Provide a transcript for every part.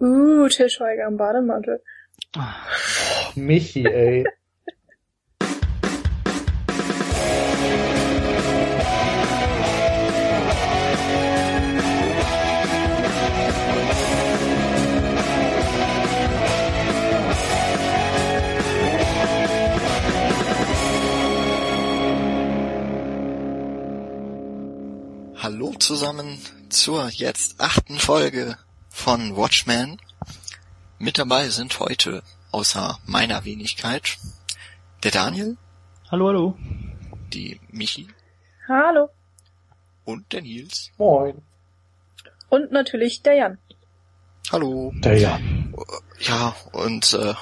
Uh, Til Schweiger im Bademantel. Oh, Michi, ey. Hallo zusammen zur jetzt achten Folge von Watchmen. Mit dabei sind heute, außer meiner Wenigkeit, der Daniel. Hallo, hallo. Die Michi. Hallo. Und der Nils. Moin. Und natürlich der Jan. Hallo. Der Jan. Ja, und äh,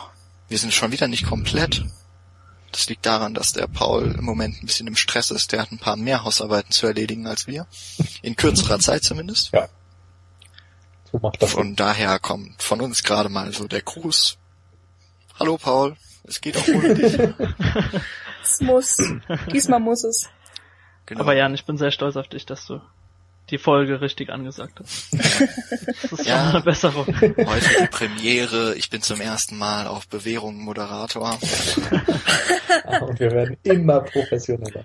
wir sind schon wieder nicht komplett. Das liegt daran, dass der Paul im Moment ein bisschen im Stress ist. Der hat ein paar mehr Hausarbeiten zu erledigen als wir. In kürzerer Zeit zumindest. Ja. So macht das. Von daher kommt von uns gerade mal so der Gruß. Hallo Paul, es geht auch ohne dich. Es muss. Diesmal muss es. Genau. Aber Jan, ich bin sehr stolz auf dich, dass du die Folge richtig angesagt hast. Das ist Ja. eine Besserung. Heute die Premiere. Ich bin zum ersten Mal auf Bewährung Moderator. Und wir werden immer professioneller.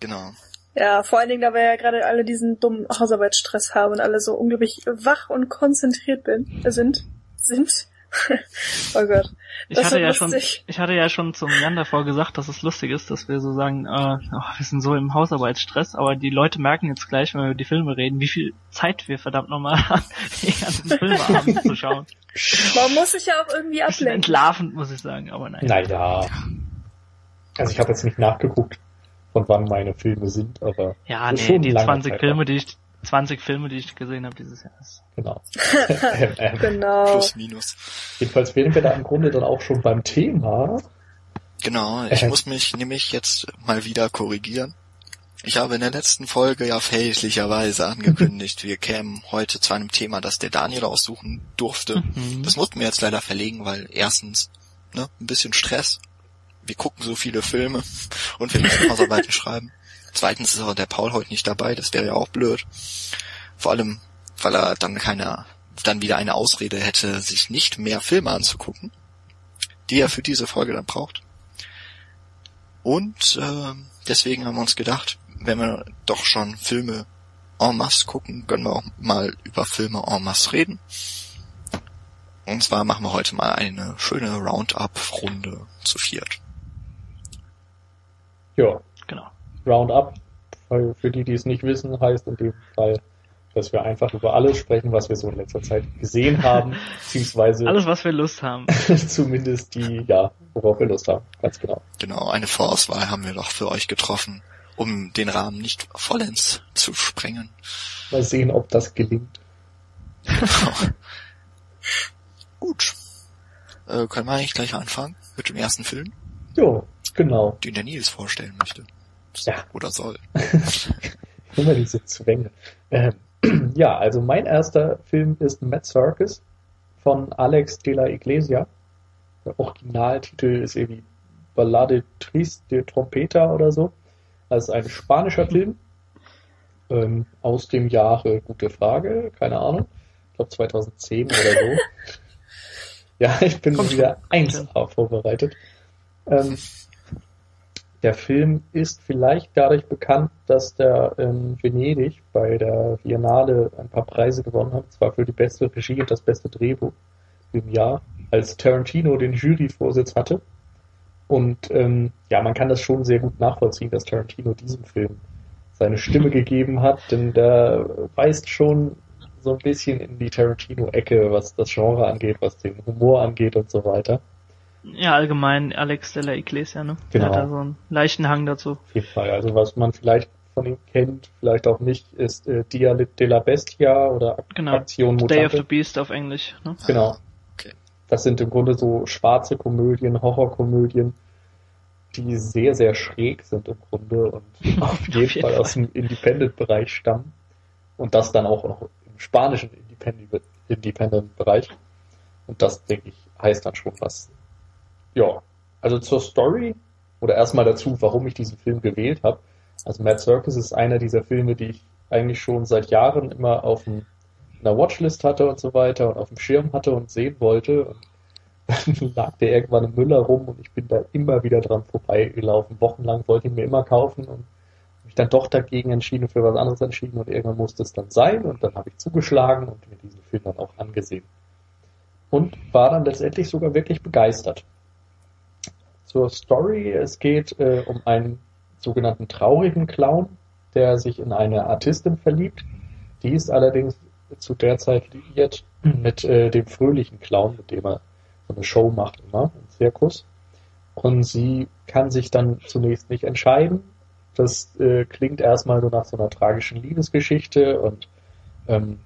Genau. Ja, vor allen Dingen, da wir ja gerade alle diesen dummen Hausarbeitsstress haben und alle so unglaublich wach und konzentriert bin, sind. Sind. oh Gott. Ich Das hatte wird ja schon, ich hatte ja schon zum Jan davor gesagt, dass es lustig ist, dass wir so sagen, äh, oh, wir sind so im Hausarbeitsstress, aber die Leute merken jetzt gleich, wenn wir über die Filme reden, wie viel Zeit wir verdammt nochmal haben, die ganzen Filme abends zu schauen. Man muss sich ja auch irgendwie Bisschen ablenken. entlarvend, muss ich sagen, aber nein. Naja. Also ich habe jetzt nicht nachgeguckt, von wann meine Filme sind, aber Ja, nee, die ein langer 20 Zeitraum. Filme, die ich, 20 Filme, die ich gesehen habe dieses Jahr. ist- genau. ähm, ähm, Genau. Plus, minus. jedenfalls wären wir da im Grunde dann auch schon beim Thema. Genau. Ich Äh. muss mich nämlich jetzt mal wieder korrigieren. Ich habe in der letzten Folge ja fälschlicherweise angekündigt, wir kämen heute zu einem Thema, das der Daniel aussuchen durfte. Mhm. Das mussten wir jetzt leider verlegen, weil erstens, ne, ein bisschen Stress. Wir gucken so viele Filme und wir müssen Hausarbeiten schreiben. Zweitens ist auch der Paul heute nicht dabei, das wäre ja auch blöd. Vor allem, weil er dann keine, dann wieder eine Ausrede hätte, sich nicht mehr Filme anzugucken, die er für diese Folge dann braucht. Und ähm, deswegen haben wir uns gedacht, wenn wir doch schon Filme en masse gucken, können wir auch mal über Filme en masse reden. Und zwar machen wir heute mal eine schöne Roundup-Runde zu viert. Ja, Genau. Roundup, für die, die es nicht wissen, heißt in dem Fall, dass wir einfach über alles sprechen, was wir so in letzter Zeit gesehen haben, beziehungsweise Alles, was wir Lust haben. zumindest die, ja, worauf wir Lust haben, ganz genau. Genau, eine Vorauswahl haben wir doch für euch getroffen, um den Rahmen nicht vollends zu sprengen. Mal sehen, ob das gelingt. Gut. Äh, können wir eigentlich gleich anfangen mit dem ersten Film, Jo, genau. den der Nils vorstellen möchte. Ja. Oder soll. Immer diese Zwänge. Ähm, ja, also mein erster Film ist Mad Circus von Alex de la Iglesia. Der Originaltitel ist irgendwie Ballade Triste de Trompeta oder so. Das ist ein spanischer Film ähm, aus dem Jahre, gute Frage, keine Ahnung. Ich glaube 2010 oder so. ja, ich bin Kommt wieder. 1A vorbereitet. Ähm, der Film ist vielleicht dadurch bekannt, dass der in Venedig bei der Biennale ein paar Preise gewonnen hat, zwar für die beste Regie und das beste Drehbuch im Jahr, als Tarantino den Juryvorsitz hatte. Und ähm, ja, man kann das schon sehr gut nachvollziehen, dass Tarantino diesem Film seine Stimme gegeben hat, denn der weist schon so ein bisschen in die Tarantino-Ecke, was das Genre angeht, was den Humor angeht und so weiter. Ja, allgemein Alex de la Iglesia, ne? Genau. Der hat da so einen leichten Hang dazu. Auf jeden Fall. Also was man vielleicht von ihm kennt, vielleicht auch nicht, ist äh, Dia de la Bestia oder Ak Genau. Aktion Day of the Mutante. Beast auf Englisch, ne? Genau. Okay. Das sind im Grunde so schwarze Komödien, Horrorkomödien, die sehr, sehr schräg sind im Grunde und auf jeden, jeden Fall Fall. aus dem Independent-Bereich stammen. Und das dann auch noch im spanischen Independent- Independent-Bereich. Und das, denke ich, heißt dann schon was. Ja, also zur Story oder erstmal dazu, warum ich diesen Film gewählt habe. Also Mad Circus ist einer dieser Filme, die ich eigentlich schon seit Jahren immer auf dem einer Watchlist hatte und so weiter und auf dem Schirm hatte und sehen wollte. Und dann lag der irgendwann im Müller rum und ich bin da immer wieder dran vorbeigelaufen. Wochenlang wollte ich mir immer kaufen und mich dann doch dagegen entschieden, für was anderes entschieden und irgendwann musste es dann sein und dann habe ich zugeschlagen und mir diesen Film dann auch angesehen. Und war dann letztendlich sogar wirklich begeistert. Zur Story, es geht äh, um einen sogenannten traurigen Clown, der sich in eine Artistin verliebt. Die ist allerdings zu der Zeit liiert mit äh, dem fröhlichen Clown, mit dem er so eine Show macht immer im Zirkus. Und sie kann sich dann zunächst nicht entscheiden. Das äh, klingt erstmal so nach so einer tragischen Liebesgeschichte und ähm,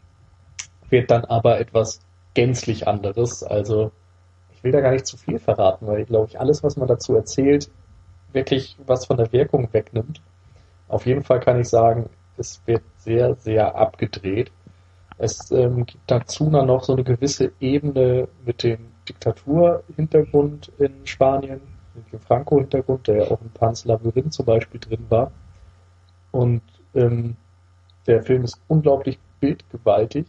wird dann aber etwas gänzlich anderes. Also will da gar nicht zu viel verraten, weil, glaube ich, alles, was man dazu erzählt, wirklich was von der Wirkung wegnimmt. Auf jeden Fall kann ich sagen, es wird sehr, sehr abgedreht. Es ähm, gibt dazu noch so eine gewisse Ebene mit dem Diktaturhintergrund in Spanien, mit dem Franco-Hintergrund, der ja auch in Pans Labyrinth zum Beispiel drin war. Und ähm, der Film ist unglaublich bildgewaltig.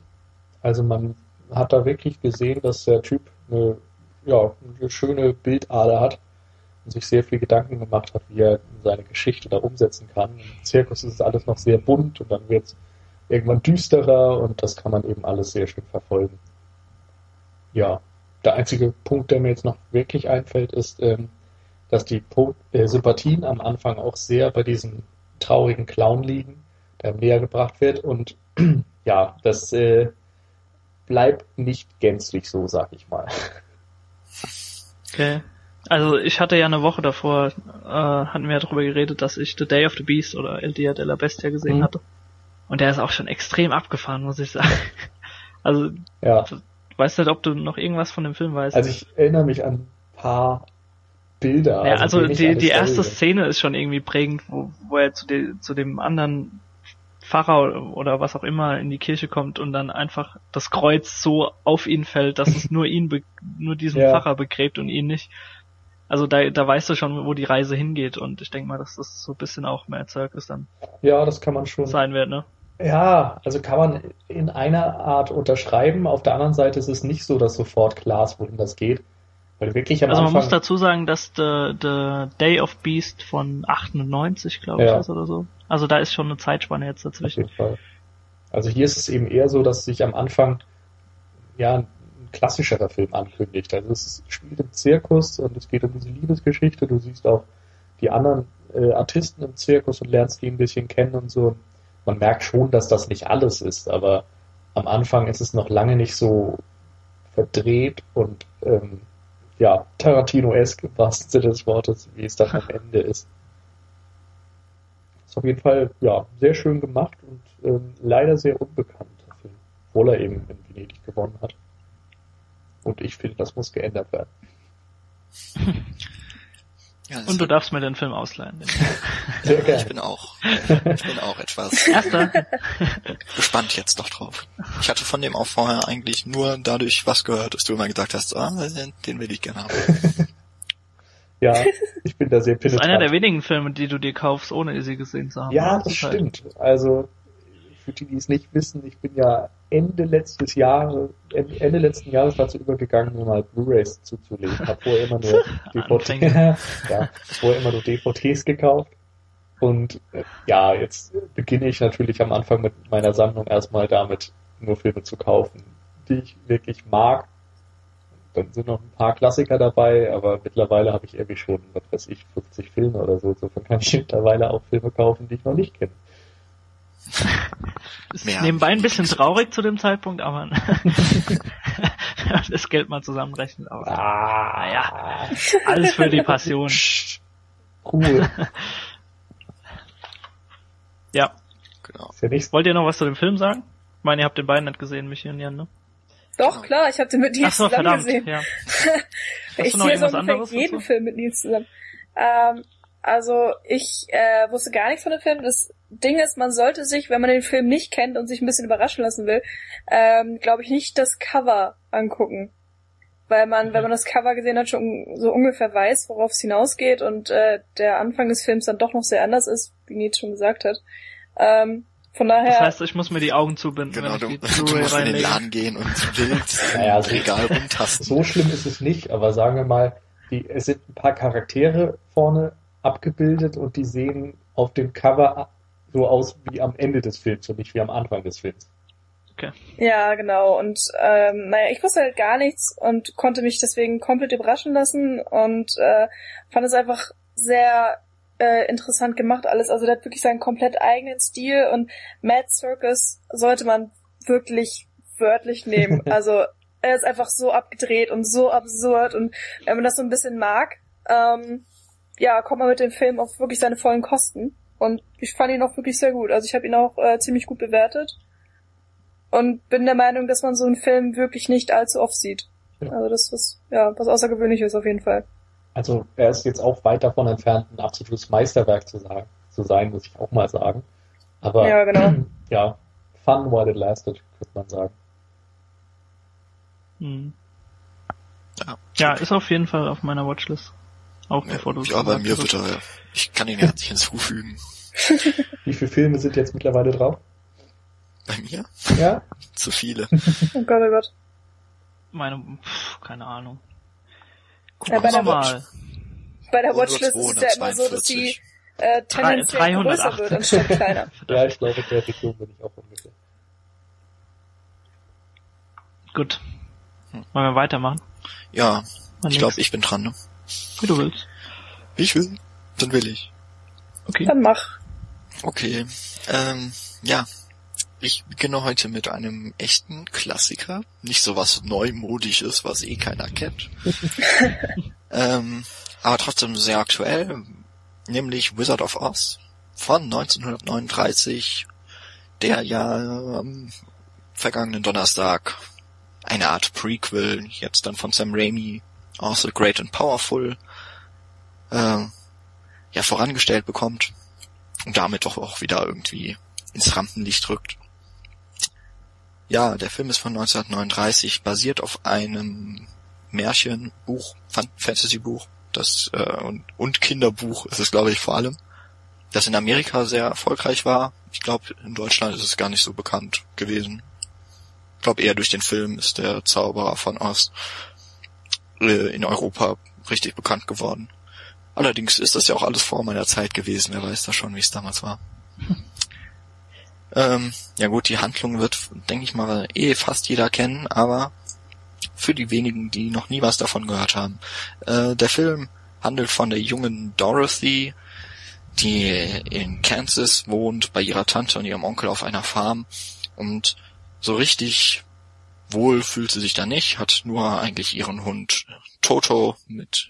Also man hat da wirklich gesehen, dass der Typ eine, ja, eine schöne Bildader hat und sich sehr viel Gedanken gemacht hat, wie er seine Geschichte da umsetzen kann. Im Zirkus ist alles noch sehr bunt und dann wird es irgendwann düsterer und das kann man eben alles sehr schön verfolgen. Ja, der einzige Punkt, der mir jetzt noch wirklich einfällt, ist, ähm, dass die äh, Sympathien am Anfang auch sehr bei diesem traurigen Clown liegen, der näher gebracht wird und ja, das äh, bleibt nicht gänzlich so, sag ich mal. Okay. Also ich hatte ja eine Woche davor, äh, hatten wir ja darüber geredet, dass ich The Day of the Beast oder El Dia de la Bestia gesehen mhm. hatte. Und der ist auch schon extrem abgefahren, muss ich sagen. Also, ja. weißt du, ob du noch irgendwas von dem Film weißt? Also ich erinnere mich an ein paar Bilder. Ja, also, also die, die erste Szene ist schon irgendwie prägend, wo, wo er zu, de, zu dem anderen Pfarrer oder was auch immer in die Kirche kommt und dann einfach das Kreuz so auf ihn fällt, dass es nur ihn, nur diesen ja. Pfarrer begräbt und ihn nicht. Also da, da weißt du schon, wo die Reise hingeht und ich denke mal, dass das so ein bisschen auch mehr Circus dann. Ja, das kann man schon. Sein wird, ne? Ja, also kann man in einer Art unterschreiben. Auf der anderen Seite ist es nicht so, dass sofort klar ist, wohin das geht. Weil wirklich am also man Anfang muss dazu sagen, dass the, the Day of Beast von 98, glaube ich, ja. ist oder so. Also da ist schon eine Zeitspanne jetzt dazwischen. Auf jeden Fall. Also hier ist es eben eher so, dass sich am Anfang ja klassischerer Film ankündigt. Also es spielt im Zirkus und es geht um diese Liebesgeschichte. Du siehst auch die anderen äh, Artisten im Zirkus und lernst die ein bisschen kennen und so. Man merkt schon, dass das nicht alles ist, aber am Anfang ist es noch lange nicht so verdreht und ähm, ja, Tarantino-esk im des Wortes, wie es dann am Ende ist. Ist auf jeden Fall, ja, sehr schön gemacht und ähm, leider sehr unbekannt, obwohl er eben in Venedig gewonnen hat. Und ich finde, das muss geändert werden. Ja, und du darfst mir den Film ausleihen. Sehr gerne. Ich bin auch, ich bin auch etwas Erster. gespannt jetzt noch drauf. Ich hatte von dem auch vorher eigentlich nur dadurch was gehört, dass du immer gesagt hast, ah, den will ich gerne haben. Ja, ich bin da sehr penetrant. Das ist einer der wenigen Filme, die du dir kaufst, ohne sie gesehen zu haben. Ja, das stimmt. Also für die, die es nicht wissen, ich bin ja Ende letztes Jahres, Ende letzten Jahres dazu übergegangen, mir mal Blu-rays zuzulegen. Hab vorher immer nur DVD, ja, vorher immer nur DVDs gekauft. Und äh, ja, jetzt beginne ich natürlich am Anfang mit meiner Sammlung erstmal damit, nur Filme zu kaufen, die ich wirklich mag. Dann sind noch ein paar Klassiker dabei, aber mittlerweile habe ich irgendwie schon, was weiß ich, 50 Filme oder so. Insofern kann ich mittlerweile auch Filme kaufen, die ich noch nicht kenne. Ist Mehr nebenbei ein bisschen traurig zu dem Zeitpunkt, aber das Geld mal zusammenrechnen. Aber ah, ja, alles für die Passion. Cool. ja. Genau. Wollt ihr noch was zu dem Film sagen? Ich meine, ihr habt den beiden nicht gesehen, Michi und Jan, ne? Doch, klar, ich habe den mit Nils Ach so, zusammen verdammt, gesehen. Ja. ich sehe so ungefähr jeden Film mit Nils zusammen. Ähm, also ich äh, wusste gar nichts von dem Film. Das Ding ist, man sollte sich, wenn man den Film nicht kennt und sich ein bisschen überraschen lassen will, ähm, glaube ich, nicht das Cover angucken. Weil man, wenn man das Cover gesehen hat, schon so ungefähr weiß, worauf es hinausgeht und äh, der Anfang des Films dann doch noch sehr anders ist, wie Nietzsche schon gesagt hat. Ähm, Von daher. Das heißt, ich muss mir die Augen zubinden. Genau, du, du musst in den Laden gehen und wild naja, so, Regal rumtasten. So schlimm ist es nicht, aber sagen wir mal, die, es sind ein paar Charaktere vorne abgebildet und die sehen auf dem Cover so aus wie am Ende des Films und nicht wie am Anfang des Films. Okay. Ja, genau. Und ähm, naja, ich wusste halt gar nichts und konnte mich deswegen komplett überraschen lassen und äh, fand es einfach sehr äh, interessant gemacht alles. Also der hat wirklich seinen komplett eigenen Stil und Mad Circus sollte man wirklich wörtlich nehmen. Also er ist einfach so abgedreht und so absurd und wenn man das so ein bisschen mag, ähm, ja, kommt man mit dem Film auf wirklich seine vollen Kosten. Und ich fand ihn auch wirklich sehr gut. Also ich habe ihn auch äh, ziemlich gut bewertet und bin der Meinung, dass man so einen Film wirklich nicht allzu oft sieht. Ja. Also das ist ja was Außergewöhnliches auf jeden Fall. Also er ist jetzt auch weit davon entfernt, ein absolutes Meisterwerk zu, sagen, zu sein, muss ich auch mal sagen. Aber ja, genau. ja, fun while it lasted, könnte man sagen. Hm. Ja, ja, ist auf jeden Fall auf meiner Watchlist. Auch bevor du Ja, bei mir wird er, ich kann ihn ja nicht hinzufügen. Wie viele Filme sind jetzt mittlerweile drauf? Bei mir? Ja? Zu viele. oh Gott, oh Gott. Meine, pff, keine Ahnung. Guck ja, bei, der Watch, bei der Watchlist ist es ja immer so, dass die äh, tendenziell größer wird anstatt kleiner. ja, ich glaube, der Richtung bin ich auch ungefähr. Gut. Hm. Wollen wir weitermachen? Ja, Mal ich glaube, ich bin dran, ne? Wie du willst. Wie ich will, dann will ich. Okay. Dann mach. Okay. Ähm, ja, ich beginne heute mit einem echten Klassiker. Nicht so was Neumodisches, was eh keiner kennt. ähm, aber trotzdem sehr aktuell. Nämlich Wizard of Oz von 1939, der ja am vergangenen Donnerstag eine Art Prequel, jetzt dann von Sam Raimi, also Great and Powerful, äh, ja vorangestellt bekommt und damit doch auch wieder irgendwie ins Rampenlicht rückt. Ja, der Film ist von 1939, basiert auf einem Märchenbuch, Fantasy-Buch, das äh, und, und Kinderbuch ist es, glaube ich, vor allem, das in Amerika sehr erfolgreich war. Ich glaube, in Deutschland ist es gar nicht so bekannt gewesen. Ich glaube, eher durch den Film ist der Zauberer von Oz äh, in Europa richtig bekannt geworden. Allerdings ist das ja auch alles vor meiner Zeit gewesen. Wer weiß da schon, wie es damals war. Ähm, ja gut, die Handlung wird, denke ich mal, eh fast jeder kennen, aber für die wenigen, die noch nie was davon gehört haben. Äh, der Film handelt von der jungen Dorothy, die in Kansas wohnt, bei ihrer Tante und ihrem Onkel auf einer Farm und so richtig wohl fühlt sie sich da nicht, hat nur eigentlich ihren Hund Toto, mit,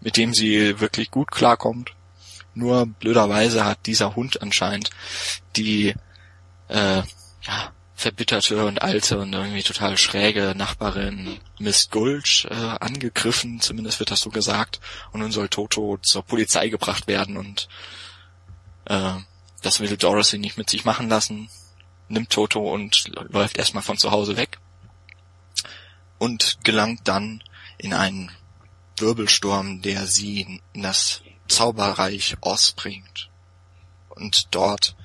mit dem sie wirklich gut klarkommt. Nur blöderweise hat dieser Hund anscheinend die äh, ja, verbitterte und alte und irgendwie total schräge Nachbarin Miss Gulch äh, angegriffen, zumindest wird das so gesagt. Und nun soll Toto zur Polizei gebracht werden und äh, das will Dorothy nicht mit sich machen lassen, nimmt Toto und läuft erstmal von zu Hause weg und gelangt dann in einen Wirbelsturm, der sie in das Zauberreich Oz bringt. Und dort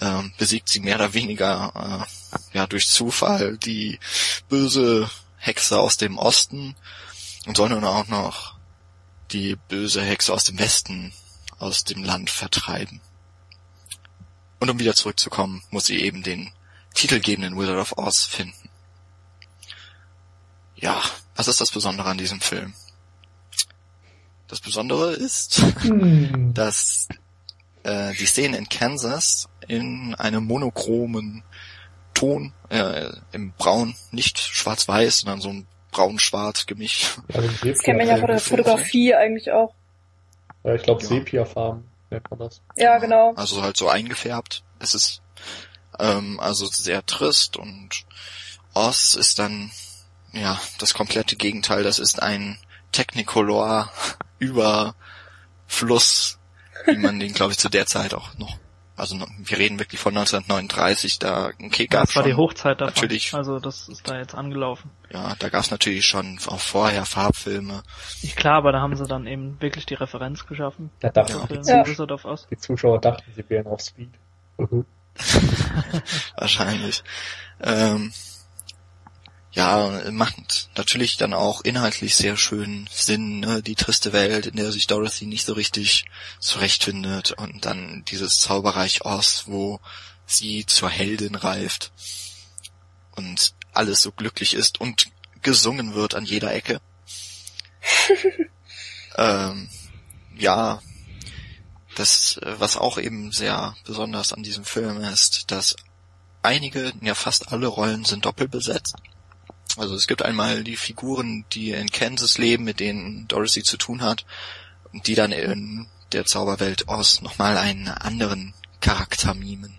ähm, besiegt sie mehr oder weniger äh, ja durch Zufall die böse Hexe aus dem Osten und soll nun auch noch die böse Hexe aus dem Westen aus dem Land vertreiben. Und um wieder zurückzukommen, muss sie eben den titelgebenden Wizard of Oz finden. Ja, was ist das Besondere an diesem Film? Das Besondere ist, hm. dass äh, die Szenen in Kansas in einem monochromen Ton, äh, im Braun, nicht schwarz-weiß, sondern so ein braun-schwarz Gemisch. Also das kennt man ja von der Fotografie eigentlich auch. Ja, ich glaube ja. Sepia-Farben nennt man das. Ja, genau. Also halt so eingefärbt. Es ist ähm, also sehr trist und Oz ist dann ja das komplette Gegenteil. Das ist ein Technicolor über Fluss wie man den, glaube ich, zu der Zeit auch noch also wir reden wirklich von 1939, da ein Kick gab Das war die Hochzeit davon. Natürlich. Also das ist da jetzt angelaufen. Ja, da gab es natürlich schon auch vorher Farbfilme. Ich klar, aber da haben sie dann eben wirklich die Referenz geschaffen. Da dachten ja. die, Zuschauer, die Zuschauer dachten, sie wären auf Speed. Mhm. Wahrscheinlich. Ähm, ja, macht natürlich dann auch inhaltlich sehr schön Sinn, ne? die triste Welt, in der sich Dorothy nicht so richtig zurechtfindet und dann dieses Zauberreich Oz, wo sie zur Heldin reift und alles so glücklich ist und gesungen wird an jeder Ecke. ähm, ja, das, was auch eben sehr besonders an diesem Film ist, dass einige, ja fast alle Rollen sind doppelbesetzt. Also es gibt einmal die Figuren, die in Kansas leben, mit denen Dorothy zu tun hat, und die dann in der Zauberwelt Oz nochmal einen anderen Charakter mimen.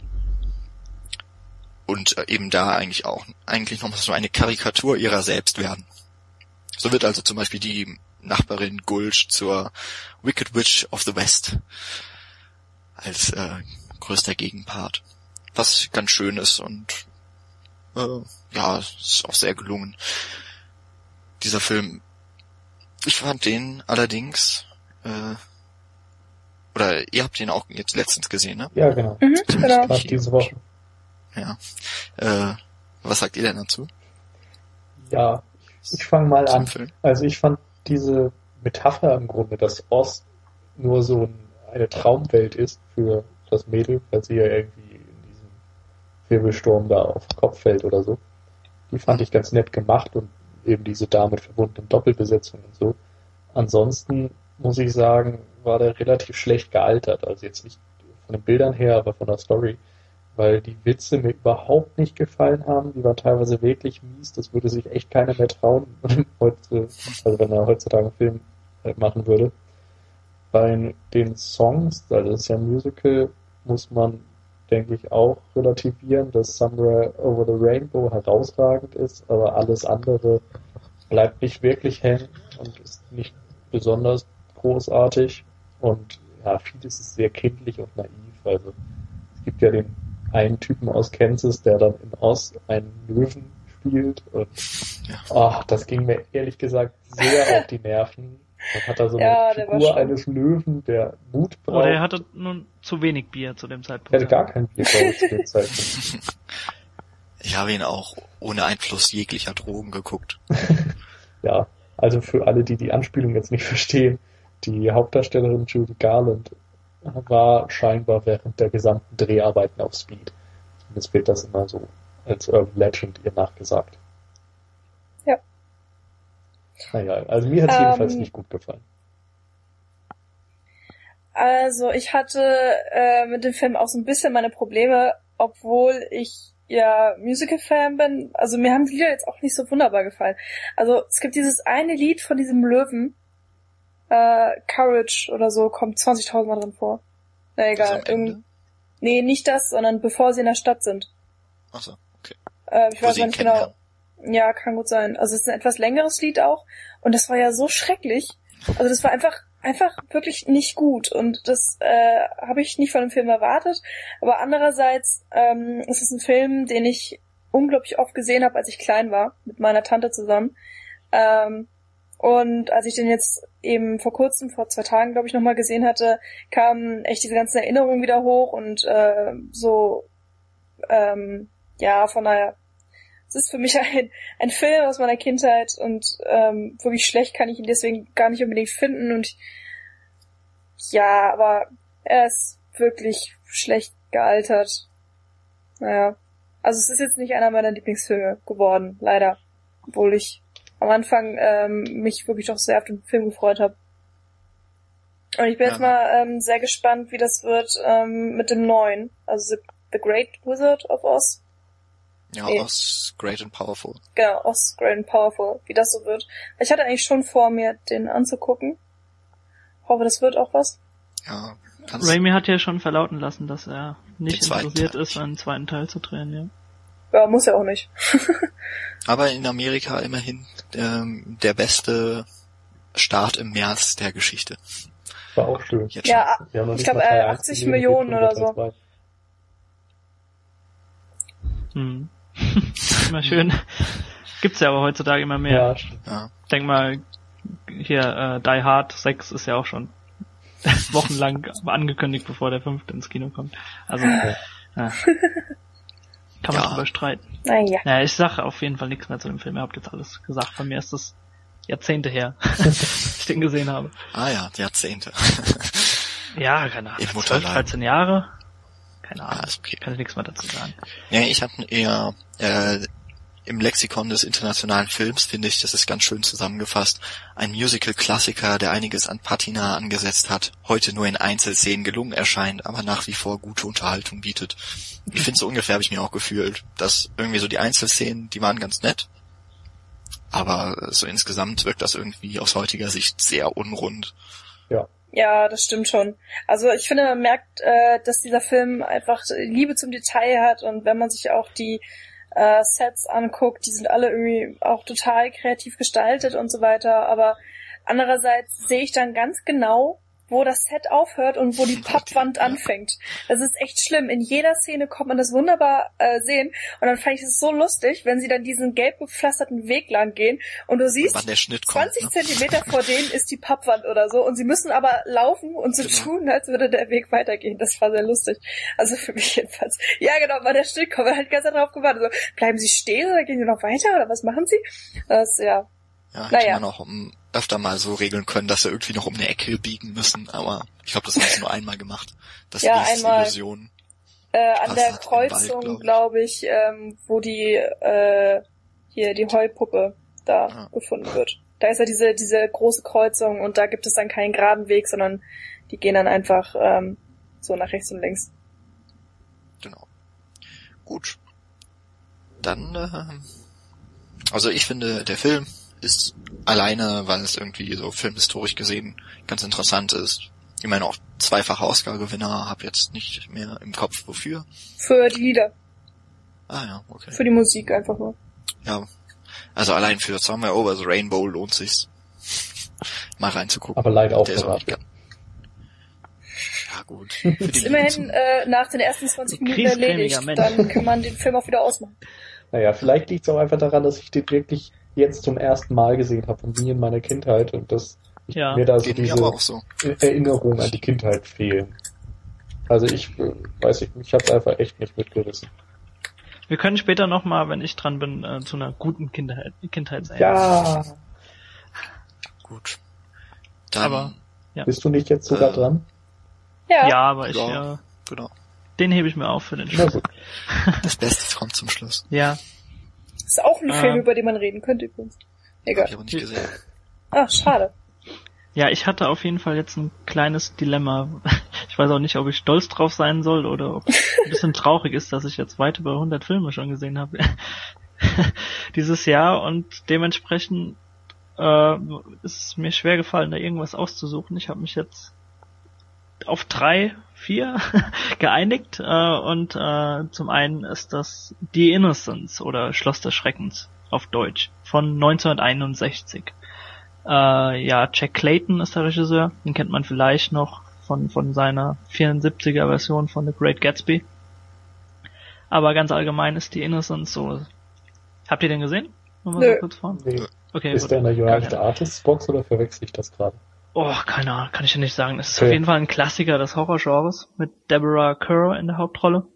Und äh, eben da eigentlich auch, eigentlich nochmal so eine Karikatur ihrer selbst werden. So wird also zum Beispiel die Nachbarin Gulch zur Wicked Witch of the West als äh, größter Gegenpart. Was ganz schön ist und äh, ja, ist auch sehr gelungen. Dieser Film, ich fand den allerdings, äh, oder ihr habt den auch jetzt letztens gesehen, ne? Ja, genau. Mhm, genau. Fast diese Woche. Ja. Äh, was sagt ihr denn dazu? Ja, ich fange mal Zum an. Film? Also ich fand diese Metapher im Grunde, dass Ost nur so ein, eine Traumwelt ist für das Mädel, weil sie ja irgendwie in diesem Wirbelsturm da auf den Kopf fällt oder so. Die fand ich ganz nett gemacht und eben diese damit verbundenen Doppelbesetzungen und so. Ansonsten muss ich sagen, war der relativ schlecht gealtert. Also jetzt nicht von den Bildern her, aber von der Story. Weil die Witze mir überhaupt nicht gefallen haben. Die waren teilweise wirklich mies. Das würde sich echt keiner mehr trauen, heute, also wenn er heutzutage einen Film halt machen würde. Bei den Songs, also das ist ja ein Musical, muss man, denke ich, auch relativieren, dass Somewhere Over the Rainbow herausragend ist, aber alles andere bleibt nicht wirklich hängen und ist nicht besonders großartig. Und ja, vieles ist sehr kindlich und naiv. Also es gibt ja den einen Typen aus Kansas, der dann in Oz einen Löwen spielt und ach, das ging mir ehrlich gesagt sehr auf die Nerven. Man hat da so eine Ja, war Figur eines Löwen, der Mut braucht. Oder er hatte nun zu wenig Bier zu dem Er Zeitpunkt. hatte gar kein Bier ich, zu dem Zeitpunkt. Ich habe ihn auch ohne Einfluss jeglicher Drogen geguckt. Ja, also für alle, die die Anspielung jetzt nicht verstehen, die Hauptdarstellerin Judy Garland war scheinbar während der gesamten Dreharbeiten auf Speed. Zumindest wird das immer so als Urban Legend ihr nachgesagt. Naja, also mir hat es Ähm, jedenfalls nicht gut gefallen. Also ich hatte äh, mit dem Film auch so ein bisschen meine Probleme, obwohl ich ja Musical-Fan bin. Also mir haben die Lieder jetzt auch nicht so wunderbar gefallen. Also es gibt dieses eine Lied von diesem Löwen, äh, Courage oder so, kommt 20.000 Mal drin vor. Na egal. Irgend- nee, nicht das, sondern bevor sie in der Stadt sind. Achso, okay. Äh, ich Wo weiß nicht genau. kennenlernen. Ja, kann gut sein. Also es ist ein etwas längeres Lied auch. Und das war ja so schrecklich. Also das war einfach, einfach wirklich nicht gut. Und das äh, habe ich nicht von dem Film erwartet. Aber andererseits ähm, ist es ein Film, den ich unglaublich oft gesehen habe, als ich klein war, mit meiner Tante zusammen. Ähm, und als ich den jetzt eben vor kurzem, vor zwei Tagen, glaube ich, nochmal gesehen hatte, kamen echt diese ganzen Erinnerungen wieder hoch und äh, so, ähm, ja, von daher, es ist für mich ein, ein Film aus meiner Kindheit und ähm, wirklich schlecht kann ich ihn deswegen gar nicht unbedingt finden und ja, aber er ist wirklich schlecht gealtert. Naja. Also es ist jetzt nicht einer meiner Lieblingsfilme geworden, leider. Obwohl ich am Anfang ähm, mich wirklich doch sehr auf den Film gefreut habe. Und ich bin jetzt Ja. mal ähm, sehr gespannt, wie das wird ähm, mit dem neuen. Also The Great Wizard of Oz. Ja, Nee. aus Great and Powerful. Genau, Oz Great and Powerful, wie das so wird. Ich hatte eigentlich schon vor, mir den anzugucken. Hoffe, das wird auch was. Ja, kannst Raimi hat ja schon verlauten lassen, dass er nicht interessiert Teil. ist, einen zweiten Teil zu drehen, ja. Ja, muss ja auch nicht. Aber in Amerika immerhin ähm, der beste Start im März der Geschichte. War auch schön. Jetzt Ja, Ich nicht glaub, mal Teil äh, 1 80 gesehen, Millionen oder so. Hm. immer schön. Gibt's ja aber heutzutage immer mehr. Ja. Ja. Denk mal, hier, äh, Die Hard 6 ist ja auch schon wochenlang angekündigt, bevor der fünfte ins Kino kommt. Also, Ja. Ja. Kann man ja. drüber streiten. Naja. Ja, ich sag auf jeden Fall nichts mehr zu dem Film. Ihr habt jetzt alles gesagt. Von mir ist das Jahrzehnte her, ich den gesehen habe. Ah ja, Jahrzehnte. ja, keine Ahnung. 12, 13 Jahre. Keine Ahnung. Ja, ist okay. Kann ich nichts mehr dazu sagen. Ja, ich habe eher äh, im Lexikon des internationalen Films, finde ich, das ist ganz schön zusammengefasst, ein Musical-Klassiker, der einiges an Patina angesetzt hat, heute nur in Einzelszenen gelungen erscheint, aber nach wie vor gute Unterhaltung bietet. Ich finde, so ungefähr habe ich mir auch gefühlt, dass irgendwie so die Einzelszenen, die waren ganz nett, aber so insgesamt wirkt das irgendwie aus heutiger Sicht sehr unrund. Ja. Ja, das stimmt schon. Also ich finde, man merkt, äh, dass dieser Film einfach Liebe zum Detail hat und wenn man sich auch die äh, Sets anguckt, die sind alle irgendwie auch total kreativ gestaltet und so weiter, aber andererseits sehe ich dann ganz genau, wo das Set aufhört und wo die Pappwand anfängt. Das ist echt schlimm. In jeder Szene kommt man das wunderbar äh, sehen und dann fand ich es so lustig, wenn sie dann diesen gelb gepflasterten Weg lang gehen und du siehst, 20 kommt, ne? Zentimeter vor denen ist die Pappwand oder so und sie müssen aber laufen und so genau. tun, als würde der Weg weitergehen. Das war sehr lustig. Also für mich jedenfalls. Ja, genau, weil der Schnitt kommt, halt ganz drauf gewartet. So, bleiben sie stehen oder gehen sie noch weiter oder was machen sie? Das, ja. Ja, hätte naja. man auch um, öfter mal so regeln können, dass sie irgendwie noch um eine Ecke biegen müssen, aber ich glaube, das haben sie nur einmal gemacht. Das ja, ist einmal, Illusion. Äh, an der Kreuzung, glaube ich, glaub ich ähm, wo die äh, hier die Heupuppe da ja. gefunden wird. Da ist ja diese, diese große Kreuzung und da gibt es dann keinen geraden Weg, sondern die gehen dann einfach ähm, so nach rechts und links. Genau. Gut. Dann, äh, also ich finde, der Film ist alleine, weil es irgendwie so filmhistorisch gesehen ganz interessant ist. Ich meine auch zweifache Oscar-Gewinner, habe jetzt nicht mehr im Kopf wofür. Für die Lieder. Ah ja, okay. Für die Musik einfach nur. Ja. Also allein für Somewhere Over the Rainbow lohnt sich's. Mal reinzugucken. Aber leider auch Ja gut. ist immerhin äh, nach den ersten 20 Minuten erledigt. Dann kann man den Film auch wieder ausmachen. Naja, vielleicht liegt es auch einfach daran, dass ich den wirklich jetzt zum ersten Mal gesehen habe und nie in meiner Kindheit und dass ja. mir da so diese so. Erinnerungen an die Kindheit fehlen. Also ich äh, weiß nicht, mich hat's einfach echt nicht mitgerissen. Wir können später nochmal, wenn ich dran bin, äh, zu einer guten Kindheit, Kindheitserinnerung. Ja. Gut. Dann, aber, ja. Bist du nicht jetzt sogar äh, dran? Ja. Ja, aber ich, ja, genau. Den hebe ich mir auf für den Schluss. Das Beste kommt zum Schluss. Ja. Ist auch ein Film, ähm, über den man reden könnte übrigens. Egal. Hab ich aber nicht gesehen. Ach, schade. Ja, ich hatte auf jeden Fall jetzt ein kleines Dilemma. Ich weiß auch nicht, ob ich stolz drauf sein soll oder ob es ein bisschen traurig ist, dass ich jetzt weit über 100 Filme schon gesehen habe dieses Jahr und dementsprechend äh, ist es mir schwer gefallen, da irgendwas auszusuchen. Ich habe mich jetzt auf drei, vier geeinigt äh, und äh, zum einen ist das The Innocence oder Schloss des Schreckens auf Deutsch von 1961. Äh, ja, Jack Clayton ist der Regisseur, den kennt man vielleicht noch von, von seiner 74er Version von The Great Gatsby. Aber ganz allgemein ist The Innocence so. Habt ihr den gesehen? So kurz vor. Nee. Okay, ist gut. der in der United Artists Box oder verwechsel ich das gerade? Oh, keine Ahnung, kann ich ja nicht sagen. Es ist okay. auf jeden Fall ein Klassiker des Horrorgenres mit Deborah Kerr in der Hauptrolle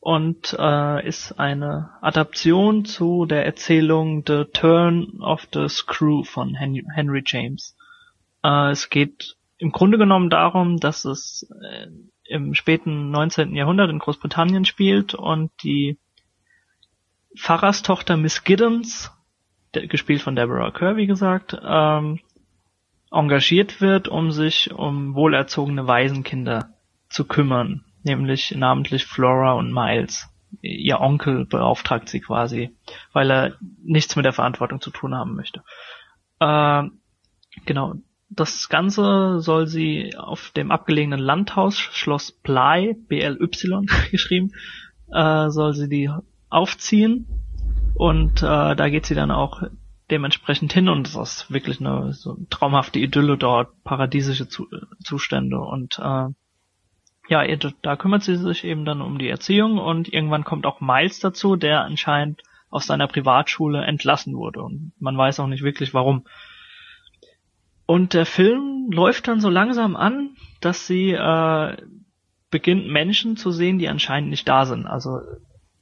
und äh, ist eine Adaption zu der Erzählung The Turn of the Screw von Henry, Henry James. Äh, es geht im Grunde genommen darum, dass es äh, im späten 19. Jahrhundert in Großbritannien spielt und die Pfarrerstochter Miss Giddens, gespielt von Deborah Kerr, wie gesagt, ähm, engagiert wird, um sich um wohlerzogene Waisenkinder zu kümmern, nämlich namentlich Flora und Miles. Ihr Onkel beauftragt sie quasi, weil er nichts mit der Verantwortung zu tun haben möchte. Äh, genau. Das Ganze soll sie auf dem abgelegenen Landhaus Schloss Bly, BLY geschrieben, äh, soll sie die aufziehen und äh, da geht sie dann auch dementsprechend hin und es ist wirklich eine so traumhafte Idylle dort, paradiesische Zu Zustände und äh, ja, da kümmert sie sich eben dann um die Erziehung und irgendwann kommt auch Miles dazu, der anscheinend aus seiner Privatschule entlassen wurde und man weiß auch nicht wirklich warum. Und der Film läuft dann so langsam an, dass sie äh, beginnt Menschen zu sehen, die anscheinend nicht da sind. Also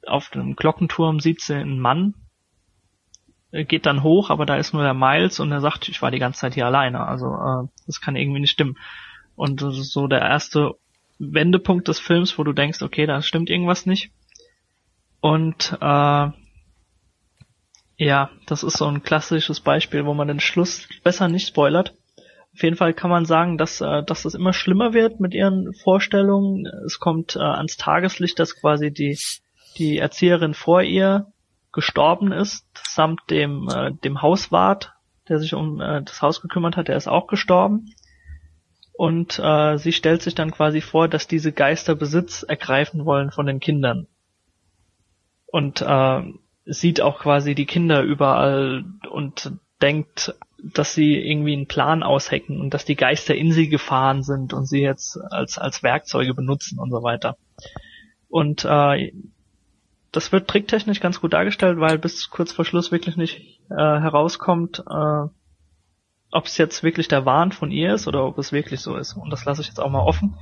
auf dem Glockenturm sieht sie einen Mann, geht dann hoch, aber da ist nur der Miles und er sagt, ich war die ganze Zeit hier alleine. Also äh, das kann irgendwie nicht stimmen. Und das ist so der erste Wendepunkt des Films, wo du denkst, okay, da stimmt irgendwas nicht. Und äh, ja, das ist so ein klassisches Beispiel, wo man den Schluss besser nicht spoilert. Auf jeden Fall kann man sagen, dass, äh, dass es immer schlimmer wird mit ihren Vorstellungen. Es kommt äh, ans Tageslicht, dass quasi die, die Erzieherin vor ihr gestorben ist, samt dem, äh, dem Hauswart, der sich um äh, das Haus gekümmert hat, der ist auch gestorben. Und äh, sie stellt sich dann quasi vor, dass diese Geister Besitz ergreifen wollen von den Kindern. Und äh, sieht auch quasi die Kinder überall und denkt, dass sie irgendwie einen Plan aushecken und dass die Geister in sie gefahren sind und sie jetzt als, als Werkzeuge benutzen und so weiter. Und äh, das wird tricktechnisch ganz gut dargestellt, weil bis kurz vor Schluss wirklich nicht äh, herauskommt, äh, ob es jetzt wirklich der Wahn von ihr ist oder ob es wirklich so ist. Und das lasse ich jetzt auch mal offen.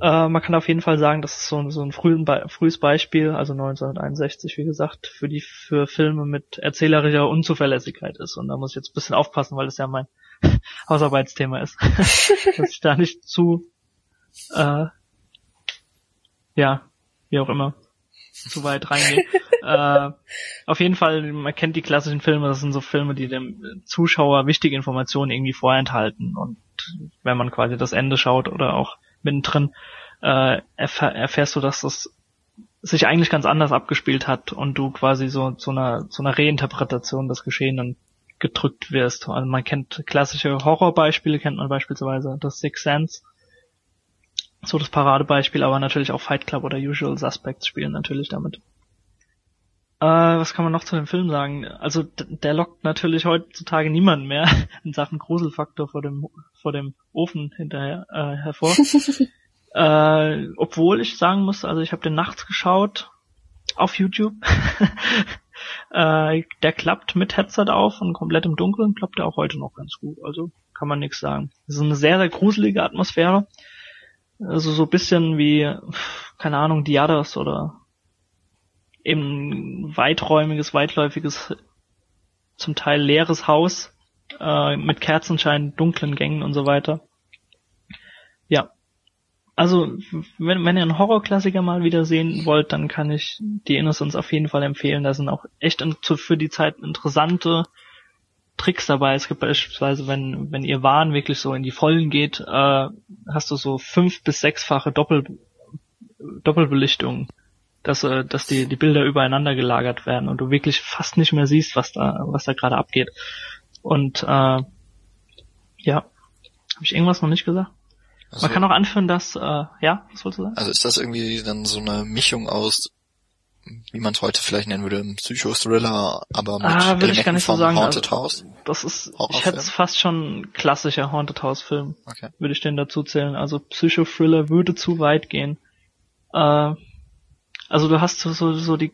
Äh, man kann auf jeden Fall sagen, das ist so, so ein Be frühes Beispiel, also 1961, wie gesagt, für die für Filme mit erzählerischer Unzuverlässigkeit ist. Und da muss ich jetzt ein bisschen aufpassen, weil das ja mein Hausarbeitsthema ist, dass ich da nicht zu, äh, ja, wie auch immer, zu weit reingehe. äh, auf jeden Fall, man kennt die klassischen Filme, das sind so Filme, die dem Zuschauer wichtige Informationen irgendwie vorenthalten. Und wenn man quasi das Ende schaut oder auch mittendrin, äh, erfähr erfährst du, dass das sich eigentlich ganz anders abgespielt hat und du quasi so zu einer, zu einer Reinterpretation des Geschehenen gedrückt wirst. Also man kennt klassische Horrorbeispiele, kennt man beispielsweise das Six Sense, so das Paradebeispiel, aber natürlich auch Fight Club oder Usual Suspects spielen natürlich damit. Äh, was kann man noch zu dem Film sagen? Also der lockt natürlich heutzutage niemanden mehr in Sachen Gruselfaktor vor dem vor dem Ofen hinterher äh, hervor. äh, obwohl ich sagen muss, also ich habe den nachts geschaut auf YouTube. äh, der klappt mit Headset auf und komplett im Dunkeln klappt er auch heute noch ganz gut. Also kann man nichts sagen. Es ist eine sehr sehr gruselige Atmosphäre. Also so bisschen wie keine Ahnung Diadas oder eben weiträumiges, weitläufiges, zum Teil leeres Haus äh, mit Kerzenschein, dunklen Gängen und so weiter. Ja. Also, wenn, wenn ihr einen Horrorklassiker mal wieder sehen wollt, dann kann ich die Innocence auf jeden Fall empfehlen. Da sind auch echt für die Zeit interessante Tricks dabei. Es gibt beispielsweise, wenn, wenn ihr Wahn wirklich so in die Vollen geht, äh, hast du so fünf bis sechsfache Doppel, Doppelbelichtung dass, äh, dass die, die Bilder übereinander gelagert werden und du wirklich fast nicht mehr siehst, was da, was da gerade abgeht. Und äh, ja, habe ich irgendwas noch nicht gesagt? Also, Man kann auch anführen, dass, äh, ja, was wolltest du sagen? Also ist das irgendwie dann so eine Mischung aus, wie man es heute vielleicht nennen würde, Psycho-Thriller, aber mit ah, würde ich gar nicht so sagen. Haunted also, House? Das ist, ich hätte es fast schon klassischer Haunted House Film, okay. würde ich den dazu zählen. Also Psycho-Thriller würde zu weit gehen. Äh, also du hast so, so, so die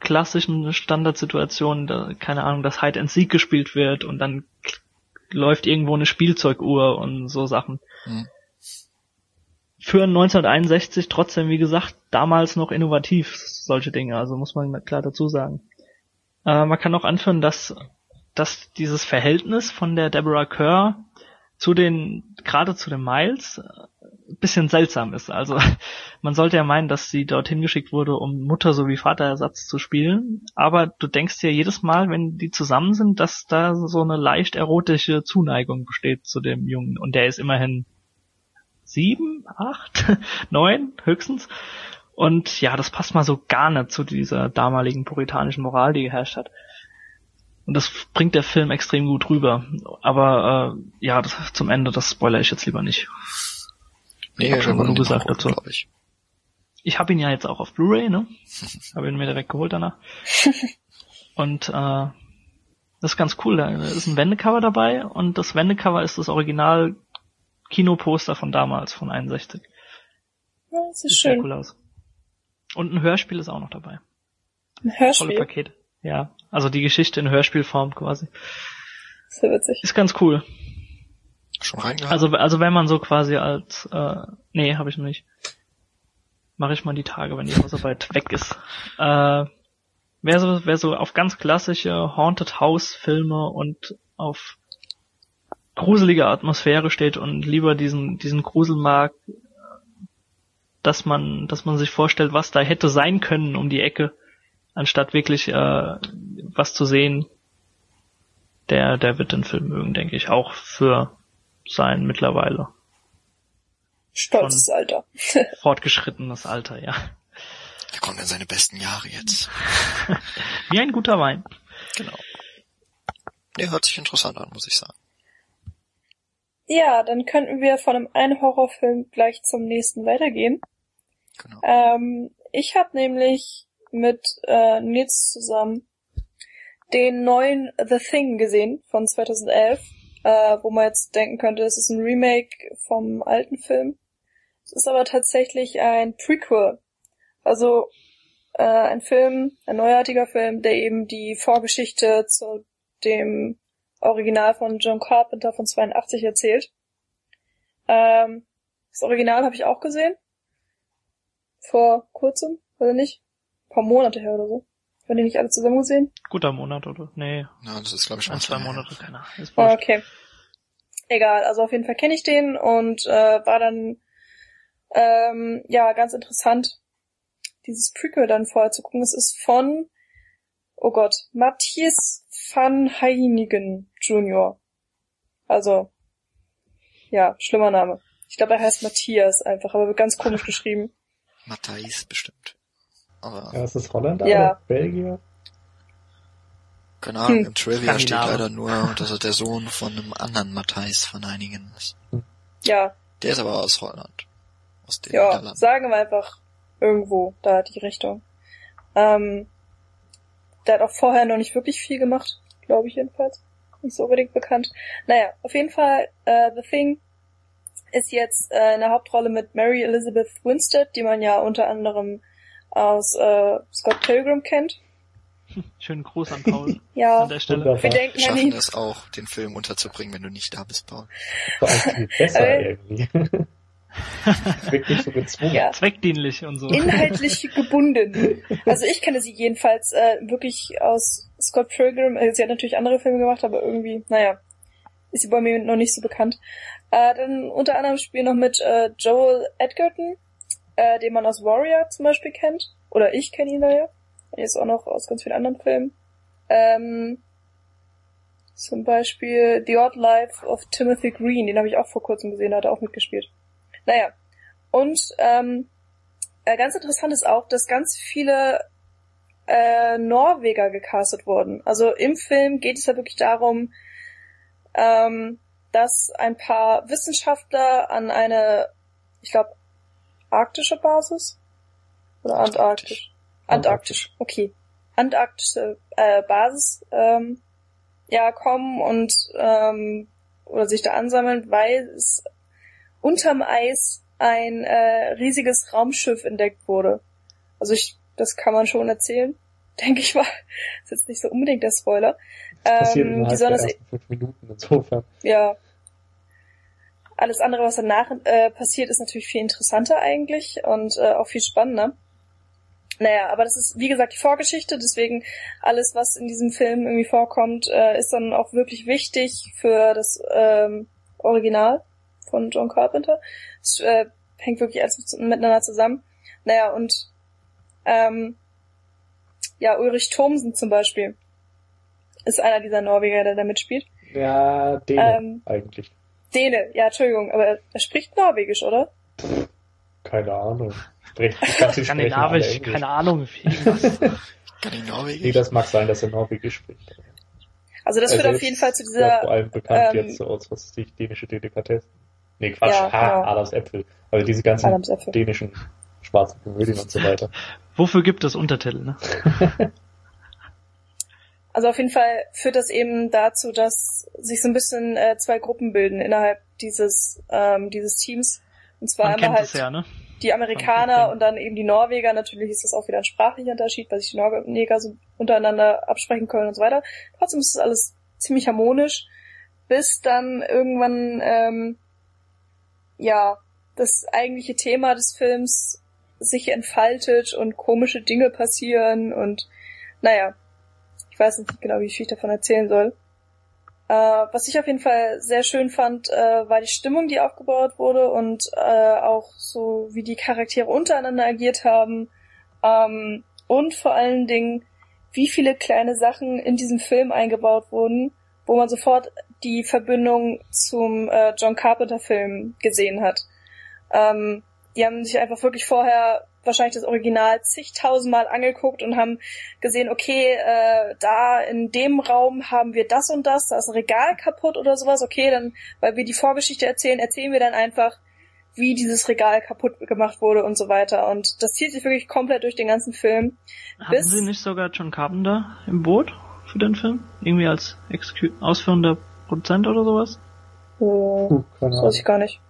klassischen Standardsituationen, da, keine Ahnung, dass Hide and Seek gespielt wird und dann läuft irgendwo eine Spielzeuguhr und so Sachen. Mhm. Für 1961 trotzdem, wie gesagt, damals noch innovativ, solche Dinge, also muss man klar dazu sagen. Äh, man kann auch anführen, dass, dass dieses Verhältnis von der Deborah Kerr zu den, gerade zu den Miles, bisschen seltsam ist. Also man sollte ja meinen, dass sie dorthin geschickt wurde, um Mutter sowie Vaterersatz zu spielen. Aber du denkst ja jedes Mal, wenn die zusammen sind, dass da so eine leicht erotische Zuneigung besteht zu dem Jungen. Und der ist immerhin sieben, acht, neun höchstens. Und ja, das passt mal so gar nicht zu dieser damaligen puritanischen Moral, die geherrscht hat. Und das bringt der Film extrem gut rüber. Aber äh, ja, das, zum Ende, das spoiler ich jetzt lieber nicht. Nee, hab schon genug gesagt dazu. Ich, ich habe ihn ja jetzt auch auf Blu-ray, ne? habe ihn mir direkt geholt danach. und äh, das ist ganz cool. Da ist ein Wendecover dabei und das Wendecover ist das Original Kinoposter von damals, von 61. Ja, das ist Sieht schön. cool aus. Und ein Hörspiel ist auch noch dabei. Ein Hörspiel? Volle Paket. Ja, also die Geschichte in Hörspielform quasi. Sehr witzig. Ist ganz cool. Schon reingehört? Also, also wenn man so quasi als, äh, nee, habe ich noch nicht. Mache ich mal die Tage, wenn die Hausarbeit weg ist. Äh, wer so, wer so auf ganz klassische Haunted House Filme und auf gruselige Atmosphäre steht und lieber diesen, diesen Grusel mag, dass man, dass man sich vorstellt, was da hätte sein können um die Ecke, anstatt wirklich äh, was zu sehen, der, der wird den Film mögen, denke ich, auch für sein mittlerweile. Stolzes Alter. fortgeschrittenes Alter, ja. Er kommt in seine besten Jahre jetzt. Wie ein guter Wein. Genau. Der hört sich interessant an, muss ich sagen. Ja, dann könnten wir von einem einen Horrorfilm gleich zum nächsten weitergehen. Genau. Ähm, ich habe nämlich mit äh, Nils zusammen den neuen The Thing gesehen von 2011, äh, wo man jetzt denken könnte, es ist ein Remake vom alten Film. Es ist aber tatsächlich ein Prequel. Also äh, ein Film, ein neuartiger Film, der eben die Vorgeschichte zu dem Original von John Carpenter von 82 erzählt. Ähm, das Original habe ich auch gesehen. Vor kurzem, oder nicht? Ein paar Monate her oder so. Haben die nicht alle zusammen gesehen? Guter Monat, oder? Nee. Ja, das ist glaube ich schon ein, zwei Monate. Keine Ahnung. Oh, okay. Egal, also auf jeden Fall kenne ich den und äh, war dann ähm, ja ganz interessant, dieses Prequel dann vorher zu gucken. Es ist von, oh Gott, Matthias van Heinigen Jr. Also, ja, schlimmer Name. Ich glaube, er heißt Matthias einfach, aber wird ganz komisch geschrieben. Matthijs bestimmt. Aber Ja, ist das Holländer Ja. oder Belgier? keine Ahnung, Hm. im Trivia steht Skandinavier. leider nur, dass er der Sohn von einem anderen Matthijs von einigen ist. Ja, Der ist aber aus Holland. Aus den ja, Niederlanden. sagen wir einfach irgendwo da die Richtung. Ähm, der hat auch vorher noch nicht wirklich viel gemacht, glaube ich jedenfalls. Nicht so unbedingt bekannt. Naja, auf jeden Fall, äh, The Thing ist jetzt äh, in der Hauptrolle mit Mary Elizabeth Winstead, die man ja unter anderem aus äh, Scott Pilgrim kennt. Schönen Gruß an Paul Ja, an der Stelle. Wunderbar. wir denken Wir schaffen das auch, den Film unterzubringen, wenn du nicht da bist, Paul. Vor allem viel besser Äh. irgendwie. Nicht so gezwungen. Ja. Zweckdienlich und so. inhaltlich gebunden. Also ich kenne sie jedenfalls äh, wirklich aus Scott Pilgrim. Äh, sie hat natürlich andere Filme gemacht, aber irgendwie, naja, ist sie bei mir noch nicht so bekannt. Äh, dann unter anderem spielen noch mit äh, Joel Edgerton, äh, den man aus Warrior zum Beispiel kennt. Oder ich kenne ihn da ja. Er ist auch noch aus ganz vielen anderen Filmen. Ähm, zum Beispiel The Odd Life of Timothy Green, den habe ich auch vor kurzem gesehen, da hat er auch mitgespielt. Naja. Und ähm, äh, ganz interessant ist auch, dass ganz viele äh, Norweger gecastet wurden. Also im Film geht es ja wirklich darum, ähm, dass ein paar Wissenschaftler an eine, ich glaube, arktische Basis oder antarktisch, antarktisch, okay, antarktische äh, Basis ähm, ja kommen und ähm, oder sich da ansammeln, weil es unterm Eis ein äh, riesiges Raumschiff entdeckt wurde. Also ich, das kann man schon erzählen, denke ich mal. Das ist jetzt nicht so unbedingt der Spoiler. Das Ähm, die das, ersten fünf Minuten insofern. ja. Alles andere, was danach äh, passiert, ist natürlich viel interessanter eigentlich und äh, auch viel spannender. Naja, aber das ist, wie gesagt, die Vorgeschichte, deswegen alles, was in diesem Film irgendwie vorkommt, äh, ist dann auch wirklich wichtig für das ähm, Original von John Carpenter. Es äh, hängt wirklich alles mit- miteinander zusammen. Naja, und ähm, ja, Ulrich Thomsen zum Beispiel ist einer dieser Norweger, der da mitspielt. Ja, Däne Ähm, eigentlich. Däne, ja, Entschuldigung, aber er, spricht Norwegisch, oder? Keine Ahnung. Alle Skandinavisch, keine Ahnung. Irgendwas. Kann ich Norwegisch? Nee, das mag sein, dass er Norwegisch spricht. Also das Er führt auf jeden Fall zu ist ja vor dieser, allem bekannt ähm, jetzt so aus, was weiß ich, dänische Delikatessen. Nee, Quatsch, Ja, ha, genau. Adams Äpfel. Also diese ganzen Adamsäpfel. dänischen schwarzen Komödien und so weiter. Wofür gibt es Untertitel, ne? Also auf jeden Fall führt das eben dazu, dass sich so ein bisschen äh, zwei Gruppen bilden innerhalb dieses ähm, dieses Teams. Und zwar Man einmal halt ja, ne? die Amerikaner und dann eben die Norweger. Natürlich ist das auch wieder ein sprachlicher Unterschied, weil sich die Norweger so untereinander absprechen können und so weiter. Trotzdem ist das alles ziemlich harmonisch, bis dann irgendwann ähm, ja das eigentliche Thema des Films sich entfaltet und komische Dinge passieren und naja, ich weiß nicht genau, wie viel ich davon erzählen soll. Äh, was ich auf jeden Fall sehr schön fand, äh, war die Stimmung, die aufgebaut wurde und äh, auch so, wie die Charaktere untereinander agiert haben. Ähm, und vor allen Dingen, wie viele kleine Sachen in diesem Film eingebaut wurden, wo man sofort die Verbindung zum äh, John Carpenter Film gesehen hat. Ähm, die haben sich einfach wirklich vorher wahrscheinlich das Original zigtausendmal angeguckt und haben gesehen, okay, äh, da in dem Raum haben wir das und das, da ist ein Regal kaputt oder sowas, okay, dann, weil wir die Vorgeschichte erzählen, erzählen wir dann einfach, wie dieses Regal kaputt gemacht wurde und so weiter. Und das zieht sich wirklich komplett durch den ganzen Film. Hatten Sie nicht sogar John Carpenter im Boot für den Film? Irgendwie als ausführender Produzent oder sowas? Oh, das weiß ich gar nicht.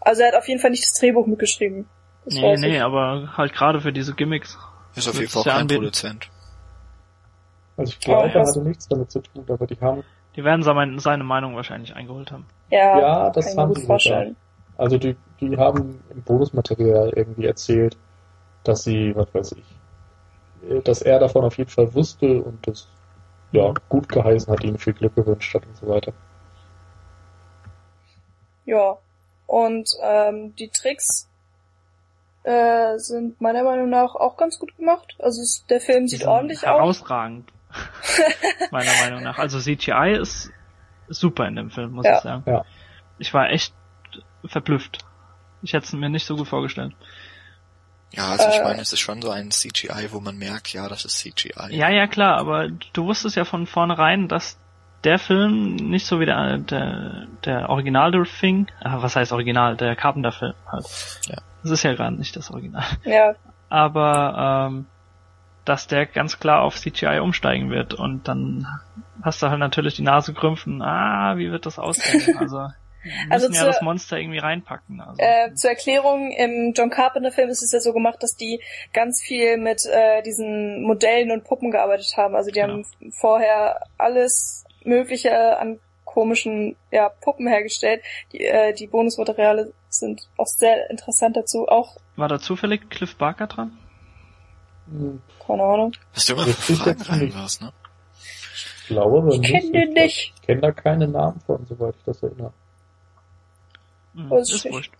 Also er hat auf jeden Fall nicht das Drehbuch mitgeschrieben. Das nee, nee, ich. aber halt gerade für diese Gimmicks. Ist auf jeden Fall kein anbieten. Produzent. Also ich glaube, er hatte nichts damit zu tun, aber die haben... Die werden seine, seine Meinung wahrscheinlich eingeholt haben. Ja, ja das haben sie vorstellen. Also die, die haben im Bonusmaterial irgendwie erzählt, dass sie, was weiß ich, dass er davon auf jeden Fall wusste und das ja, gut geheißen hat, ihm viel Glück gewünscht hat und so weiter. Ja, und ähm, die Tricks äh, sind meiner Meinung nach auch ganz gut gemacht. Also es, der Film sieht ordentlich herausragend. aus. Herausragend. meiner Meinung nach. Also CGI ist super in dem Film, muss ja. ich sagen. Ja. Ich war echt verblüfft. Ich hätte es mir nicht so gut vorgestellt. Ja, also ich äh, meine, es ist schon so ein CGI, wo man merkt, ja, das ist CGI. Ja, ja, klar, aber du wusstest ja von vornherein, dass der Film nicht so wie der, der, der Original The Thing, äh, was heißt Original, der Carpenter-Film halt. Ja. Das ist ja gerade nicht das Original. Ja. Aber ähm, dass der ganz klar auf CGI umsteigen wird und dann hast du halt natürlich die Nase gerümpfen, ah, wie wird das aussehen? Also also müssen ja das Monster irgendwie reinpacken. Also. Äh, zur Erklärung, im John Carpenter Film ist es ja so gemacht, dass die ganz viel mit äh, diesen Modellen und Puppen gearbeitet haben. Also die genau. haben vorher alles Mögliche an komischen ja, Puppen hergestellt. Die, äh, die Bonusmateriale sind auch sehr interessant dazu. Auch War da zufällig Cliff Barker dran? Hm. Keine Ahnung. Hast du immer Fragen rein was, ne? Ich glaube ich nicht. Kenn den nicht. Ich kenne da keine Namen von, soweit ich das erinnere. Mhm, ist wurscht.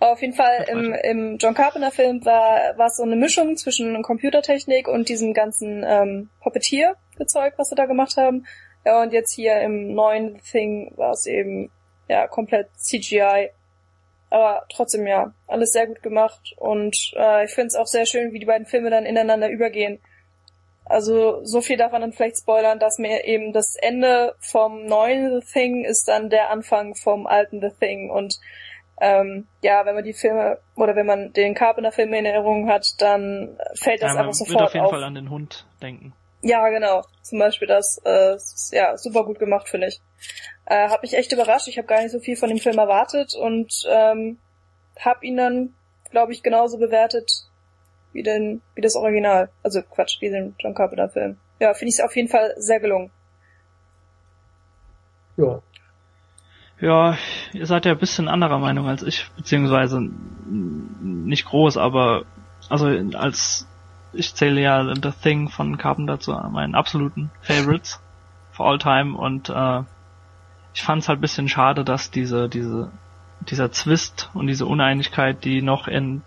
auf jeden Fall im, im John Carpenter Film war war es so eine Mischung zwischen Computertechnik und diesem ganzen ähm, Puppeteer-Gezeug, was sie da gemacht haben. Ja, und jetzt hier im neuen Thing war es eben ja komplett CGI. Aber trotzdem ja, alles sehr gut gemacht und äh, ich finde es auch sehr schön, wie die beiden Filme dann ineinander übergehen. Also so viel darf man dann vielleicht spoilern, dass mir eben das Ende vom neuen The Thing ist dann der Anfang vom alten The Thing und ähm, ja, wenn man die Filme oder wenn man den Carpenter-Film in Erinnerung hat, dann fällt das ja, einfach sofort auf. auf jeden auf. Fall an den Hund denken. Ja, genau. Zum Beispiel das, äh, ist, ja, super gut gemacht, finde ich. Äh, hab mich echt überrascht. Ich habe gar nicht so viel von dem Film erwartet und ähm, hab ihn dann, glaube ich, genauso bewertet wie den, wie das Original. Also Quatsch, wie den John Carpenter Film. Ja, finde ich es auf jeden Fall sehr gelungen. Ja. Ja, ihr seid ja ein bisschen anderer Meinung als ich, beziehungsweise nicht groß, aber also als ich zähle ja The Thing von Carpenter zu meinen absoluten Favorites for all time und äh, ich fand es halt bisschen schade, dass diese, diese, dieser Zwist und diese Uneinigkeit, die noch in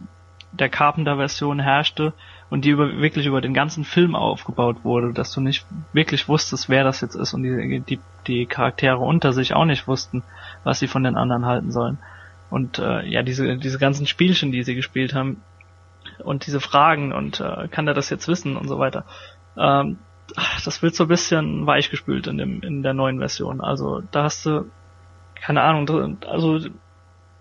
der Carpenter-Version herrschte und die über, wirklich über den ganzen Film aufgebaut wurde, dass du nicht wirklich wusstest, wer das jetzt ist und die, die, die Charaktere unter sich auch nicht wussten, was sie von den anderen halten sollen. Und äh, ja, diese, diese ganzen Spielchen, die sie gespielt haben, und diese Fragen und äh, kann er das jetzt wissen und so weiter. Ähm, das wird so ein bisschen weichgespült in dem in der neuen Version. Also da hast du keine Ahnung, also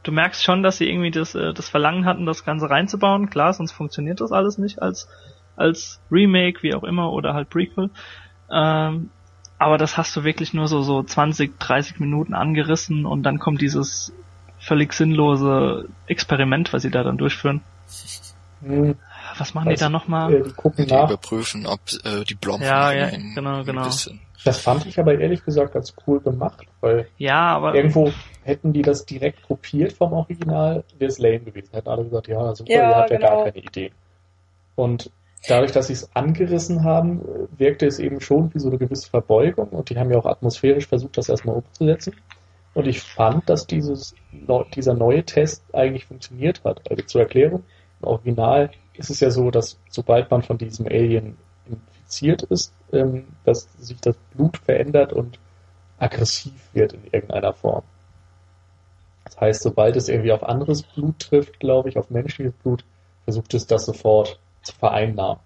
du merkst schon, dass sie irgendwie das äh, das Verlangen hatten, das Ganze reinzubauen. Klar, sonst funktioniert das alles nicht als als Remake, wie auch immer oder halt Prequel. Ähm, aber das hast du wirklich nur so so 20, 30 Minuten angerissen und dann kommt dieses völlig sinnlose Experiment, was sie da dann durchführen. Hm. Was machen also, die da nochmal? Äh, die gucken die nach. überprüfen, ob äh, die Blomben ja, ja, genau, genau. Das fand ich aber ehrlich gesagt ganz cool gemacht, weil ja, aber irgendwo hätten die das direkt kopiert vom Original, wäre es lame gewesen. Hätten alle gesagt, ja, super, ja, ihr habt genau. ja gar keine Idee. Und dadurch, dass sie es angerissen haben, wirkte es eben schon wie so eine gewisse Verbeugung und die haben ja auch atmosphärisch versucht, das erstmal umzusetzen. Und ich fand, dass dieses, dieser neue Test eigentlich funktioniert hat. Also zur Erklärung, im Original ist es ja so, dass sobald man von diesem Alien infiziert ist, ähm, dass sich das Blut verändert und aggressiv wird in irgendeiner Form. Das heißt, sobald es irgendwie auf anderes Blut trifft, glaube ich, auf menschliches Blut, versucht es das sofort zu vereinnahmen.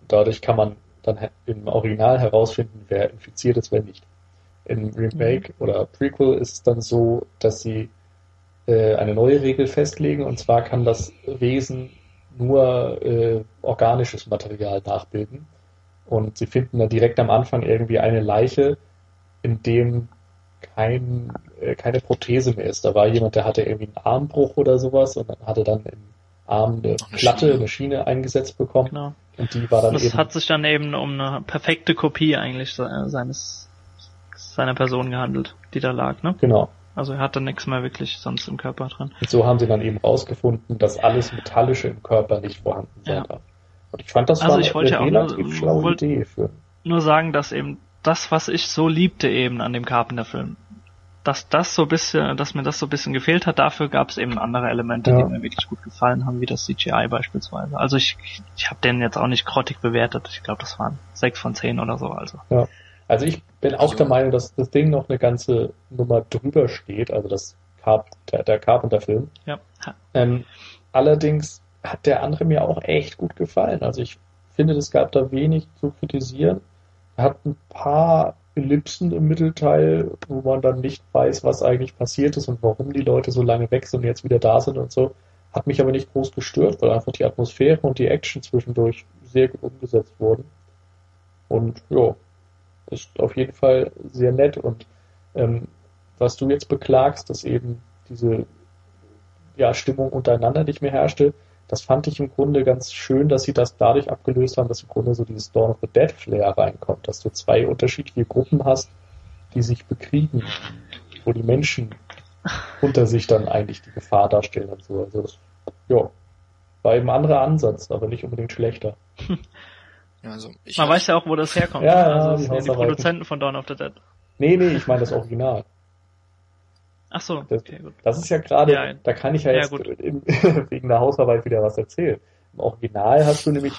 Und dadurch kann man dann im Original herausfinden, wer infiziert ist, wer nicht. Im Remake mhm. oder Prequel ist es dann so, dass sie äh, eine neue Regel festlegen und zwar kann das Wesen nur äh, organisches Material nachbilden. Und sie finden dann direkt am Anfang irgendwie eine Leiche, in dem kein, keine Prothese mehr ist. Da war jemand, der hatte irgendwie einen Armbruch oder sowas und dann hatte dann im Arm eine, eine Platte, Schiene. eine Schiene eingesetzt bekommen. Genau. Und die war dann das eben. hat sich dann eben um eine perfekte Kopie eigentlich seines seiner Person gehandelt, die da lag, ne? Genau. Also er hatte nichts mehr wirklich sonst im Körper drin. Und so haben sie dann eben rausgefunden, dass alles Metallische im Körper nicht vorhanden sein ja. darf. Und ich fand das also war ich wollte eine relativ nur, schlaue wollt, Idee für. Nur sagen, dass eben das, was ich so liebte eben an dem Carpenter-Film, dass das so bisschen, dass mir das so ein bisschen gefehlt hat, dafür gab es eben andere Elemente, ja. die mir wirklich gut gefallen haben, wie das CGI beispielsweise. Also ich, ich habe den jetzt auch nicht grottig bewertet. Ich glaube, das waren sechs von zehn oder so. Also. Ja. Also ich bin auch der Meinung, dass das Ding noch eine ganze Nummer drüber steht, also das Carp der, der Carpenter-Film. Ja. Ähm, allerdings hat der andere mir auch echt gut gefallen. Also ich finde, es gab da wenig zu kritisieren. Er hat ein paar Ellipsen im Mittelteil, wo man dann nicht weiß, was eigentlich passiert ist und warum die Leute so lange weg sind und jetzt wieder da sind und so. Hat mich aber nicht groß gestört, weil einfach die Atmosphäre und die Action zwischendurch sehr gut umgesetzt wurden. Und ja, ist auf jeden Fall sehr nett. Und ähm, was du jetzt beklagst, dass eben diese ja, Stimmung untereinander nicht mehr herrschte, das fand ich im Grunde ganz schön, dass sie das dadurch abgelöst haben, dass im Grunde so dieses Dawn of the Dead Flair reinkommt, dass du zwei unterschiedliche Gruppen hast, die sich bekriegen, wo die Menschen unter sich dann eigentlich die Gefahr darstellen und so. Also das, ja, war eben ein anderer Ansatz, aber nicht unbedingt schlechter. Also Man weiß ja auch, wo das herkommt. Ja, also ja, die, die Produzenten von Dawn of the Dead. Nee, nee, ich meine das Original. Ach so. Das, okay, das ist ja gerade, ja, da kann ich ja jetzt ja, im, wegen der Hausarbeit wieder was erzählen. Im Original hast du nämlich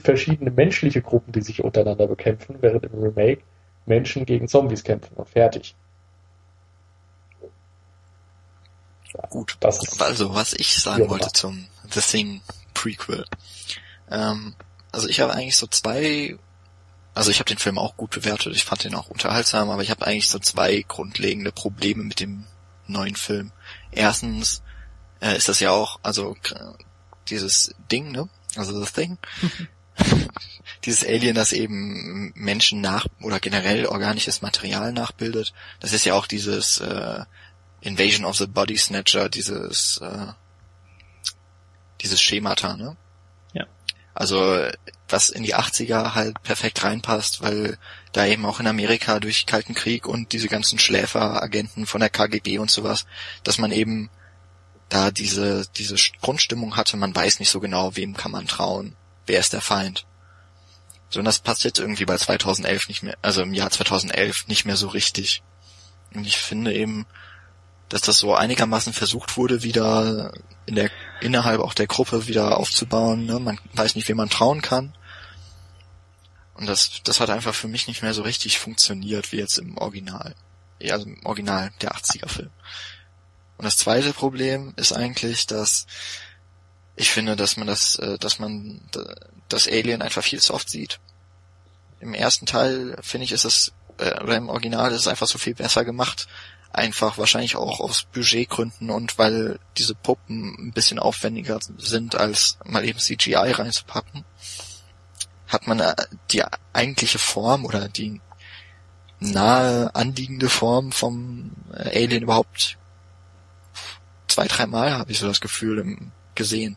verschiedene menschliche Gruppen, die sich untereinander bekämpfen, während im Remake Menschen gegen Zombies kämpfen und fertig. Ja, Gut. Das ist also, was ich sagen wollte zum The Thing Prequel. Ähm, also ich habe eigentlich so zwei, also ich habe den Film auch gut bewertet, ich fand den auch unterhaltsam, aber ich habe eigentlich so zwei grundlegende Probleme mit dem neuen Film. Erstens äh, ist das ja auch, also dieses Ding, ne? Also The Thing. dieses Alien, das eben Menschen nach oder generell organisches Material nachbildet. Das ist ja auch dieses äh, Invasion of the Body Snatcher, dieses äh, dieses Schemata, ne? Also was in die 80er halt perfekt reinpasst, weil da eben auch in Amerika durch Kalten Krieg und diese ganzen Schläferagenten von der KGB und sowas, dass man eben da diese, diese Grundstimmung hatte, man weiß nicht so genau, wem kann man trauen, wer ist der Feind. So, und das passt jetzt irgendwie bei 2011 nicht mehr, also im Jahr 2011 nicht mehr so richtig. Und ich finde eben, dass das so einigermaßen versucht wurde, wieder in der innerhalb auch der Gruppe wieder aufzubauen. Ne? Man weiß nicht, wem man trauen kann. Und das, das hat einfach für mich nicht mehr so richtig funktioniert wie jetzt im Original. Ja, also im Original der 80er Film. Und das zweite Problem ist eigentlich, dass ich finde, dass man das, äh, dass man das Alien einfach viel zu oft sieht. Im ersten Teil finde ich, ist es, äh, oder im Original ist es einfach so viel besser gemacht, Einfach wahrscheinlich auch aus Budgetgründen und weil diese Puppen ein bisschen aufwendiger sind, als mal eben CGI reinzupacken, hat man äh, die eigentliche Form oder die nahe anliegende Form vom äh, Alien überhaupt zwei, dreimal habe ich so das Gefühl gesehen.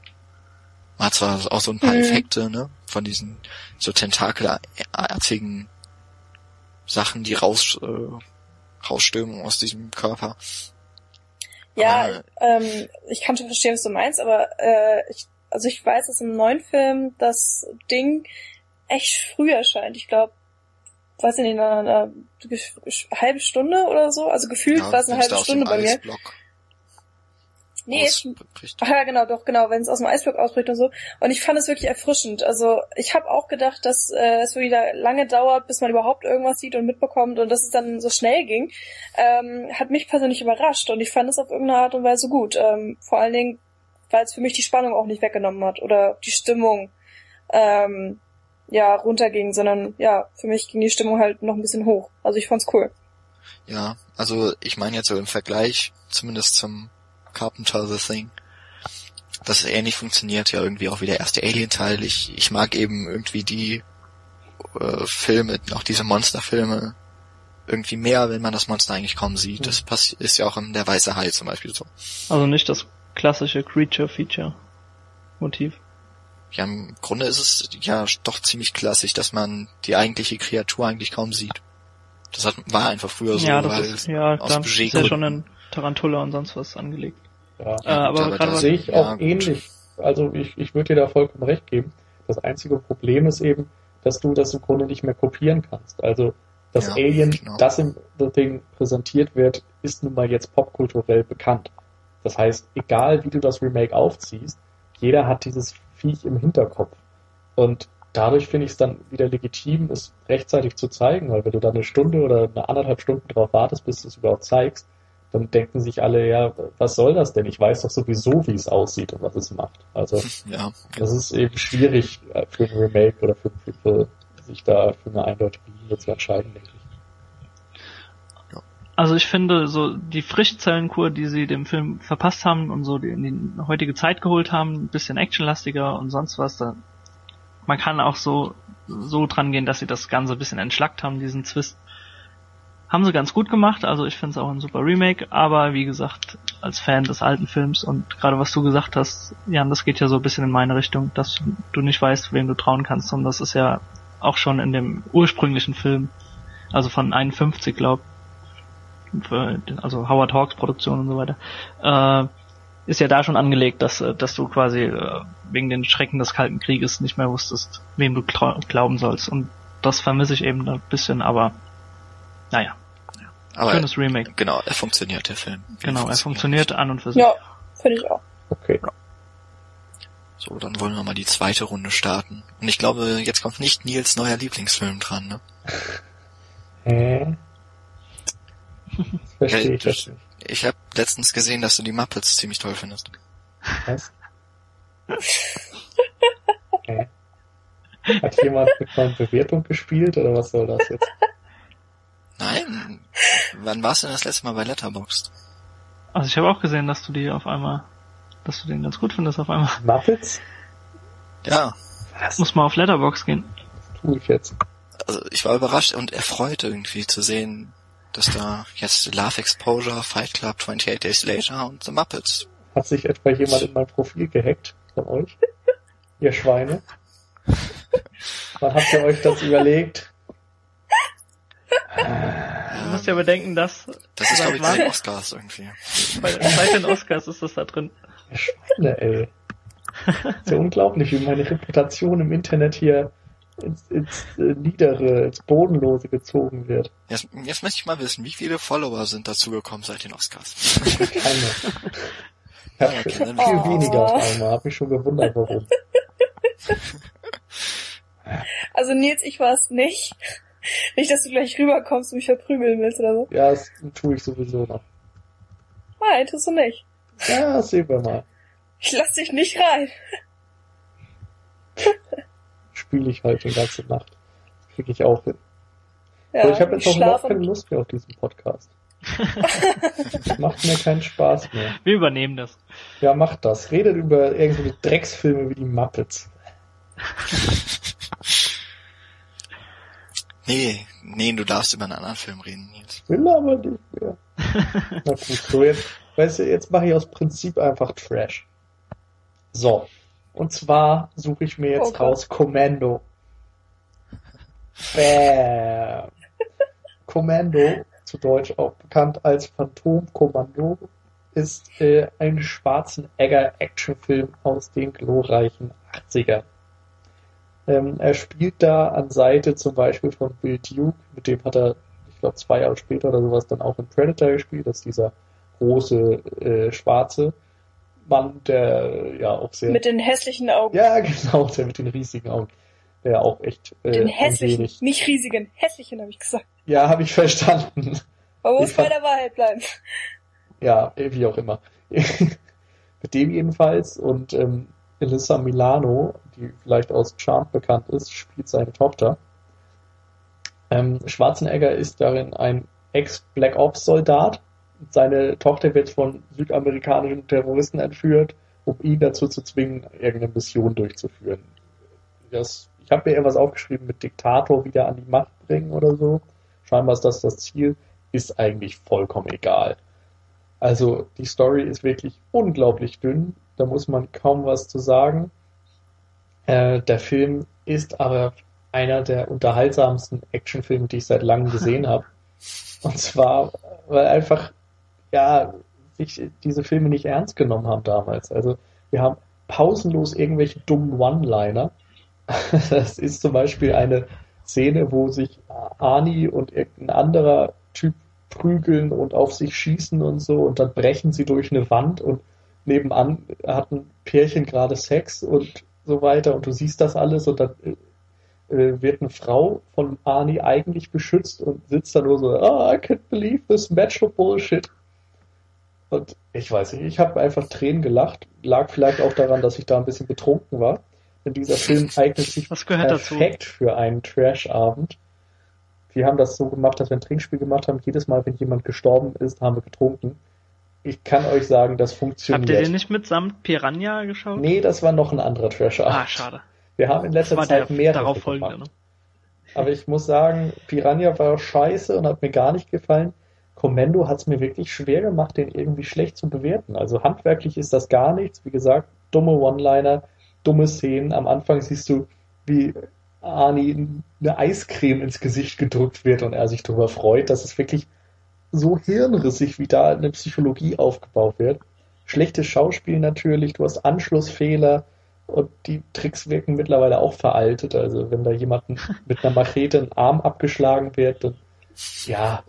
Man hat zwar auch so ein paar mhm. Effekte, ne, von diesen so tentakelartigen Sachen, die raus äh, rausstürmen aus diesem Körper. Ja, äh, ähm, ich kann schon verstehen, was du meinst, aber äh, ich, also ich weiß, dass im neuen Film das Ding echt früh erscheint. Ich glaube, weiß ich nicht, eine, eine, eine, halbe Stunde oder so. Also gefühlt ja, war es eine halbe Stunde bei mir. Nee, ausbricht. Ach ja, genau, doch, genau, wenn es aus dem Eisblock ausbricht und so. Und ich fand es wirklich erfrischend. Also ich habe auch gedacht, dass äh, es wieder lange dauert, bis man überhaupt irgendwas sieht und mitbekommt und dass es dann so schnell ging. Ähm, hat mich persönlich überrascht und ich fand es auf irgendeine Art und Weise gut. Ähm, vor allen Dingen, weil es für mich die Spannung auch nicht weggenommen hat oder die Stimmung ähm, ja runterging, sondern ja, für mich ging die Stimmung halt noch ein bisschen hoch. Also ich fand's cool. Ja, also ich meine jetzt so im Vergleich, zumindest zum Carpenter The Thing. Das ähnlich funktioniert ja irgendwie auch wie der erste Alien-Teil. Ich, ich mag eben irgendwie die äh, Filme, auch diese Monsterfilme, irgendwie mehr, wenn man das Monster eigentlich kaum sieht. Das ist ja auch in der Weiße Hai zum Beispiel so. Also nicht das klassische Creature-Feature-Motiv. Ja, im Grunde ist es ja doch ziemlich klassisch, dass man die eigentliche Kreatur eigentlich kaum sieht. Das hat, war einfach früher so, ja, das weil ist, ja, aus klar, Budget ist ja schon ein Tarantula und sonst was angelegt. Ja, äh, aber, aber gerade sehe ich auch ja, ähnlich. Also ich, ich würde dir da vollkommen recht geben. Das einzige Problem ist eben, dass du das im Grunde nicht mehr kopieren kannst. Also das ja, Alien, genau. das im Ding präsentiert wird, ist nun mal jetzt popkulturell bekannt. Das heißt, egal wie du das Remake aufziehst, jeder hat dieses Viech im Hinterkopf. Und dadurch finde ich es dann wieder legitim, es rechtzeitig zu zeigen, weil wenn du da eine Stunde oder eine anderthalb Stunden drauf wartest, bis du es überhaupt zeigst, dann denken sich alle, ja, was soll das denn? Ich weiß doch sowieso, wie es aussieht und was es macht. Also ja, das ist eben schwierig äh, für ein Remake oder für, für, für sich da für eine eindeutige Linie zu entscheiden, denke ich. Also ich finde, so die Frischzellenkur, die sie dem Film verpasst haben und so in die heutige Zeit geholt haben, ein bisschen actionlastiger und sonst was, da man kann auch so so dran gehen, dass sie das Ganze ein bisschen entschlackt haben, diesen Twist. Haben sie ganz gut gemacht, also ich finde es auch ein super Remake, aber wie gesagt, als Fan des alten Films und gerade was du gesagt hast, Jan, das geht ja so ein bisschen in meine Richtung, dass du nicht weißt, wem du trauen kannst und das ist ja auch schon in dem ursprünglichen Film, also von 51, glaub, also Howard Hawks Produktion und so weiter, äh, ist ja da schon angelegt, dass, dass du quasi äh, wegen den Schrecken des Kalten Krieges nicht mehr wusstest, wem du glauben sollst. Und das vermisse ich eben ein bisschen, aber naja. Aber Schönes Remake. Genau, er funktioniert, der Film. Genau, er funktioniert an und für sich. Ja, finde ich auch. Okay. So, dann wollen wir mal die zweite Runde starten. Und ich glaube, jetzt kommt nicht Nils neuer Lieblingsfilm dran, ne? Hä? Verstehe ich das nicht. Ich habe letztens gesehen, dass du die Muppets ziemlich toll findest. Was? Okay. Hat jemand mit meiner Bewertung gespielt oder was soll das jetzt? Nein. Wann warst du denn das letzte Mal bei Letterboxd? Also ich habe auch gesehen, dass du die auf einmal, dass du den ganz gut findest auf einmal. Muppets? Ja. Was? Muss mal auf Letterbox gehen. Das tue ich jetzt. Also ich war überrascht und erfreut irgendwie zu sehen, dass da jetzt Love Exposure, Fight Club, 28 Days Later und The Muppets. Hat sich etwa jemand in mein Profil gehackt von euch? Ihr Schweine? Wann habt ihr euch das überlegt? Du musst ja bedenken, dass... Das ist, glaube ich, bei den Oscars irgendwie. Bei, bei den Oscars ist das da drin. Schweine, ey. Ist ja unglaublich, wie meine Reputation im Internet hier ins, ins äh, Niedere, ins Bodenlose gezogen wird. Jetzt, jetzt möchte ich mal wissen, wie viele Follower sind dazugekommen seit den Oscars? Keine. Ich habe okay, viel oh. weniger auf einmal, hab mich schon gewundert, warum. Also Nils, ich war es nicht. Nicht, dass du gleich rüberkommst und mich verprügeln willst oder so. Ja, das tue ich sowieso noch. Nein, tust du nicht. Ja, sehen wir mal. Ich lass dich nicht rein spiele ich halt die ganze Nacht. Kriege ich auch hin. Ja, Aber ich habe jetzt auch überhaupt keine Lust mehr auf diesen Podcast. das macht mir keinen Spaß mehr. Wir übernehmen das. Ja, macht das. Redet über irgendwelche Drecksfilme wie die Muppets. Nee, nee, du darfst über einen anderen Film reden, Nils. Will aber nicht mehr. Na gut, so jetzt, weißt du, jetzt mache ich aus Prinzip einfach Trash. So. Und zwar suche ich mir jetzt oh raus Commando. Bam. Commando, zu Deutsch auch bekannt als Phantomkommando, ist äh, ein schwarzen Egger-Actionfilm aus den glorreichen 80er. Ähm, er spielt da an Seite zum Beispiel von Bill Duke, mit dem hat er, ich glaube, zwei Jahre später oder sowas dann auch in Predator gespielt, das ist dieser große äh, schwarze Mann, der ja auch sehr... Mit den hässlichen Augen. Ja, genau, der mit den riesigen Augen. Der auch echt... Äh, den hässlichen, nicht riesigen, hässlichen habe ich gesagt. Ja, habe ich verstanden. Man muss bei der Wahrheit bleiben. Ja, wie auch immer. mit dem jedenfalls und ähm, Elissa Milano, die vielleicht aus Charmed bekannt ist, spielt seine Tochter. Ähm, Schwarzenegger ist darin ein Ex-Black Ops-Soldat. Seine Tochter wird von südamerikanischen Terroristen entführt, um ihn dazu zu zwingen, irgendeine Mission durchzuführen. Das, ich habe mir irgendwas aufgeschrieben mit Diktator wieder an die Macht bringen oder so. Scheinbar ist das das Ziel. Ist eigentlich vollkommen egal. Also die Story ist wirklich unglaublich dünn, da muss man kaum was zu sagen. Äh, der Film ist aber einer der unterhaltsamsten Actionfilme, die ich seit langem gesehen habe. Und zwar, weil einfach, ja, sich diese Filme nicht ernst genommen haben damals. Also wir haben pausenlos irgendwelche dummen One-Liner. Das ist zum Beispiel eine Szene, wo sich Ani und irgendein anderer Typ prügeln und auf sich schießen und so und dann brechen sie durch eine Wand und nebenan hat ein Pärchen gerade Sex und so weiter und du siehst das alles und dann äh, äh wird eine Frau von Arnie eigentlich beschützt und sitzt da nur so, oh, I can't believe this metro bullshit. Und ich weiß nicht, ich habe einfach Tränen gelacht. Lag vielleicht auch daran, dass ich da ein bisschen betrunken war. Denn dieser Film eignet sich perfekt dazu? für einen Trash-Abend wir haben das so gemacht, dass wir ein Trinkspiel gemacht haben. Jedes Mal, wenn jemand gestorben ist, haben wir getrunken. Ich kann euch sagen, das funktioniert. Habt ihr den nicht mitsamt Piranha geschaut? Nee, das war noch ein anderer Trasher. Ah, schade. Wir haben in letzter Zeit mehr darauf folgende, ne? Aber ich muss sagen, Piranha war scheiße und hat mir gar nicht gefallen. Commando hat es mir wirklich schwer gemacht, den irgendwie schlecht zu bewerten. Also handwerklich ist das gar nichts. Wie gesagt, dumme One-Liner, dumme Szenen. Am Anfang siehst du, wie Arnie eine Eiscreme ins Gesicht gedrückt wird und er sich darüber freut, dass es wirklich so hirnrissig, wie da eine Psychologie aufgebaut wird. Schlechtes Schauspiel natürlich, du hast Anschlussfehler und die Tricks wirken mittlerweile auch veraltet. Also wenn da jemanden mit einer Machete ein Arm abgeschlagen wird, dann ja,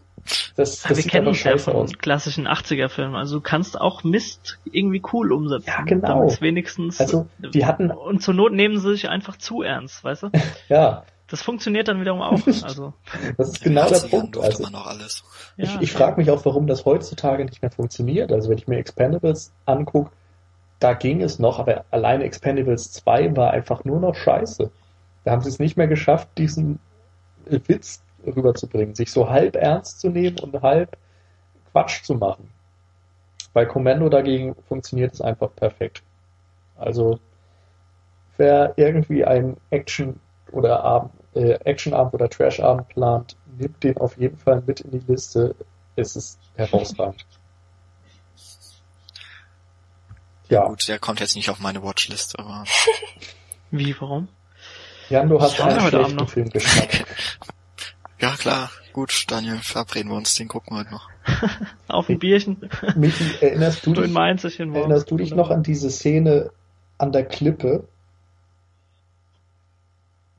das, das wir kennen uns ja von aus. klassischen 80er-Filmen. Also du kannst auch Mist irgendwie cool umsetzen. Ja, genau. wenigstens. Also die hatten und zur Not nehmen sie sich einfach zu ernst, weißt du? ja. Das funktioniert dann wiederum auch. Also das ist genau der Punkt. Also man alles. Ich, ja. ich frage mich auch, warum das heutzutage nicht mehr funktioniert. Also wenn ich mir Expendables angucke, da ging es noch, aber alleine Expendables 2 war einfach nur noch scheiße. Da haben sie es nicht mehr geschafft, diesen Witz rüberzubringen, sich so halb ernst zu nehmen und halb Quatsch zu machen. Bei Commando dagegen funktioniert es einfach perfekt. Also wer irgendwie einen Action oder Abend, äh, Actionabend oder Trashabend plant, nimmt den auf jeden Fall mit in die Liste. Es ist herausragend. Ja. Gut, der kommt jetzt nicht auf meine Watchlist, aber. Wie, warum? Jan, du hast einen schlechten Film geschnappt. Ja, klar. Gut, Daniel, verabreden wir uns, den gucken wir heute noch. Auf ein Bierchen. Michi, erinnerst du dich, erinnerst du dich noch an diese Szene an der Klippe,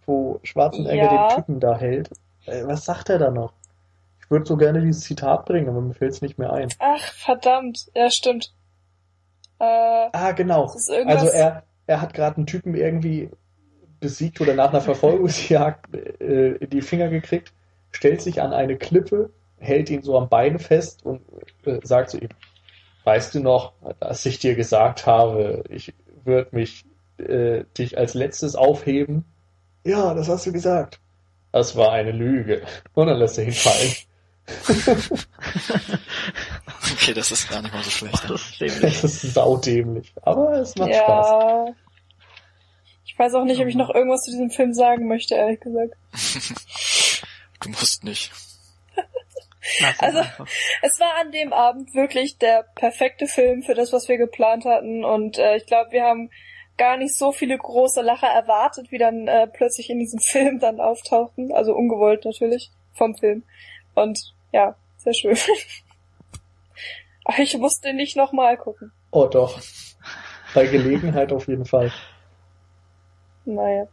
wo Schwarzenegger ja. den Typen da hält? Äh, was sagt er da noch? Ich würde so gerne dieses Zitat bringen, aber mir fällt es nicht mehr ein. Ach, verdammt. Ja, stimmt. Äh, ah, genau. Also er, er hat gerade einen Typen irgendwie besiegt oder nach einer Verfolgungsjagd äh, in die Finger gekriegt stellt sich an eine Klippe, hält ihn so am Bein fest und äh, sagt zu ihm, weißt du noch, dass ich dir gesagt habe, ich würde mich äh, dich als letztes aufheben? Ja, das hast du gesagt. Das war eine Lüge. Und dann lässt er ihn fallen. okay, das ist gar nicht mal so schlecht. Das ist, dämlich. das ist saudämlich. Aber es macht ja. Spaß. Ich weiß auch nicht, ob ich noch irgendwas zu diesem Film sagen möchte, ehrlich gesagt. Du musst nicht. also, es war an dem Abend wirklich der perfekte Film für das, was wir geplant hatten. Und äh, ich glaube, wir haben gar nicht so viele große Lacher erwartet, wie dann äh, plötzlich in diesem Film dann auftauchten. Also ungewollt natürlich vom Film. Und ja, sehr schön. Ich musste nicht nochmal gucken. Oh doch. Bei Gelegenheit auf jeden Fall. Naja.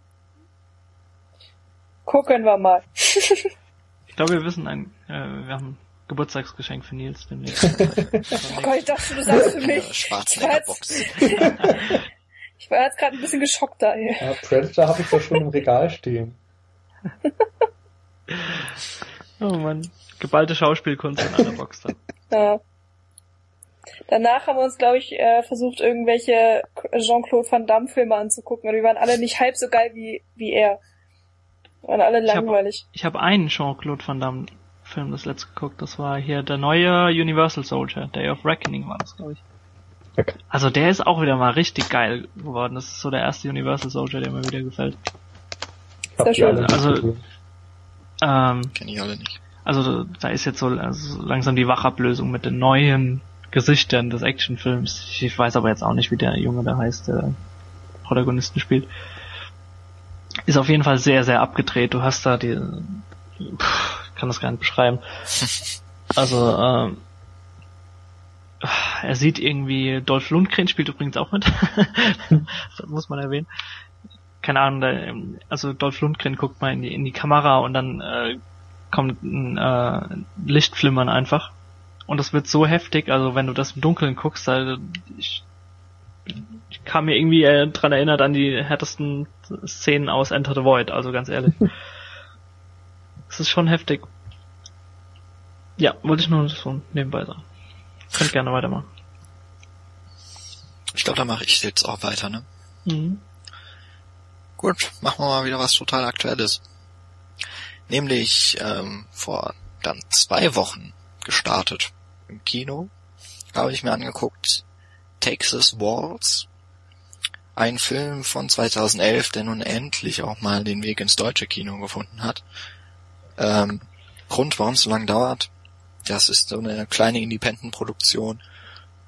Gucken wir mal. ich glaube, wir wissen ein, äh, wir haben ein Geburtstagsgeschenk für Nils demnächst. oh Gott, ich dachte, du sagst für mich. Schwarzenegger-Box. Ich war jetzt gerade ein bisschen geschockt da. Hier. Ja, Predator habe ich doch schon im Regal stehen. oh man, geballte Schauspielkunst in einer Box dann. Ja. Danach haben wir uns, glaube ich, äh, versucht, irgendwelche Jean-Claude Van Damme-Filme anzugucken. Und die waren alle nicht halb so geil wie, wie er. Waren alle langweilig. Ich habe hab einen Jean-Claude Van Damme-Film das letzte geguckt. Das war hier der neue Universal Soldier. Day of Reckoning war das, glaube ich. Okay. Also der ist auch wieder mal richtig geil geworden. Das ist so der erste Universal Soldier, der mir wieder gefällt. Sehr schön. Also, ähm, Kenn ich alle nicht. Also da ist jetzt so also langsam die Wachablösung mit den neuen Gesichtern des Actionfilms. Ich weiß aber jetzt auch nicht, wie der Junge da heißt, der Protagonisten spielt. Ist auf jeden Fall sehr, sehr abgedreht. Du hast da die, pff, kann das gar nicht beschreiben. Also, ähm, er sieht irgendwie, Dolph Lundgren spielt übrigens auch mit. das muss man erwähnen. Keine Ahnung, also Dolph Lundgren guckt mal in die, in die Kamera und dann äh, kommt ein äh, Lichtflimmern einfach. Und das wird so heftig, also wenn du das im Dunkeln guckst, da, ich, ich kam mir irgendwie äh, dran erinnert an die härtesten Szenen aus Enter the Void, also ganz ehrlich. Es ist schon heftig. Ja, wollte ich nur so nebenbei sagen. Könnt gerne weitermachen. Ich glaube, da mache ich jetzt auch weiter, ne? Mhm. Gut, machen wir mal wieder was total Aktuelles. Nämlich ähm, vor dann zwei Wochen gestartet im Kino. Habe ich mir angeguckt Texas Walls. Ein Film von 2011, der nun endlich auch mal den Weg ins deutsche Kino gefunden hat. Ähm, Grund, warum es so lange dauert, das ist so eine kleine Independent-Produktion,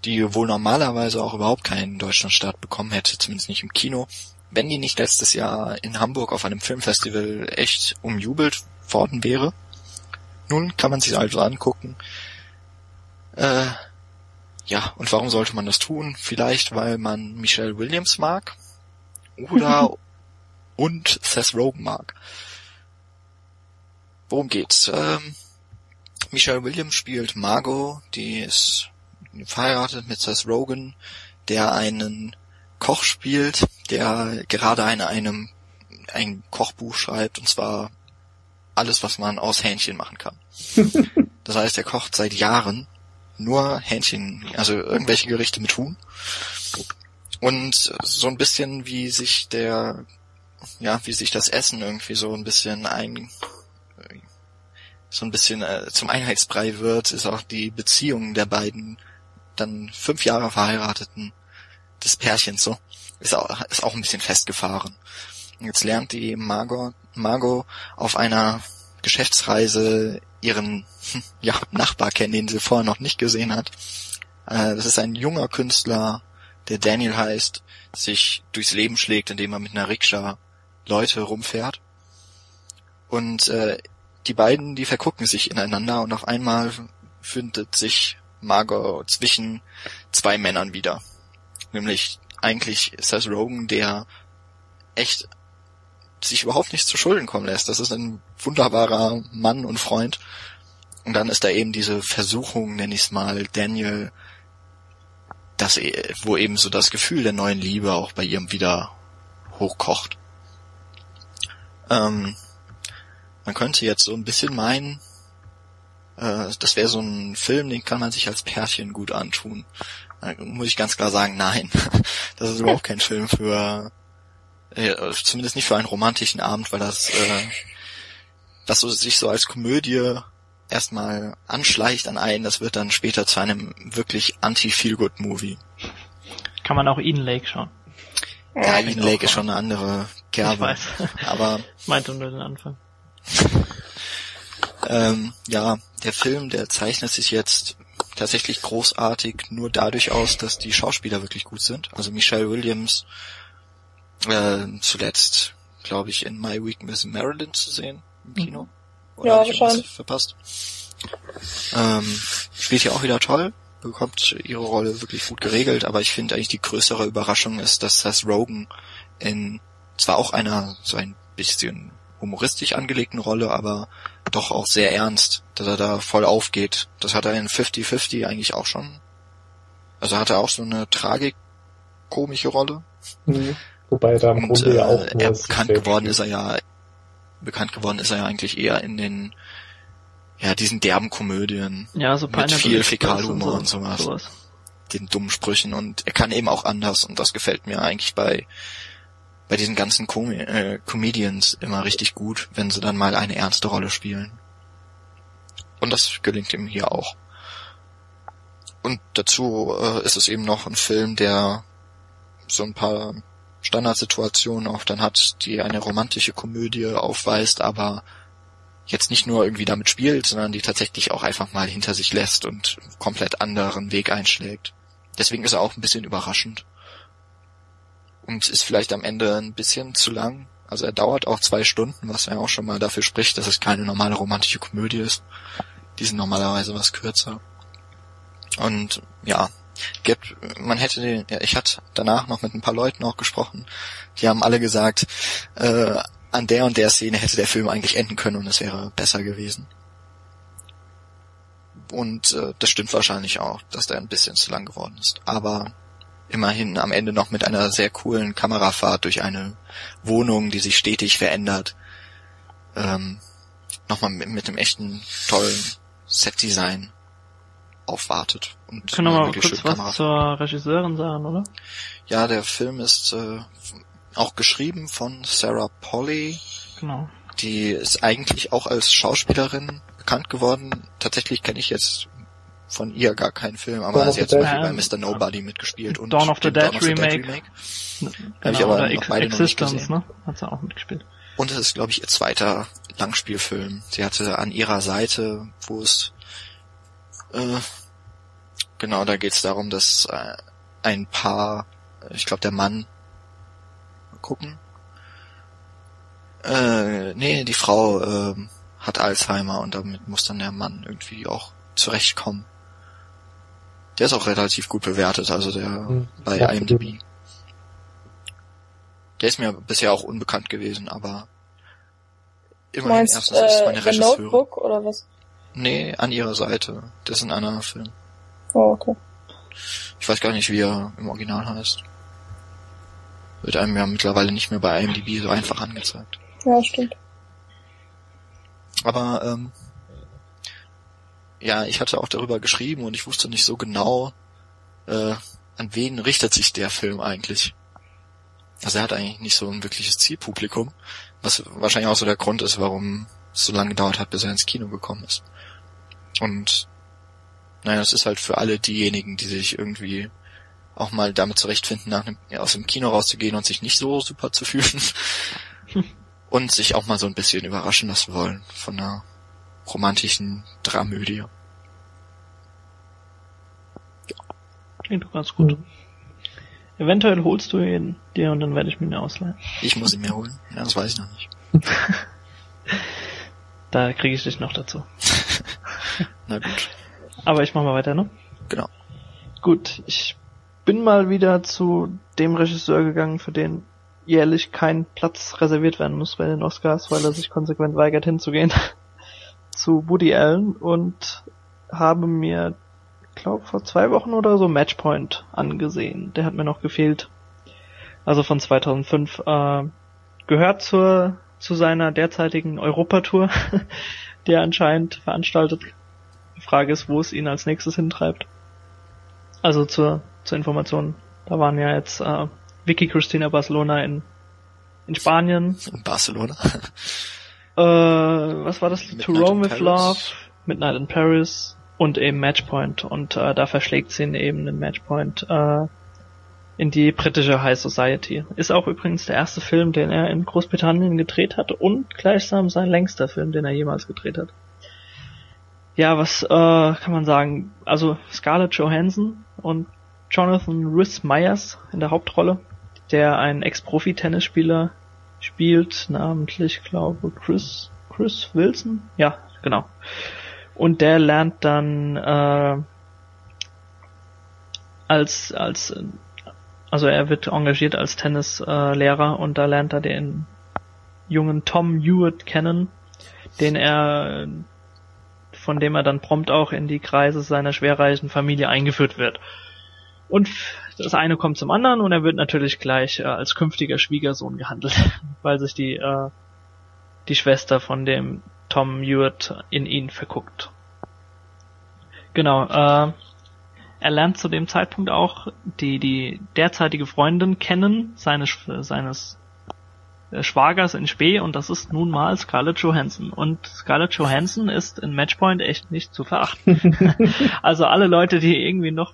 die wohl normalerweise auch überhaupt keinen Deutschlandstart bekommen hätte, zumindest nicht im Kino. Wenn die nicht letztes Jahr in Hamburg auf einem Filmfestival echt umjubelt worden wäre. Nun kann man sich also angucken. Äh, ja, und warum sollte man das tun? Vielleicht, weil man Michelle Williams mag oder und Seth Rogen mag. Worum geht's? Ähm, Michelle Williams spielt Margot, die ist verheiratet mit Seth Rogen, der einen Koch spielt, der gerade eine, einem ein Kochbuch schreibt, und zwar alles, was man aus Hähnchen machen kann. das heißt, er kocht seit Jahren nur Hähnchen, also irgendwelche Gerichte mit Huhn. Und so ein bisschen wie sich der, ja, wie sich das Essen irgendwie so ein bisschen ein, so ein bisschen äh, zum Einheitsbrei wird, ist auch die Beziehung der beiden dann fünf Jahre verheirateten des Pärchens so, ist auch, ist auch ein bisschen festgefahren. Jetzt lernt die Margot, Margot auf einer Geschäftsreise ihren ja, Nachbar kennen, den sie vorher noch nicht gesehen hat. Äh, das ist ein junger Künstler, der Daniel heißt, sich durchs Leben schlägt, indem er mit einer Rikscha Leute rumfährt. Und äh, die beiden, die vergucken sich ineinander und auf einmal findet sich Margot zwischen zwei Männern wieder. Nämlich eigentlich Seth Rogen, der echt sich überhaupt nichts zu Schulden kommen lässt. Das ist ein wunderbarer Mann und Freund. Und dann ist da eben diese Versuchung, nenn ich's mal, Daniel, dass, e, wo eben so das Gefühl der neuen Liebe auch bei ihm wieder hochkocht. Ähm, man könnte jetzt so ein bisschen meinen, äh, das wäre so ein Film, den kann man sich als Pärchen gut antun. Da muss ich ganz klar sagen, nein. Das ist überhaupt kein Film für äh, zumindest nicht für einen romantischen Abend, weil das, äh, das so, sich so als Komödie erstmal anschleicht an einen, das wird dann später zu einem wirklich anti-Feel-Good-Movie. Kann man auch Eden Lake schauen. Ja, ja Eden Lake ist schon eine andere Kerbe. Ich weiß. Aber. Meinte nur den Anfang. Ähm, ja, der Film, der zeichnet sich jetzt tatsächlich großartig nur dadurch aus, dass die Schauspieler wirklich gut sind. Also Michelle Williams äh, zuletzt, glaube ich, in My Week Miss Marilyn zu sehen im Kino. Mhm. Oder ja, wahrscheinlich. Verpasst. Ähm, spielt hier auch wieder toll. bekommt ihre Rolle wirklich gut geregelt, aber ich finde eigentlich die größere Überraschung ist, dass das Rogan in zwar auch einer so ein bisschen humoristisch angelegten Rolle, aber doch auch sehr ernst, dass er da voll aufgeht. Das hat er in 50-50 eigentlich auch schon. Also hat er auch so eine tragikomische Rolle. Mhm. Wobei er da im Grunde ja auch äh, er bekannt geworden ist er ja bekannt geworden ist er ja eigentlich eher in den ja diesen derben Komödien ja, so mit viel Fäkalhumor und, so, und sowas. sowas. Den dummen Sprüchen und er kann eben auch anders und das gefällt mir eigentlich bei bei diesen ganzen Com äh, Comedians immer richtig gut, wenn sie dann mal eine ernste Rolle spielen. Und das gelingt ihm hier auch. Und dazu äh, ist es eben noch ein Film, der so ein paar Standardsituationen auch dann hat, die eine romantische Komödie aufweist, aber jetzt nicht nur irgendwie damit spielt, sondern die tatsächlich auch einfach mal hinter sich lässt und komplett anderen Weg einschlägt. Deswegen ist er auch ein bisschen überraschend und ist vielleicht am Ende ein bisschen zu lang. Also er dauert auch zwei Stunden, was ja auch schon mal dafür spricht, dass es keine normale romantische Komödie ist. Die sind normalerweise was kürzer. Und ja, man hätte den, ja, ich hatte danach noch mit ein paar Leuten auch gesprochen, die haben alle gesagt, äh, an der und der Szene hätte der Film eigentlich enden können und es wäre besser gewesen. Und äh, das stimmt wahrscheinlich auch, dass der ein bisschen zu lang geworden ist. Aber immerhin am Ende noch mit einer sehr coolen Kamerafahrt durch eine Wohnung, die sich stetig verändert. Ähm, nochmal mit, mit einem echten tollen Setdesign aufwartet. Und Können wir mal kurz was zur Regisseurin sagen, oder? Ja, der Film ist äh, auch geschrieben von Sarah Polly. Genau. Die ist eigentlich auch als Schauspielerin bekannt geworden. Tatsächlich kenne ich jetzt von ihr gar keinen Film, aber Dawn sie hat zum Beispiel bei Mr. Nobody mitgespielt und Dawn of the Dead, Dawn of the Dead Remake. Remake. Genau, ich aber oder noch beide Existence, noch nicht gesehen. ne? Hat sie auch mitgespielt. Und es ist, glaube ich, ihr zweiter Langspielfilm. Sie hatte an ihrer Seite, wo es äh, genau, da geht es darum, dass äh, ein Paar, ich glaube der Mann, mal gucken, äh, nee, die Frau äh, hat Alzheimer und damit muss dann der Mann irgendwie auch zurechtkommen. Der ist auch relativ gut bewertet, also der hm, bei IMDb. Der ist mir bisher auch unbekannt gewesen, aber immerhin meinst, erstens äh, ist meine Regisseurin. Notebook oder was? Nee, an ihrer Seite. Das ist ein anderer Film. Oh, okay. Ich weiß gar nicht, wie er im Original heißt. Wird einem ja mittlerweile nicht mehr bei IMDb so einfach angezeigt. Ja, stimmt. Aber ähm, ja, ich hatte auch darüber geschrieben und ich wusste nicht so genau, äh, an wen richtet sich der Film eigentlich. Also er hat eigentlich nicht so ein wirkliches Zielpublikum, was wahrscheinlich auch so der Grund ist, warum es so lange gedauert hat, bis er ins Kino gekommen ist. Und naja, es ist halt für alle diejenigen, die sich irgendwie auch mal damit zurechtfinden, nach einem, aus dem Kino rauszugehen und sich nicht so super zu fühlen. und sich auch mal so ein bisschen überraschen lassen wollen von einer romantischen Dramödie. Klingt doch ganz gut. Mhm. Eventuell holst du ihn dir und dann werde ich mir ihn ausleihen. Ich muss ihn mir holen. Ja, das weiß ich noch nicht. da kriege ich dich noch dazu. Na gut. Aber ich mach mal weiter, ne? Genau. Gut, ich bin mal wieder zu dem Regisseur gegangen, für den jährlich kein Platz reserviert werden muss bei den Oscars, weil er sich konsequent weigert hinzugehen zu Woody Allen und habe mir, glaube vor zwei Wochen oder so Matchpoint angesehen. Der hat mir noch gefehlt. Also von 2005 äh, gehört zur zu seiner derzeitigen Europatour, die er anscheinend veranstaltet. Die Frage ist, wo es ihn als nächstes hintreibt. Also zur zur Information, da waren ja jetzt äh, Vicky Christina Barcelona in in Spanien. In Barcelona. äh, was war das? Midnight to Rome with Love, Midnight in Paris und eben Matchpoint. Und äh, da verschlägt sie ihn eben in Matchpoint äh, in die britische High Society. Ist auch übrigens der erste Film, den er in Großbritannien gedreht hat und gleichsam sein längster Film, den er jemals gedreht hat. Ja, was äh, kann man sagen? Also Scarlett Johansson und Jonathan Rhys Myers in der Hauptrolle, der einen Ex-Profi-Tennisspieler spielt, namentlich, glaube Chris, Chris Wilson? Ja, genau. Und der lernt dann äh, als, als, also er wird engagiert als Tennislehrer und da lernt er den jungen Tom Hewitt kennen, den er, von dem er dann prompt auch in die Kreise seiner schwerreichen Familie eingeführt wird. Und das eine kommt zum anderen und er wird natürlich gleich äh, als künftiger Schwiegersohn gehandelt, weil sich die, äh, die Schwester von dem Tom Hewitt in ihn verguckt. Genau, äh, er lernt zu dem Zeitpunkt auch die, die derzeitige Freundin kennen, seines, seines äh, Schwagers in Spee und das ist nun mal Scarlett Johansson. Und Scarlett Johansson ist in Matchpoint echt nicht zu verachten. also alle Leute, die irgendwie noch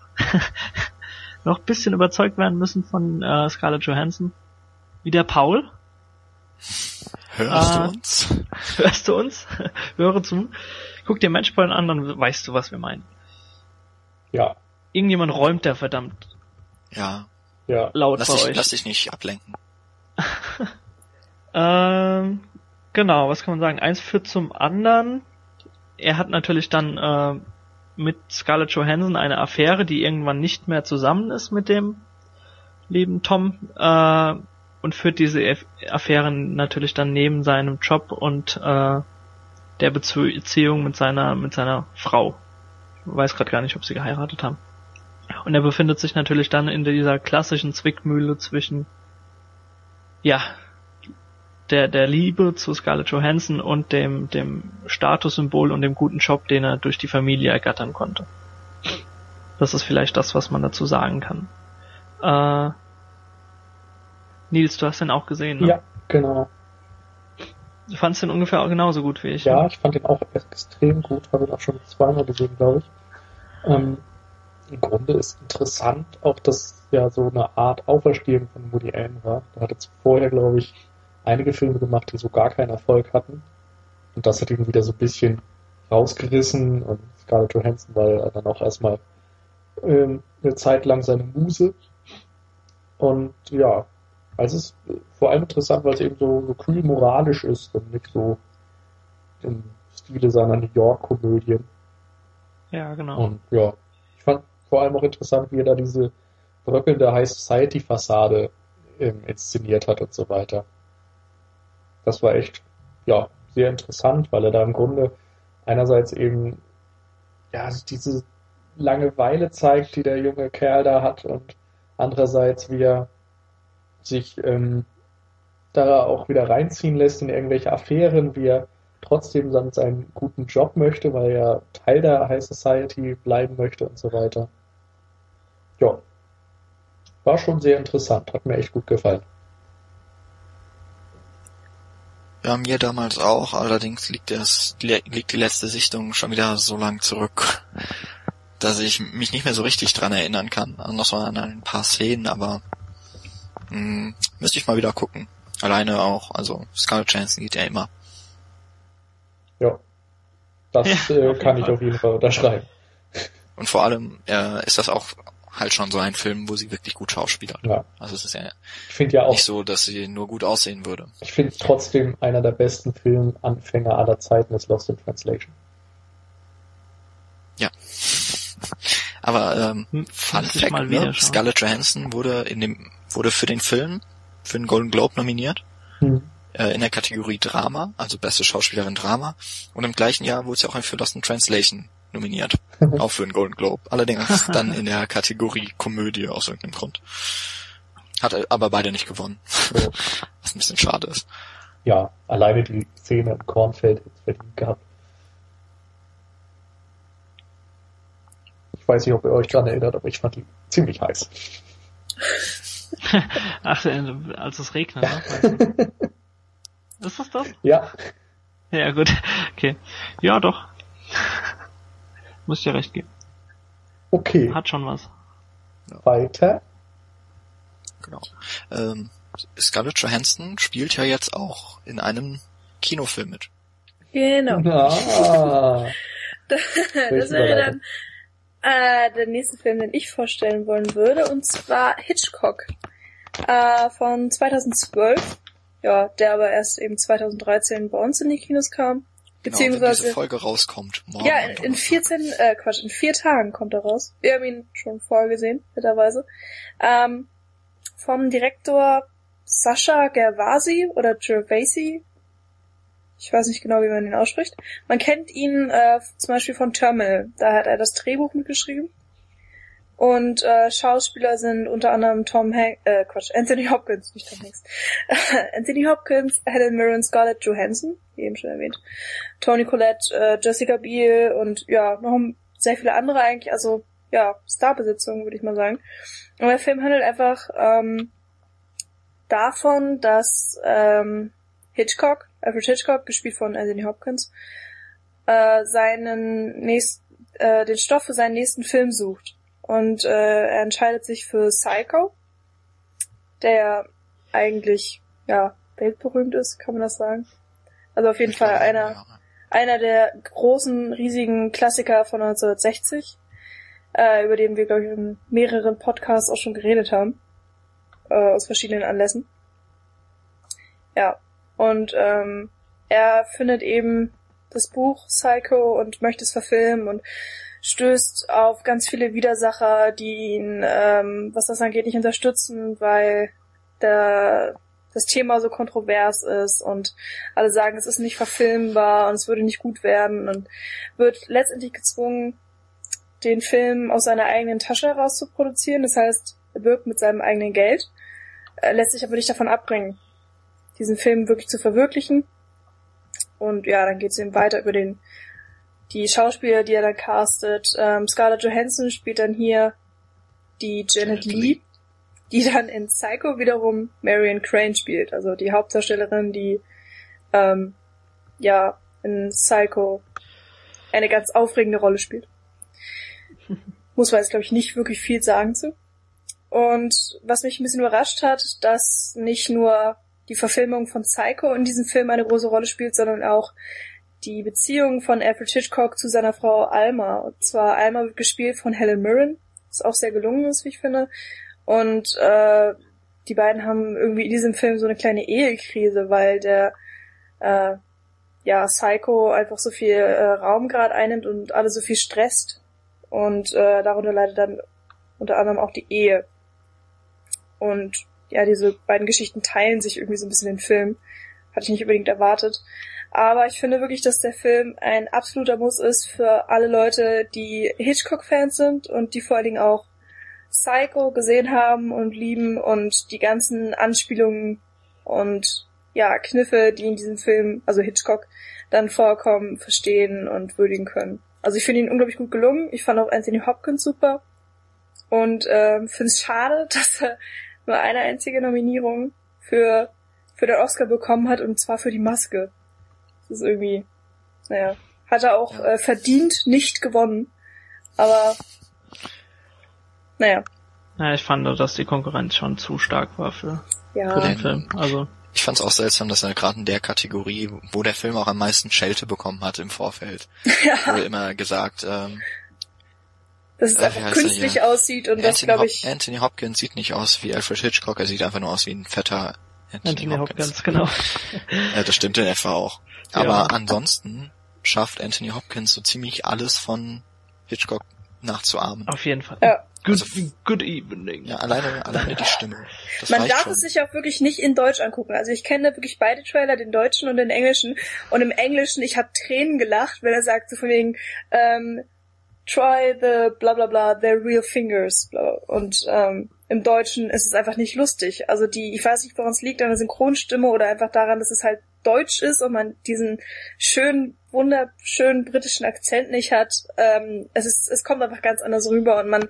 noch bisschen überzeugt werden müssen von äh, Scarlett Johansson, wie der Paul. Hörst äh, du uns? Hörst du uns? Höre zu. Guck dir Matchpoint an, dann weißt du, was wir meinen. Ja. Irgendjemand räumt da verdammt. Ja. Ja. Laut lass bei dich, euch. Lass dich nicht ablenken. ähm, genau, was kann man sagen? Eins führt zum anderen. Er hat natürlich dann äh, mit Scarlett Johansson eine Affäre, die irgendwann nicht mehr zusammen ist mit dem lieben Tom äh, und führt diese Affäre natürlich dann neben seinem Job und äh, der Beziehung mit seiner mit seiner Frau. Ich weiß gerade gar nicht, ob sie geheiratet haben. Und er befindet sich natürlich dann in dieser klassischen Zwickmühle zwischen ja der, der Liebe zu Scarlett Johansson und dem, dem Statussymbol und dem guten Job, den er durch die Familie ergattern konnte. Das ist vielleicht das, was man dazu sagen kann. Äh, Nils, du hast den auch gesehen, ne? Ja, genau. Du fandst den ungefähr genauso gut wie ich. Ja, ne? ich fand den auch extrem gut, habe ihn auch schon zweimal gesehen, glaube ich. Ähm, Im Grunde ist interessant auch, dass ja so eine Art Auferstehung von Woody Allen war. Da hatte vorher, glaube ich, einige Filme gemacht, die so gar keinen Erfolg hatten. Und das hat ihn wieder so ein bisschen rausgerissen und Scarlett Johansson war dann auch erstmal ähm, eine Zeit lang seine Muse. Und ja, also es ist vor allem interessant, weil es eben so, so kühl moralisch ist und nicht so im Stile seiner New York-Komödien. Ja, genau. Und ja, ich fand vor allem auch interessant, wie er da diese bröckelnde High Society-Fassade ähm, inszeniert hat und so weiter das war echt, ja, sehr interessant, weil er da im Grunde einerseits eben, ja, diese Langeweile zeigt, die der junge Kerl da hat und andererseits, wie er sich ähm, da auch wieder reinziehen lässt in irgendwelche Affären, wie er trotzdem dann seinen guten Job möchte, weil er Teil der High Society bleiben möchte und so weiter. Ja. War schon sehr interessant, hat mir echt gut gefallen. Ja, mir damals auch, allerdings liegt, das, liegt die letzte Sichtung schon wieder so lang zurück, dass ich mich nicht mehr so richtig dran erinnern kann. Also noch so an ein paar Szenen, aber mh, hm, müsste ich mal wieder gucken. Alleine auch, also Scarlett Johansson geht ja immer. Ja, das Ja, äh, kann ich auf jeden Fall unterschreiben. Und vor allem äh, ist das auch halt schon so ein Film, wo sie wirklich gut schauspielert. Ja. Also es ist ja Ich finde ja auch, nicht so, dass sie nur gut aussehen würde. ich finde trotzdem einer der besten Filmanfänger aller Zeiten ist Lost in Translation. Aber ähm, Hm, Fun Fact, mal wieder ne? Scarlett Johansson wurde in dem wurde für den Film für den Golden Globe nominiert Hm. äh, in der Kategorie Drama, also beste Schauspielerin Drama. Und im gleichen Jahr wurde sie auch für Lost in Translation nominiert, auch für den Golden Globe. Allerdings dann in der Kategorie Komödie aus irgendeinem Grund. Hat aber beide nicht gewonnen, was ein bisschen schade ist. Ja, alleine die Szene im Kornfeld hätte es verdient gehabt. Ich weiß nicht, ob ihr euch daran erinnert, aber ich fand die ziemlich heiß. Ach, äh, als es regnet, ne? Ist das das? Ja, Ja, gut. Okay. Ja, doch. Muss dir recht geben. okay, Hat schon was. weiter. Genau. Ähm, Scarlett Johansson spielt ja jetzt auch in einem Kinofilm mit. Genau. Ah, das wäre dann äh, der nächste Film, den ich vorstellen wollen würde, und zwar Hitchcock äh, von 2012. Ja, der aber erst eben 2013 bei uns in die Kinos kam. Beziehungsweise, genau, wenn diese Folge rauskommt. Morgen ja, in, in 14, äh, Quatsch, in vier Tagen kommt er raus. Wir haben ihn schon vorher gesehen, netterweise. Ähm, vom Direktor Sascha Gervasi oder Gervasi. Ich weiß nicht genau, wie man ihn ausspricht. Man kennt ihn äh, zum Beispiel von Terminal. Da hat er das Drehbuch mitgeschrieben. Und äh, Schauspieler sind unter anderem Tom Hanks, äh, Quatsch, Anthony Hopkins, nicht Tom Hanks. Anthony Hopkins, Helen Mirren, Scarlett Johansson, wie eben schon erwähnt, Tony Collette, äh, Jessica Biel und ja, noch sehr viele andere eigentlich, also ja, Starbesitzung, würde ich mal sagen. Und der Film handelt einfach ähm, davon, dass ähm, Hitchcock, Alfred Hitchcock, gespielt von Anthony Hopkins, äh, seinen nächsten, äh, den Stoff für seinen nächsten Film sucht. Und äh, er entscheidet sich für Psycho, der eigentlich ja weltberühmt ist, kann man das sagen. Also auf jeden ich Fall einer einer der großen riesigen Klassiker von 1960, äh, über den wir glaube ich in mehreren Podcasts auch schon geredet haben äh, aus verschiedenen Anlässen. Ja und ähm, er findet eben das Buch Psycho und möchte es verfilmen und stößt auf ganz viele Widersacher, die ihn, ähm, was das angeht, nicht unterstützen, weil der, das Thema so kontrovers ist und alle sagen, es ist nicht verfilmbar und es würde nicht gut werden und wird letztendlich gezwungen, den Film aus seiner eigenen Tasche heraus zu produzieren. Das heißt, er wirkt mit seinem eigenen Geld, er lässt sich aber nicht davon abbringen, diesen Film wirklich zu verwirklichen. Und ja, dann geht es eben weiter über den die Schauspieler, die er dann castet. Ähm, Scarlett Johansson spielt dann hier die Janet Lee, die dann in Psycho wiederum Marion Crane spielt, also die Hauptdarstellerin, die ähm, ja in Psycho eine ganz aufregende Rolle spielt. Muss man jetzt, glaube ich, nicht wirklich viel sagen zu. Und was mich ein bisschen überrascht hat, dass nicht nur die Verfilmung von Psycho in diesem Film eine große Rolle spielt, sondern auch die Beziehung von Alfred Hitchcock zu seiner Frau Alma. Und zwar Alma wird gespielt von Helen Mirren, was auch sehr gelungen ist, wie ich finde. Und äh, die beiden haben irgendwie in diesem Film so eine kleine Ehekrise, weil der äh, ja Psycho einfach so viel äh, Raum gerade einnimmt und alle so viel stresst. Und äh, darunter leidet dann unter anderem auch die Ehe. Und ja, diese beiden Geschichten teilen sich irgendwie so ein bisschen den Film. Hatte ich nicht unbedingt erwartet. Aber ich finde wirklich, dass der Film ein absoluter Muss ist für alle Leute, die Hitchcock-Fans sind und die vor allen Dingen auch Psycho gesehen haben und lieben und die ganzen Anspielungen und ja, Kniffe, die in diesem Film, also Hitchcock, dann vorkommen, verstehen und würdigen können. Also ich finde ihn unglaublich gut gelungen. Ich fand auch Anthony Hopkins super und äh, finde es schade, dass er nur eine einzige Nominierung für für den Oscar bekommen hat und zwar für die Maske. Das ist irgendwie, naja, hat er auch ja. äh, verdient nicht gewonnen. Aber, naja. Ja, ich fand, dass die Konkurrenz schon zu stark war für, ja. für den Film. Also. Ich fand's auch seltsam, dass er gerade in der Kategorie, wo der Film auch am meisten Schelte bekommen hat im Vorfeld, ja. wurde immer gesagt, ähm, dass es äh, einfach künstlich aussieht und Anthony das glaube ich. Anthony Hopkins sieht nicht aus wie Alfred Hitchcock, er sieht einfach nur aus wie ein fetter Anthony, Anthony Hopkins. Hopkins. genau. ja, das stimmt in etwa auch. Aber ja. ansonsten schafft Anthony Hopkins so ziemlich alles von Hitchcock nachzuahmen. Auf jeden Fall. Ja. Good, also, good evening. Ja, alleine, alleine die Stimme. Das Man darf schon. es sich auch wirklich nicht in Deutsch angucken. Also ich kenne wirklich beide Trailer, den deutschen und den englischen. Und im englischen, ich habe Tränen gelacht, wenn er sagt so von wegen, ähm, try the bla bla bla, their real fingers. Bla. Und ähm, im Deutschen ist es einfach nicht lustig. Also die, ich weiß nicht, woran es liegt, an der Synchronstimme oder einfach daran, dass es halt Deutsch ist und man diesen schönen, wunderschönen britischen Akzent nicht hat. Ähm, es ist, es kommt einfach ganz anders rüber und man,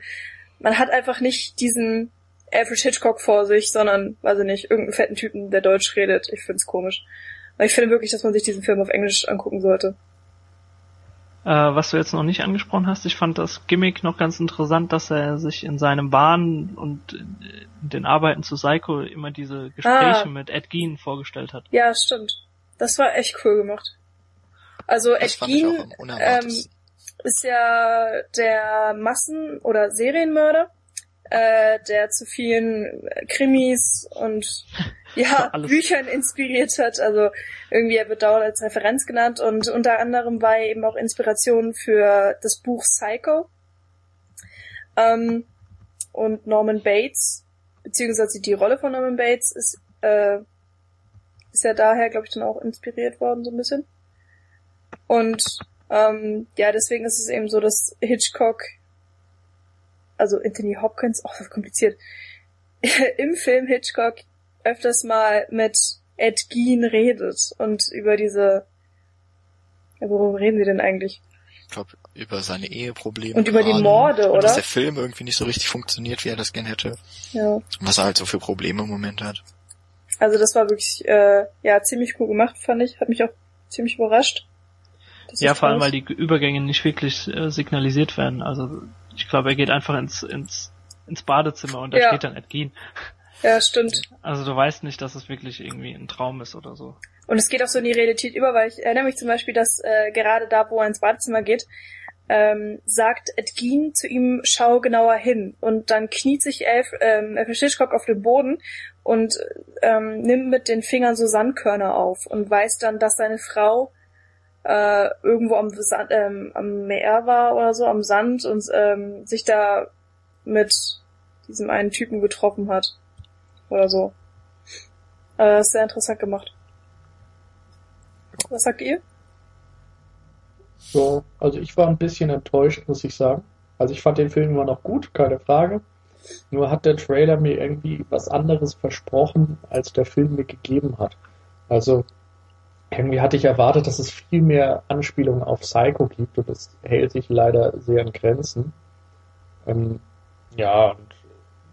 man hat einfach nicht diesen Alfred Hitchcock vor sich, sondern, weiß ich nicht, irgendeinen fetten Typen, der Deutsch redet. Ich find's komisch. Aber ich finde wirklich, dass man sich diesen Film auf Englisch angucken sollte. Äh, was du jetzt noch nicht angesprochen hast, ich fand das Gimmick noch ganz interessant, dass er sich in seinem Bahn und in den Arbeiten zu Psycho immer diese Gespräche ah. mit Ed Gein vorgestellt hat. Ja, stimmt. Das war echt cool gemacht. Also das Ed Gein ähm, ist ja der Massen- oder Serienmörder, äh, der zu vielen Krimis und ja, Büchern inspiriert hat. Also irgendwie er wird dauernd als Referenz genannt und unter anderem war er eben auch Inspiration für das Buch Psycho. Ähm, und Norman Bates, beziehungsweise die Rolle von Norman Bates ist, äh, ist ja daher, glaube ich, dann auch inspiriert worden, so ein bisschen. Und ähm, ja, deswegen ist es eben so, dass Hitchcock, also Anthony Hopkins, oh, das kompliziert, im Film Hitchcock öfters mal mit Ed Gein redet und über diese, ja, worüber reden sie denn eigentlich? Ich glaube, über seine Eheprobleme. Und über die Morde, oder? Und dass der Film irgendwie nicht so richtig funktioniert, wie er das gern hätte. Ja. Was er halt so für Probleme im Moment hat. Also das war wirklich, äh, ja, ziemlich cool gemacht, fand ich. Hat mich auch ziemlich überrascht. ja, vor allem, weil die Übergänge nicht wirklich äh, signalisiert werden. Also ich glaube, er geht einfach ins, ins, ins Badezimmer und da ja. steht dann Ed Gein. Ja, stimmt. Also du weißt nicht, dass es wirklich irgendwie ein Traum ist oder so. Und es geht auch so in die Realität über, weil ich erinnere mich zum Beispiel, dass äh, gerade da, wo er ins Badezimmer geht, ähm, sagt Edgin zu ihm, schau genauer hin. Und dann kniet sich Elf, ähm, Alfred Hitchcock auf den Boden und ähm, nimmt mit den Fingern so Sandkörner auf und weiß dann, dass seine Frau äh, irgendwo am, Sand, ähm, am Meer war oder so, am Sand und ähm, sich da mit diesem einen Typen getroffen hat. Oder so. Äh, sehr interessant gemacht. Was sagt ihr? So, also ich war ein bisschen enttäuscht, muss ich sagen. Also ich fand den Film immer noch gut, keine Frage. Nur hat der Trailer mir irgendwie was anderes versprochen, als der Film mir gegeben hat. Also irgendwie hatte ich erwartet, dass es viel mehr Anspielungen auf Psycho gibt und es hält sich leider sehr in Grenzen. Ähm, ja, und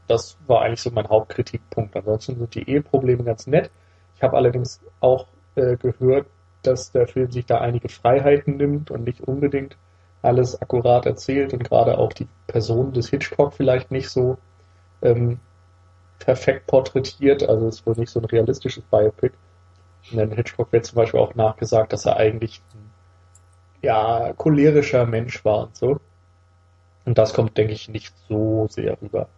das war eigentlich so mein Hauptkritikpunkt. Ansonsten sind die Eheprobleme ganz nett. Ich habe allerdings auch äh, gehört, dass der Film sich da einige Freiheiten nimmt und nicht unbedingt alles akkurat erzählt und gerade auch die Person des Hitchcock vielleicht nicht so ähm, perfekt porträtiert. Also es ist wohl nicht so ein realistisches Biopic. Denn Hitchcock wird zum Beispiel auch nachgesagt, dass er eigentlich ein ja, cholerischer Mensch war und so. Und das kommt, denke ich, nicht so sehr rüber.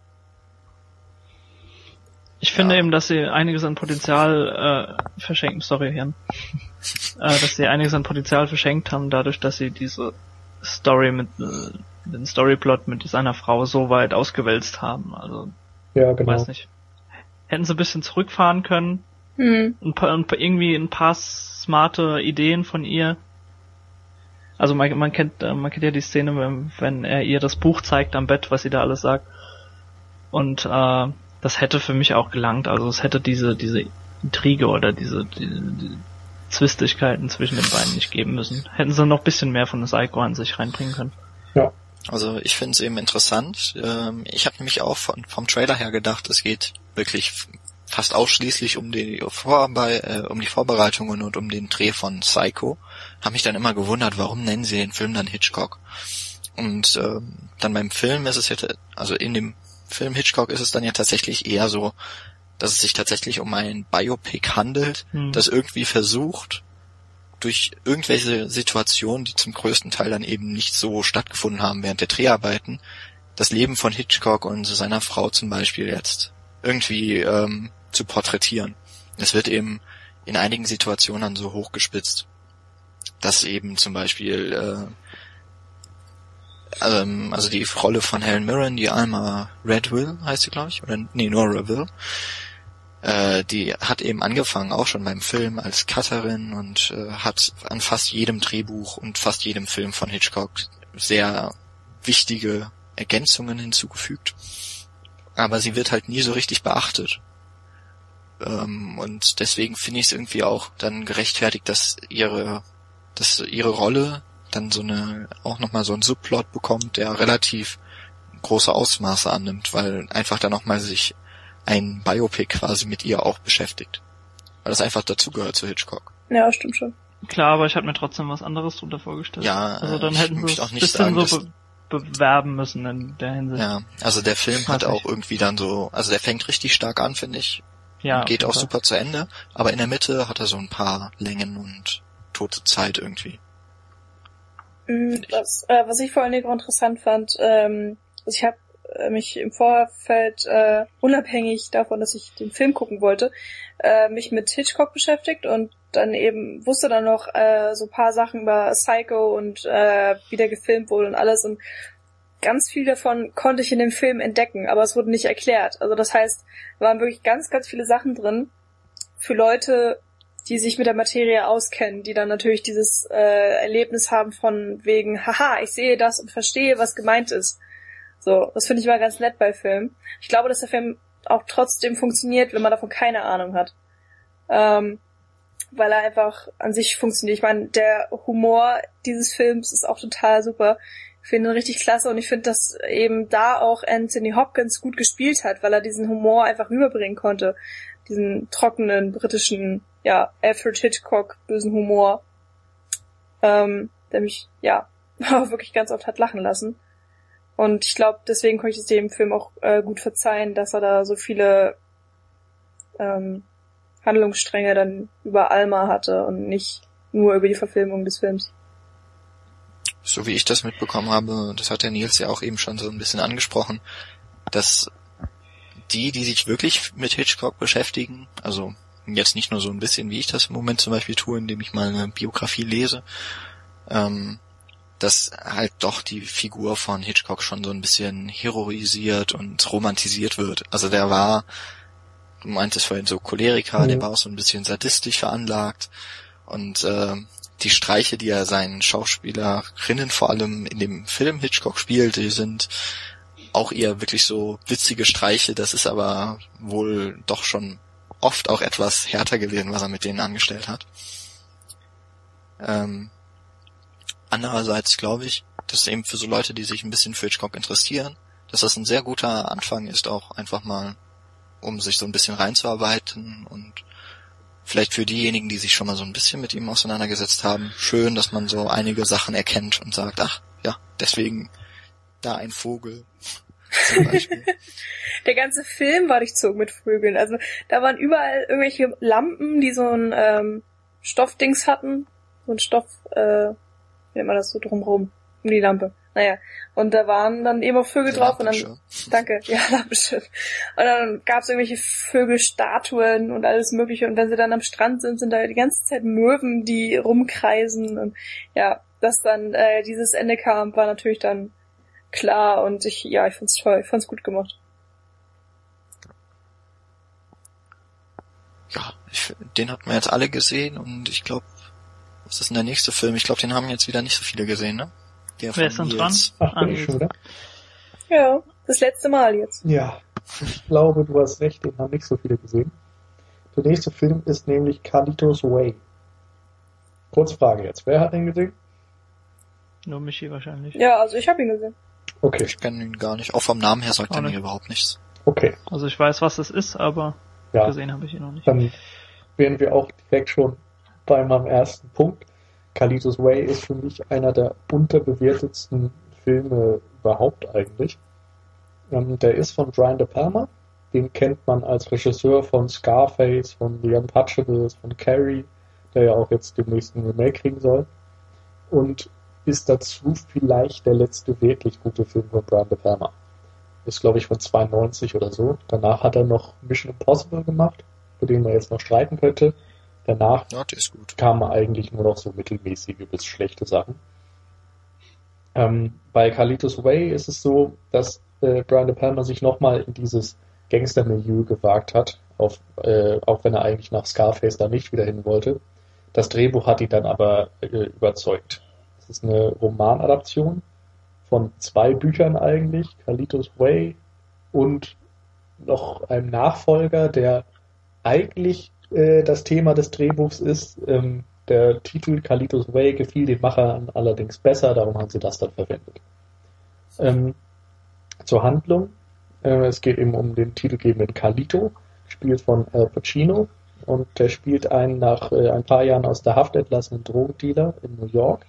Ich finde ja. eben, dass sie einiges an Potenzial äh, verschenken, sorry Jan, äh, dass sie einiges an Potenzial verschenkt haben, dadurch, dass sie diese Story mit äh, den Storyplot mit seiner Frau so weit ausgewälzt haben. Also ja, genau. weiß nicht. Hätten sie ein bisschen zurückfahren können, hm. ein paar, ein paar, irgendwie ein paar smarte Ideen von ihr. Also man, man kennt äh, man kennt ja die Szene, wenn, wenn er ihr das Buch zeigt am Bett, was sie da alles sagt. Und äh, das hätte für mich auch gelangt. Also es hätte diese, diese Intrige oder diese, diese, diese Zwistigkeiten zwischen den beiden nicht geben müssen. Hätten sie noch bisschen mehr von das Psycho an sich reinbringen können. Ja. Also ich finde es eben interessant. Ähm, ich habe nämlich auch von, vom Trailer her gedacht, es geht wirklich fast ausschließlich um die, Vorbe äh, um die Vorbereitungen und um den Dreh von Psycho. Habe mich dann immer gewundert, warum nennen sie den Film dann Hitchcock? Und ähm, dann beim Film ist es jetzt, also in dem Film Hitchcock ist es dann ja tatsächlich eher so, dass es sich tatsächlich um ein Biopic handelt, hm. das irgendwie versucht, durch irgendwelche Situationen, die zum größten Teil dann eben nicht so stattgefunden haben während der Dreharbeiten, das Leben von Hitchcock und seiner Frau zum Beispiel jetzt irgendwie ähm, zu porträtieren. Es wird eben in einigen Situationen dann so hochgespitzt, dass eben zum Beispiel äh, ähm, also die Rolle von Helen Mirren, die Alma Redwill heißt sie, glaube ich, oder nee, Nora Will, äh, die hat eben angefangen, auch schon beim Film als Cutterin und äh, hat an fast jedem Drehbuch und fast jedem Film von Hitchcock sehr wichtige Ergänzungen hinzugefügt. Aber sie wird halt nie so richtig beachtet. Ähm, und deswegen finde ich es irgendwie auch dann gerechtfertigt, dass ihre, dass ihre Rolle dann so eine, auch nochmal so ein Subplot bekommt, der relativ große Ausmaße annimmt, weil einfach dann nochmal sich ein Biopic quasi mit ihr auch beschäftigt. Weil das einfach dazugehört zu Hitchcock. Ja, stimmt schon. Klar, aber ich hatte mir trotzdem was anderes drunter vorgestellt. Ja, also dann hätten sie es ein bisschen sagen, so be bewerben müssen in der Hinsicht. Ja, also der Film hat auch irgendwie dann so, also der fängt richtig stark an, finde ich. Ja. geht auch super zu Ende, aber in der Mitte hat er so ein paar Längen und tote Zeit irgendwie. Mhm, was, äh, was ich vor allen Dingen interessant fand, ähm, also ich habe äh, mich im Vorfeld, äh, unabhängig davon, dass ich den Film gucken wollte, äh, mich mit Hitchcock beschäftigt und dann eben wusste dann noch äh, so paar Sachen über Psycho und äh, wie der gefilmt wurde und alles und ganz viel davon konnte ich in dem Film entdecken, aber es wurde nicht erklärt. Also das heißt, waren wirklich ganz, ganz viele Sachen drin für Leute, die sich mit der Materie auskennen, die dann natürlich dieses äh, Erlebnis haben von wegen, haha, ich sehe das und verstehe, was gemeint ist. So, das finde ich mal ganz nett bei Filmen. Ich glaube, dass der Film auch trotzdem funktioniert, wenn man davon keine Ahnung hat. Ähm, weil er einfach an sich funktioniert. Ich meine, der Humor dieses Films ist auch total super. Ich finde ihn richtig klasse und ich finde, dass eben da auch Anthony Hopkins gut gespielt hat, weil er diesen Humor einfach rüberbringen konnte. Diesen trockenen britischen ja, Alfred Hitchcock, bösen Humor, ähm, der mich, ja, wirklich ganz oft hat lachen lassen. Und ich glaube, deswegen konnte ich es dem Film auch äh, gut verzeihen, dass er da so viele ähm, Handlungsstränge dann über Alma hatte und nicht nur über die Verfilmung des Films. So wie ich das mitbekommen habe, das hat der Nils ja auch eben schon so ein bisschen angesprochen, dass die, die sich wirklich mit Hitchcock beschäftigen, also jetzt nicht nur so ein bisschen, wie ich das im Moment zum Beispiel tue, indem ich mal eine Biografie lese, ähm, dass halt doch die Figur von Hitchcock schon so ein bisschen heroisiert und romantisiert wird. Also der war, du meintest vorhin so Choleriker, mhm. der war auch so ein bisschen sadistisch veranlagt und äh, die Streiche, die er seinen Schauspielerinnen vor allem in dem Film Hitchcock spielt, die sind auch eher wirklich so witzige Streiche. Das ist aber wohl doch schon oft auch etwas härter gewesen, was er mit denen angestellt hat. Ähm, andererseits glaube ich, dass eben für so Leute, die sich ein bisschen für Hitchcock interessieren, dass das ein sehr guter Anfang ist, auch einfach mal, um sich so ein bisschen reinzuarbeiten und vielleicht für diejenigen, die sich schon mal so ein bisschen mit ihm auseinandergesetzt haben, schön, dass man so einige Sachen erkennt und sagt, ach ja, deswegen da ein Vogel Der ganze Film war durchzogen mit Vögeln. Also da waren überall irgendwelche Lampen, die so ein ähm, Stoffdings hatten. So ein Stoff, äh, wie nennt man das so drumrum? Um die Lampe. Naja. Und da waren dann eben auch Vögel drauf und dann. Danke, ja, Lampenschiff. Und dann gab es irgendwelche Vögelstatuen und alles mögliche. Und wenn sie dann am Strand sind, sind da die ganze Zeit Möwen, die rumkreisen. Und ja, dass dann äh, dieses Ende kam, war natürlich dann klar und ich, ja, ich fand's toll, ich fand's gut gemacht. Ja, ich, den hatten wir jetzt alle gesehen und ich glaube, was ist denn der nächste Film? Ich glaube, den haben jetzt wieder nicht so viele gesehen, ne? Der Wer ist denn dran? Ach, bin ich schon wieder? Ja, das letzte Mal jetzt. Ja, ich glaube, du hast recht, den haben nicht so viele gesehen. Der nächste Film ist nämlich Carlitos Way. Kurzfrage jetzt, wer hat den gesehen? Nur Michi wahrscheinlich. Ja, also ich habe ihn gesehen. Okay. Ich kenne ihn gar nicht. Auch vom Namen her sagt er mir überhaupt nichts. Okay. Also ich weiß, was es ist, aber ja. gesehen habe ich ihn noch nicht. Dann wären wir auch direkt schon bei meinem ersten Punkt. Kalitos Way ist für mich einer der unterbewertetsten Filme überhaupt eigentlich. Ähm, der ist von Brian De Palma. Den kennt man als Regisseur von Scarface, von The Untouchables, von Carrie, der ja auch jetzt demnächst ein Remake kriegen soll. Und ist dazu vielleicht der letzte wirklich gute Film von Brian De Palma. Ist, glaube ich, von 92 oder so. Danach hat er noch Mission Impossible gemacht, für den man jetzt noch streiten könnte. Danach ja, kamen eigentlich nur noch so mittelmäßige bis schlechte Sachen. Ähm, bei Carlitos Way ist es so, dass äh, Brian De Palma sich nochmal in dieses Gangster-Milieu gewagt hat, auf, äh, auch wenn er eigentlich nach Scarface da nicht wieder hin wollte. Das Drehbuch hat ihn dann aber äh, überzeugt. Das ist eine Romanadaption von zwei Büchern eigentlich, Carlitos Way und noch einem Nachfolger, der eigentlich äh, das Thema des Drehbuchs ist. Ähm, der Titel Carlitos Way gefiel den Machern allerdings besser, darum haben sie das dann verwendet. Ähm, zur Handlung. Äh, es geht eben um den titelgebenden Carlito, gespielt von Al Pacino. Und der spielt einen nach äh, ein paar Jahren aus der Haft entlassenen Drogendealer in New York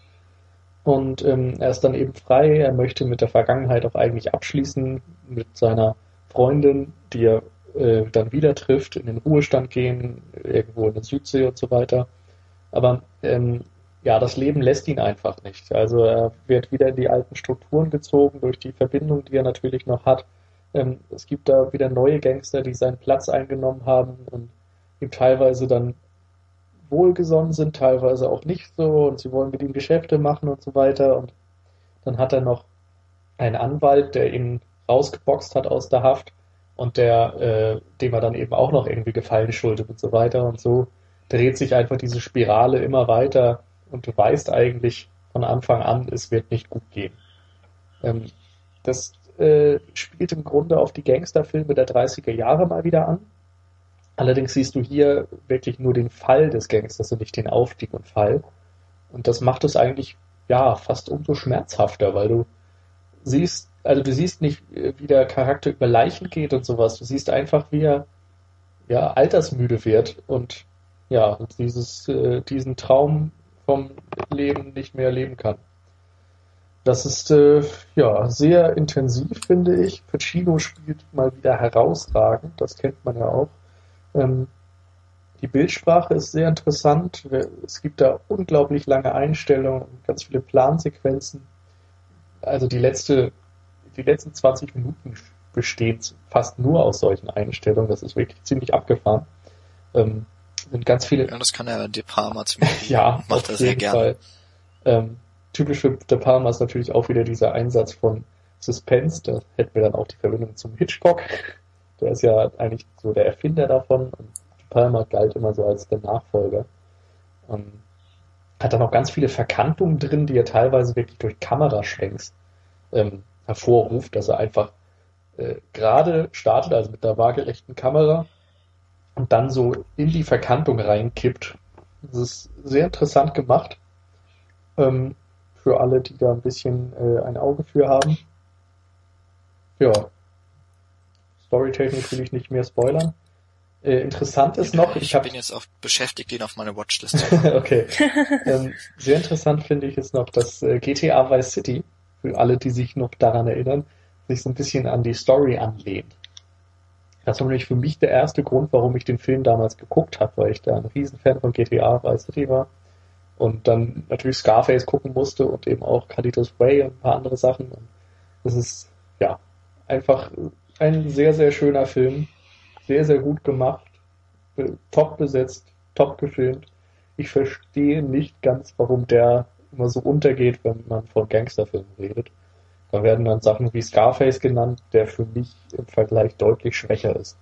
und ähm, er ist dann eben frei, er möchte mit der Vergangenheit auch eigentlich abschließen, mit seiner Freundin, die er äh, dann wieder trifft, in den Ruhestand gehen, irgendwo in der Südsee und so weiter. Aber ähm, ja, das Leben lässt ihn einfach nicht. Also er wird wieder in die alten Strukturen gezogen durch die Verbindung, die er natürlich noch hat. Ähm, es gibt da wieder neue Gangster, die seinen Platz eingenommen haben und ihm teilweise dann wohlgesonnen sind, teilweise auch nicht so und sie wollen mit ihm Geschäfte machen und so weiter. Und dann hat er noch einen Anwalt, der ihn rausgeboxt hat aus der Haft und der, äh, dem er dann eben auch noch irgendwie Gefallen schuldet und so weiter. Und so dreht sich einfach diese Spirale immer weiter und du weißt eigentlich von Anfang an, es wird nicht gut gehen. Ähm, das äh, spielt im Grunde auf die Gangsterfilme der 30er Jahre mal wieder an. Allerdings siehst du hier wirklich nur den Fall des Gangsters und nicht den Aufstieg und Fall. Und das macht es eigentlich ja fast umso schmerzhafter, weil du siehst, also du siehst nicht, wie der Charakter über Leichen geht und sowas. Du siehst einfach, wie er ja altersmüde wird und ja dieses äh, diesen Traum vom Leben nicht mehr leben kann. Das ist äh, ja sehr intensiv, finde ich. Pacino spielt mal wieder herausragend, das kennt man ja auch. Ähm, die Bildsprache ist sehr interessant. Es gibt da unglaublich lange Einstellungen, ganz viele Plansequenzen. Also die letzte, die letzten 20 Minuten bestehen fast nur aus solchen Einstellungen. Das ist wirklich ziemlich abgefahren. Ähm, sind ganz viele. Ja, das kann er De Palma ziemlich. ja, macht er sehr gerne. Ähm, typisch für De Palma ist natürlich auch wieder dieser Einsatz von Suspense. Da hätten wir dann auch die Verbindung zum Hitchcock. Der ist ja eigentlich so der Erfinder davon und Palma galt immer so als der Nachfolger. Und hat dann auch ganz viele Verkantungen drin, die er teilweise wirklich durch Kameraschwenks ähm, hervorruft, dass er einfach äh, gerade startet, also mit der waagerechten Kamera und dann so in die Verkantung reinkippt. Das ist sehr interessant gemacht. Ähm, für alle, die da ein bisschen äh, ein Auge für haben. Ja. Storytechnik will ich nicht mehr spoilern. Äh, interessant ist noch, ich, ich hab, bin jetzt auch beschäftigt, den auf meine Watchlist zu Okay. ähm, sehr interessant finde ich ist noch, dass äh, GTA Vice City, für alle, die sich noch daran erinnern, sich so ein bisschen an die Story anlehnt. Das war nämlich für mich der erste Grund, warum ich den Film damals geguckt habe, weil ich da ein Riesenfan von GTA Vice City war und dann natürlich Scarface gucken musste und eben auch Carlitos Way und ein paar andere Sachen. Und das ist ja einfach ein sehr, sehr schöner Film, sehr, sehr gut gemacht, top besetzt, top gefilmt. Ich verstehe nicht ganz, warum der immer so untergeht, wenn man von Gangsterfilmen redet. Da werden dann Sachen wie Scarface genannt, der für mich im Vergleich deutlich schwächer ist.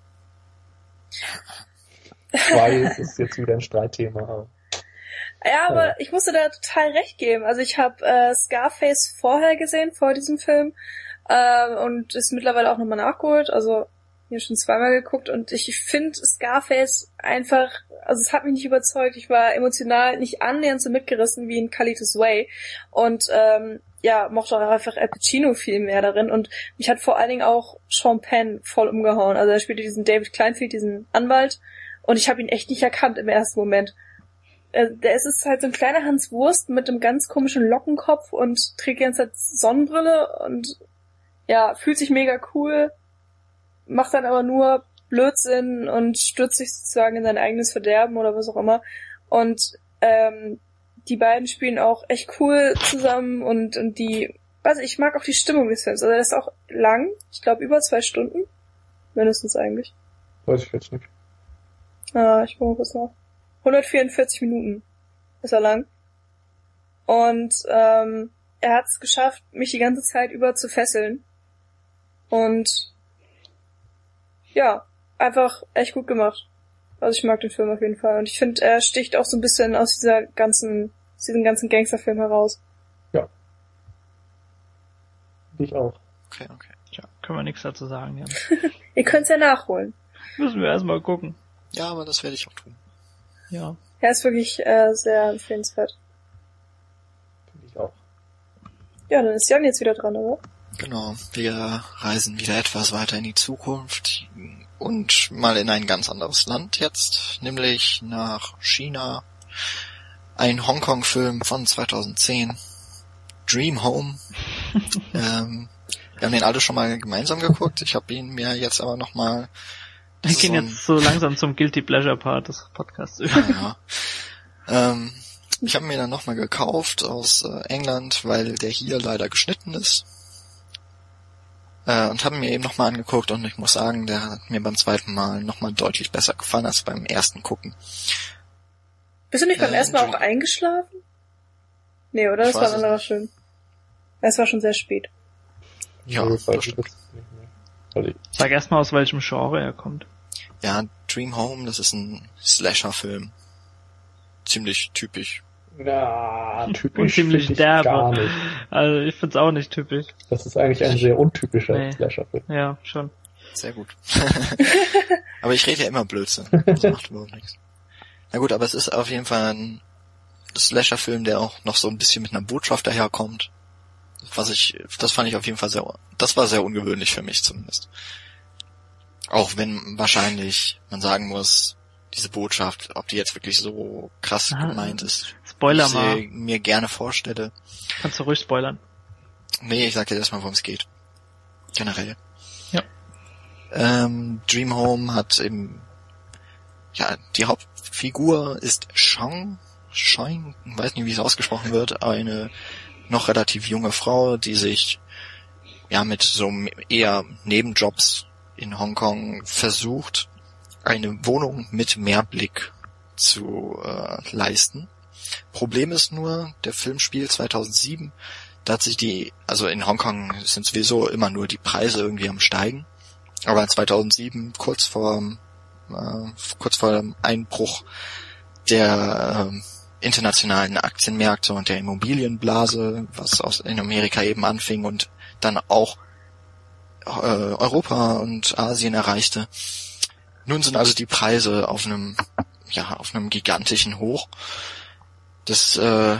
Zwei ist jetzt wieder ein Streitthema. Aber ja, aber ja. ich musste da total recht geben. Also ich habe äh, Scarface vorher gesehen, vor diesem Film, äh, und ist mittlerweile auch nochmal nachgeholt. Also hier schon zweimal geguckt und ich finde Scarface einfach, also es hat mich nicht überzeugt. Ich war emotional nicht annähernd so mitgerissen wie in Kalitos Way und ähm, ja, mochte auch einfach Al Pacino viel mehr darin und mich hat vor allen Dingen auch Sean Penn voll umgehauen. Also er spielte diesen David Kleinfield, diesen Anwalt und ich habe ihn echt nicht erkannt im ersten Moment. Äh, der ist es halt so ein kleiner Hans Wurst mit einem ganz komischen Lockenkopf und trägt die ganze Zeit Sonnenbrille und ja, fühlt sich mega cool, macht dann aber nur Blödsinn und stürzt sich sozusagen in sein eigenes Verderben oder was auch immer. Und ähm, die beiden spielen auch echt cool zusammen und, und die, also ich mag auch die Stimmung des Films. Also der ist auch lang, ich glaube über zwei Stunden. Mindestens eigentlich. Weiß ich jetzt nicht. Ah, ich gucke mal kurz nach. 144 Minuten ist er lang. Und ähm, er hat es geschafft, mich die ganze Zeit über zu fesseln. Und ja, einfach echt gut gemacht. Also ich mag den Film auf jeden Fall. Und ich finde, er sticht auch so ein bisschen aus dieser ganzen, aus diesem ganzen Gangsterfilm heraus. Ja. Ich auch. Okay, okay. Tja, können wir nichts dazu sagen, Jan. Ihr könnt's ja nachholen. Müssen wir erstmal gucken. Ja, aber das werde ich auch tun. Ja. Er ist wirklich äh, sehr empfehlenswert. Finde ich auch. Ja, dann ist Jan jetzt wieder dran, oder? Genau, wir reisen wieder etwas weiter in die Zukunft und mal in ein ganz anderes Land jetzt, nämlich nach China. Ein Hongkong-Film von 2010, Dream Home. ähm, wir haben den alle schon mal gemeinsam geguckt. Ich habe ihn mir jetzt aber nochmal wir gehen so jetzt so langsam zum Guilty Pleasure Part des Podcasts über. Ja. Ähm, Ich habe mir dann nochmal gekauft aus äh, England, weil der hier leider geschnitten ist. Äh, und habe mir eben nochmal angeguckt und ich muss sagen, der hat mir beim zweiten Mal nochmal deutlich besser gefallen als beim ersten Gucken. Bist du nicht beim äh, ersten Mal auch eingeschlafen? Nee, oder? Das war anderer Film. Es war schon sehr spät. Ja, das stimmt. Sag erstmal, aus welchem Genre er kommt. Ja, Dream Home, das ist ein Slasher-Film. Ziemlich typisch. Ja, typisch. Und ziemlich derbe. Gar nicht. Also ich find's auch nicht typisch. Das ist eigentlich ein sehr untypischer nee. Slasher-Film. Ja, schon. Sehr gut. aber ich rede ja immer Blödsinn. Das macht überhaupt nichts. Na gut, aber es ist auf jeden Fall ein Slasher-Film, der auch noch so ein bisschen mit einer Botschaft daherkommt. Was ich, das fand ich auf jeden Fall sehr, das war sehr ungewöhnlich für mich zumindest. Auch wenn wahrscheinlich man sagen muss, diese Botschaft, ob die jetzt wirklich so krass ah, gemeint ist. Spoiler ich mal. mir gerne vorstelle. Kannst du ruhig spoilern. Nee, ich sag dir erstmal, worum es geht. Generell. Ja. Ähm, Dream Home hat eben, ja, die Hauptfigur ist Shang, Shang, weiß nicht, wie es ausgesprochen wird, eine noch relativ junge Frau, die sich ja mit so eher Nebenjobs in Hongkong versucht, eine Wohnung mit Mehrblick zu äh, leisten. Problem ist nur, der Film spielt 2007, da hat sich die, also in Hongkong sind sowieso immer nur die Preise irgendwie am steigen, aber 2007 kurz vor äh, kurz vor dem Einbruch der äh, internationalen Aktienmärkte und der Immobilienblase, was aus in Amerika eben anfing und dann auch äh, Europa und Asien erreichte. Nun sind also die Preise auf einem ja auf einem gigantischen Hoch. Das äh,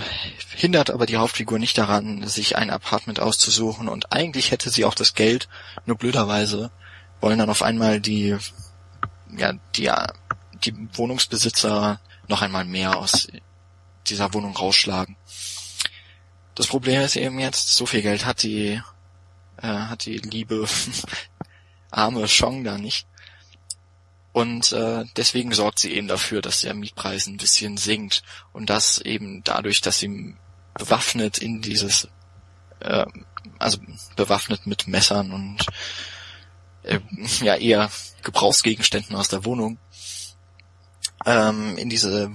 hindert aber die Hauptfigur nicht daran, sich ein Apartment auszusuchen und eigentlich hätte sie auch das Geld, nur blöderweise wollen dann auf einmal die ja die die Wohnungsbesitzer noch einmal mehr aus dieser Wohnung rausschlagen. Das Problem ist eben jetzt, so viel Geld hat die, äh, hat die liebe arme Chong da nicht. Und äh, deswegen sorgt sie eben dafür, dass der Mietpreis ein bisschen sinkt. Und das eben dadurch, dass sie bewaffnet in dieses, äh, also bewaffnet mit Messern und äh, ja eher Gebrauchsgegenständen aus der Wohnung ähm, in diese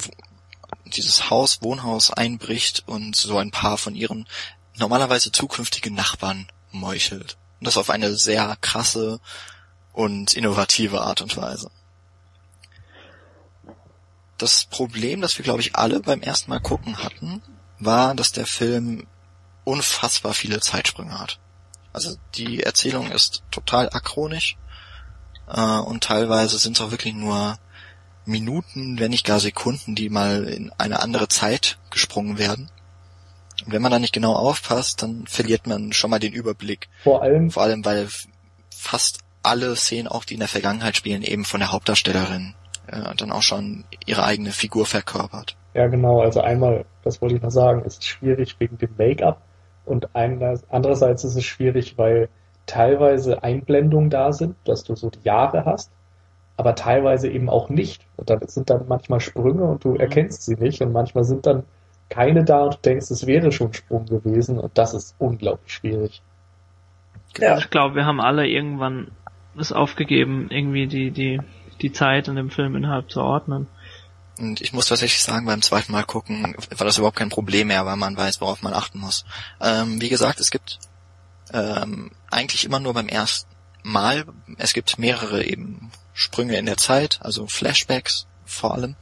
dieses Haus, Wohnhaus einbricht und so ein paar von ihren normalerweise zukünftigen Nachbarn meuchelt. Und das auf eine sehr krasse und innovative Art und Weise. Das Problem, das wir, glaube ich, alle beim ersten Mal gucken hatten, war, dass der Film unfassbar viele Zeitsprünge hat. Also die Erzählung ist total achronisch äh, und teilweise sind es auch wirklich nur Minuten, wenn nicht gar Sekunden, die mal in eine andere Zeit gesprungen werden. Und wenn man da nicht genau aufpasst, dann verliert man schon mal den Überblick. Vor allem, vor allem, weil fast alle Szenen, auch die in der Vergangenheit spielen, eben von der Hauptdarstellerin äh, dann auch schon ihre eigene Figur verkörpert. Ja, genau. Also einmal, das wollte ich noch sagen, ist schwierig wegen dem Make-up und andererseits ist es schwierig, weil teilweise Einblendungen da sind, dass du so die Jahre hast aber teilweise eben auch nicht. Und dann sind dann manchmal Sprünge und du mhm. erkennst sie nicht und manchmal sind dann keine da und du denkst, es wäre schon Sprung gewesen und das ist unglaublich schwierig. Ja. Ich glaube, wir haben alle irgendwann es aufgegeben, irgendwie die, die, die Zeit in dem Film innerhalb zu ordnen. Und ich muss tatsächlich sagen, beim zweiten Mal gucken war das überhaupt kein Problem mehr, weil man weiß, worauf man achten muss. Ähm, wie gesagt, es gibt ähm, eigentlich immer nur beim ersten Mal, es gibt mehrere eben Sprünge in der Zeit, also Flashbacks vor allem.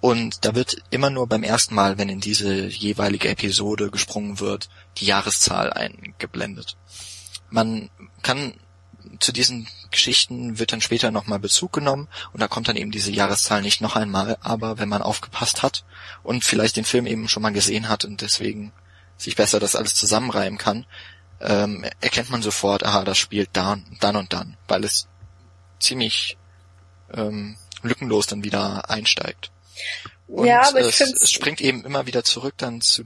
Und da wird immer nur beim ersten Mal, wenn in diese jeweilige Episode gesprungen wird, die Jahreszahl eingeblendet. Man kann zu diesen Geschichten wird dann später nochmal Bezug genommen und da kommt dann eben diese Jahreszahl nicht noch einmal, aber wenn man aufgepasst hat und vielleicht den Film eben schon mal gesehen hat und deswegen sich besser das alles zusammenreimen kann, ähm, erkennt man sofort, aha, das spielt dann, dann und dann, weil es ziemlich ähm, lückenlos dann wieder einsteigt. Und ja, aber es, es springt eben immer wieder zurück dann zu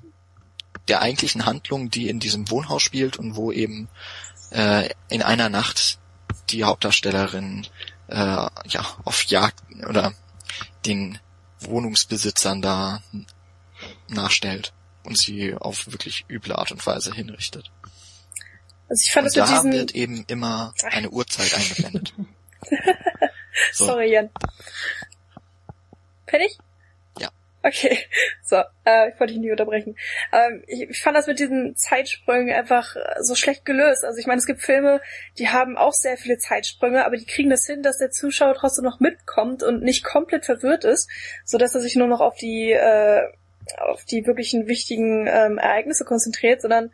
der eigentlichen Handlung, die in diesem Wohnhaus spielt und wo eben äh, in einer Nacht die Hauptdarstellerin äh, ja auf Jagd oder den Wohnungsbesitzern da nachstellt und sie auf wirklich üble Art und Weise hinrichtet. Also ich fand und das da diesen... wird eben immer eine Uhrzeit eingeblendet. so. Sorry, Jan. Fertig? Okay, so, äh, ich wollte dich nie unterbrechen. Ähm, ich, ich fand das mit diesen Zeitsprüngen einfach so schlecht gelöst. Also ich meine, es gibt Filme, die haben auch sehr viele Zeitsprünge, aber die kriegen das hin, dass der Zuschauer trotzdem noch mitkommt und nicht komplett verwirrt ist, so dass er sich nur noch auf die äh, auf die wirklichen wichtigen ähm, Ereignisse konzentriert, sondern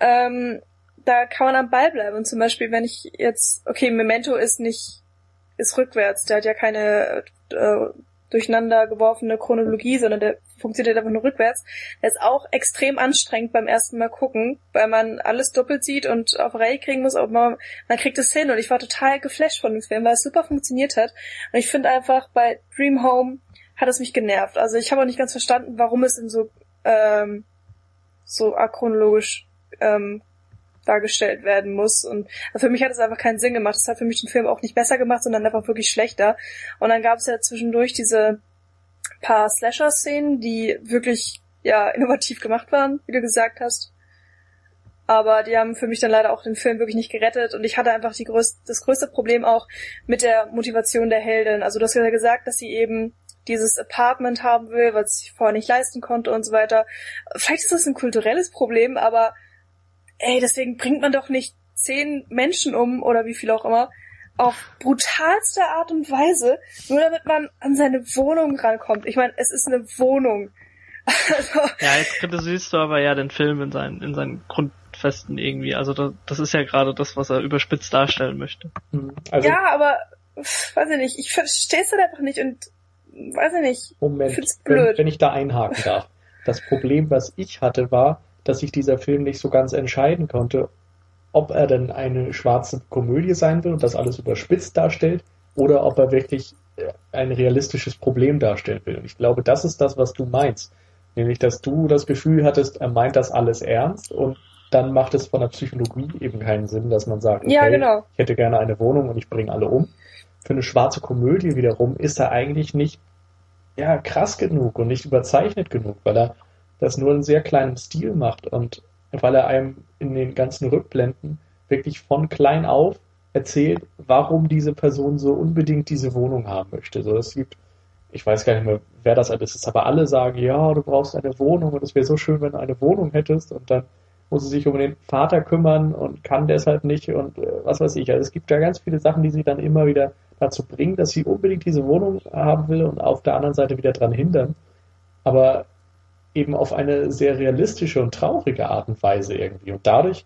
ähm, da kann man am Ball bleiben. Und zum Beispiel, wenn ich jetzt, okay, Memento ist nicht, ist rückwärts, der hat ja keine äh, durcheinander geworfene Chronologie, sondern der funktioniert einfach nur rückwärts. Der ist auch extrem anstrengend beim ersten Mal gucken, weil man alles doppelt sieht und auf Reihe kriegen muss, aber man, man kriegt es hin und ich war total geflasht von dem Film, weil es super funktioniert hat. Und ich finde einfach bei Dream Home hat es mich genervt. Also ich habe auch nicht ganz verstanden, warum es denn so ähm, so achronologisch ähm, dargestellt werden muss. Und für mich hat es einfach keinen Sinn gemacht. Das hat für mich den Film auch nicht besser gemacht, sondern einfach wirklich schlechter. Und dann gab es ja zwischendurch diese paar Slasher-Szenen, die wirklich ja innovativ gemacht waren, wie du gesagt hast. Aber die haben für mich dann leider auch den Film wirklich nicht gerettet und ich hatte einfach die größte, das größte Problem auch mit der Motivation der Heldin. Also du hast ja gesagt, dass sie eben dieses Apartment haben will, was sie vorher nicht leisten konnte und so weiter. Vielleicht ist das ein kulturelles Problem, aber ey, deswegen bringt man doch nicht zehn Menschen um oder wie viel auch immer auf brutalste Art und Weise, nur damit man an seine Wohnung rankommt. Ich meine, es ist eine Wohnung. Also, ja, jetzt kritisierst du aber ja den Film in seinen, in seinen Grundfesten irgendwie. Also das, das ist ja gerade das, was er überspitzt darstellen möchte. Mhm. Also, ja, aber weiß ich nicht, ich verstehe es halt einfach nicht und weiß ich nicht. Moment, wenn, wenn ich da einhaken darf. Das Problem, was ich hatte, war, dass sich dieser Film nicht so ganz entscheiden konnte, ob er denn eine schwarze Komödie sein will und das alles überspitzt darstellt oder ob er wirklich äh, ein realistisches Problem darstellen will. Und ich glaube, das ist das, was du meinst. Nämlich, dass du das Gefühl hattest, er meint das alles ernst und dann macht es von der Psychologie eben keinen Sinn, dass man sagt, okay, ja, genau. ich hätte gerne eine Wohnung und ich bringe alle um. Für eine schwarze Komödie wiederum ist er eigentlich nicht ja, krass genug und nicht überzeichnet genug, weil er das nur in sehr kleinem Stil macht und weil er einem in den ganzen Rückblenden wirklich von klein auf erzählt, warum diese Person so unbedingt diese Wohnung haben möchte. So, es gibt, ich weiß gar nicht mehr, wer das alles ist, aber alle sagen, ja, du brauchst eine Wohnung und es wäre so schön, wenn du eine Wohnung hättest und dann muss sie sich um den Vater kümmern und kann deshalb nicht und äh, was weiß ich. Also es gibt da ganz viele Sachen, die sie dann immer wieder dazu bringen, dass sie unbedingt diese Wohnung haben will und auf der anderen Seite wieder dran hindern. Aber eben auf eine sehr realistische und traurige Art und Weise irgendwie. Und dadurch,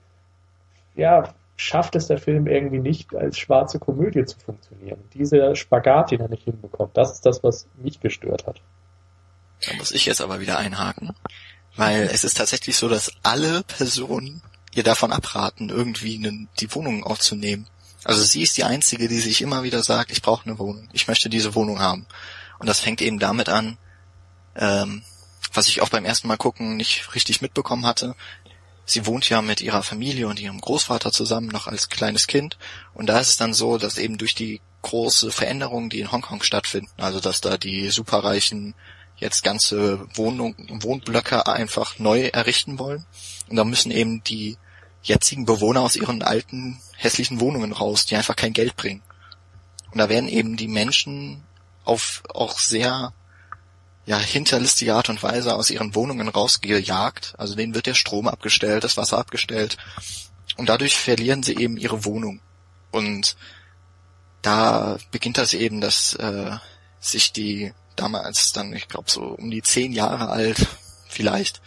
ja, schafft es der Film irgendwie nicht, als schwarze Komödie zu funktionieren. Dieser Spagat, den er nicht hinbekommt, das ist das, was mich gestört hat. Da muss ich jetzt aber wieder einhaken, weil es ist tatsächlich so, dass alle Personen ihr davon abraten, irgendwie eine, die Wohnung aufzunehmen. Also sie ist die einzige, die sich immer wieder sagt, ich brauche eine Wohnung, ich möchte diese Wohnung haben. Und das fängt eben damit an, ähm, was ich auch beim ersten Mal gucken nicht richtig mitbekommen hatte. Sie wohnt ja mit ihrer Familie und ihrem Großvater zusammen noch als kleines Kind. Und da ist es dann so, dass eben durch die große Veränderungen, die in Hongkong stattfinden, also dass da die Superreichen jetzt ganze Wohnung, Wohnblöcke einfach neu errichten wollen. Und da müssen eben die jetzigen Bewohner aus ihren alten, hässlichen Wohnungen raus, die einfach kein Geld bringen. Und da werden eben die Menschen auf auch sehr ja, hinterlistige Art und Weise aus ihren Wohnungen rausgejagt. Also denen wird der Strom abgestellt, das Wasser abgestellt. Und dadurch verlieren sie eben ihre Wohnung. Und da beginnt das eben, dass äh, sich die damals dann, ich glaube so um die zehn Jahre alt vielleicht,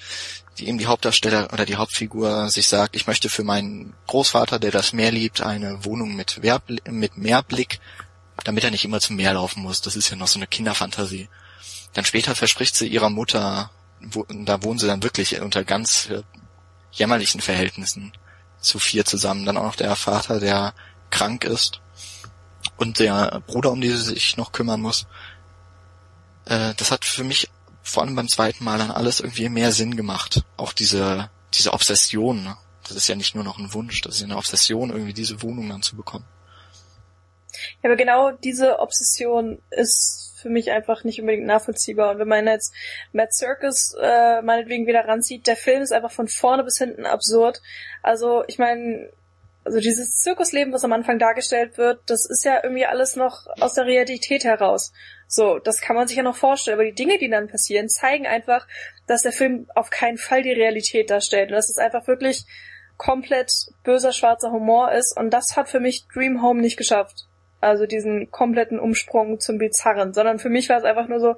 die eben die Hauptdarsteller oder die Hauptfigur sich sagt, ich möchte für meinen Großvater, der das Meer liebt, eine Wohnung mit, Werbl mit Meerblick, damit er nicht immer zum Meer laufen muss. Das ist ja noch so eine Kinderfantasie. Dann später verspricht sie ihrer Mutter, wo, da wohnen sie dann wirklich unter ganz äh, jämmerlichen Verhältnissen zu vier zusammen. Dann auch noch der Vater, der krank ist und der Bruder, um den sie sich noch kümmern muss. Äh, das hat für mich vor allem beim zweiten Mal dann alles irgendwie mehr Sinn gemacht. Auch diese, diese Obsession. Ne? Das ist ja nicht nur noch ein Wunsch, das ist ja eine Obsession, irgendwie diese Wohnung dann zu bekommen. Ja, aber genau diese Obsession ist für mich einfach nicht unbedingt nachvollziehbar. Und wenn man jetzt Mad Circus äh, meinetwegen wieder ranzieht, der Film ist einfach von vorne bis hinten absurd. Also ich meine, also dieses Zirkusleben, was am Anfang dargestellt wird, das ist ja irgendwie alles noch aus der Realität heraus. So, das kann man sich ja noch vorstellen. Aber die Dinge, die dann passieren, zeigen einfach, dass der Film auf keinen Fall die Realität darstellt. Und dass es einfach wirklich komplett böser schwarzer Humor ist. Und das hat für mich Dream Home nicht geschafft. Also diesen kompletten Umsprung zum Bizarren. Sondern für mich war es einfach nur so,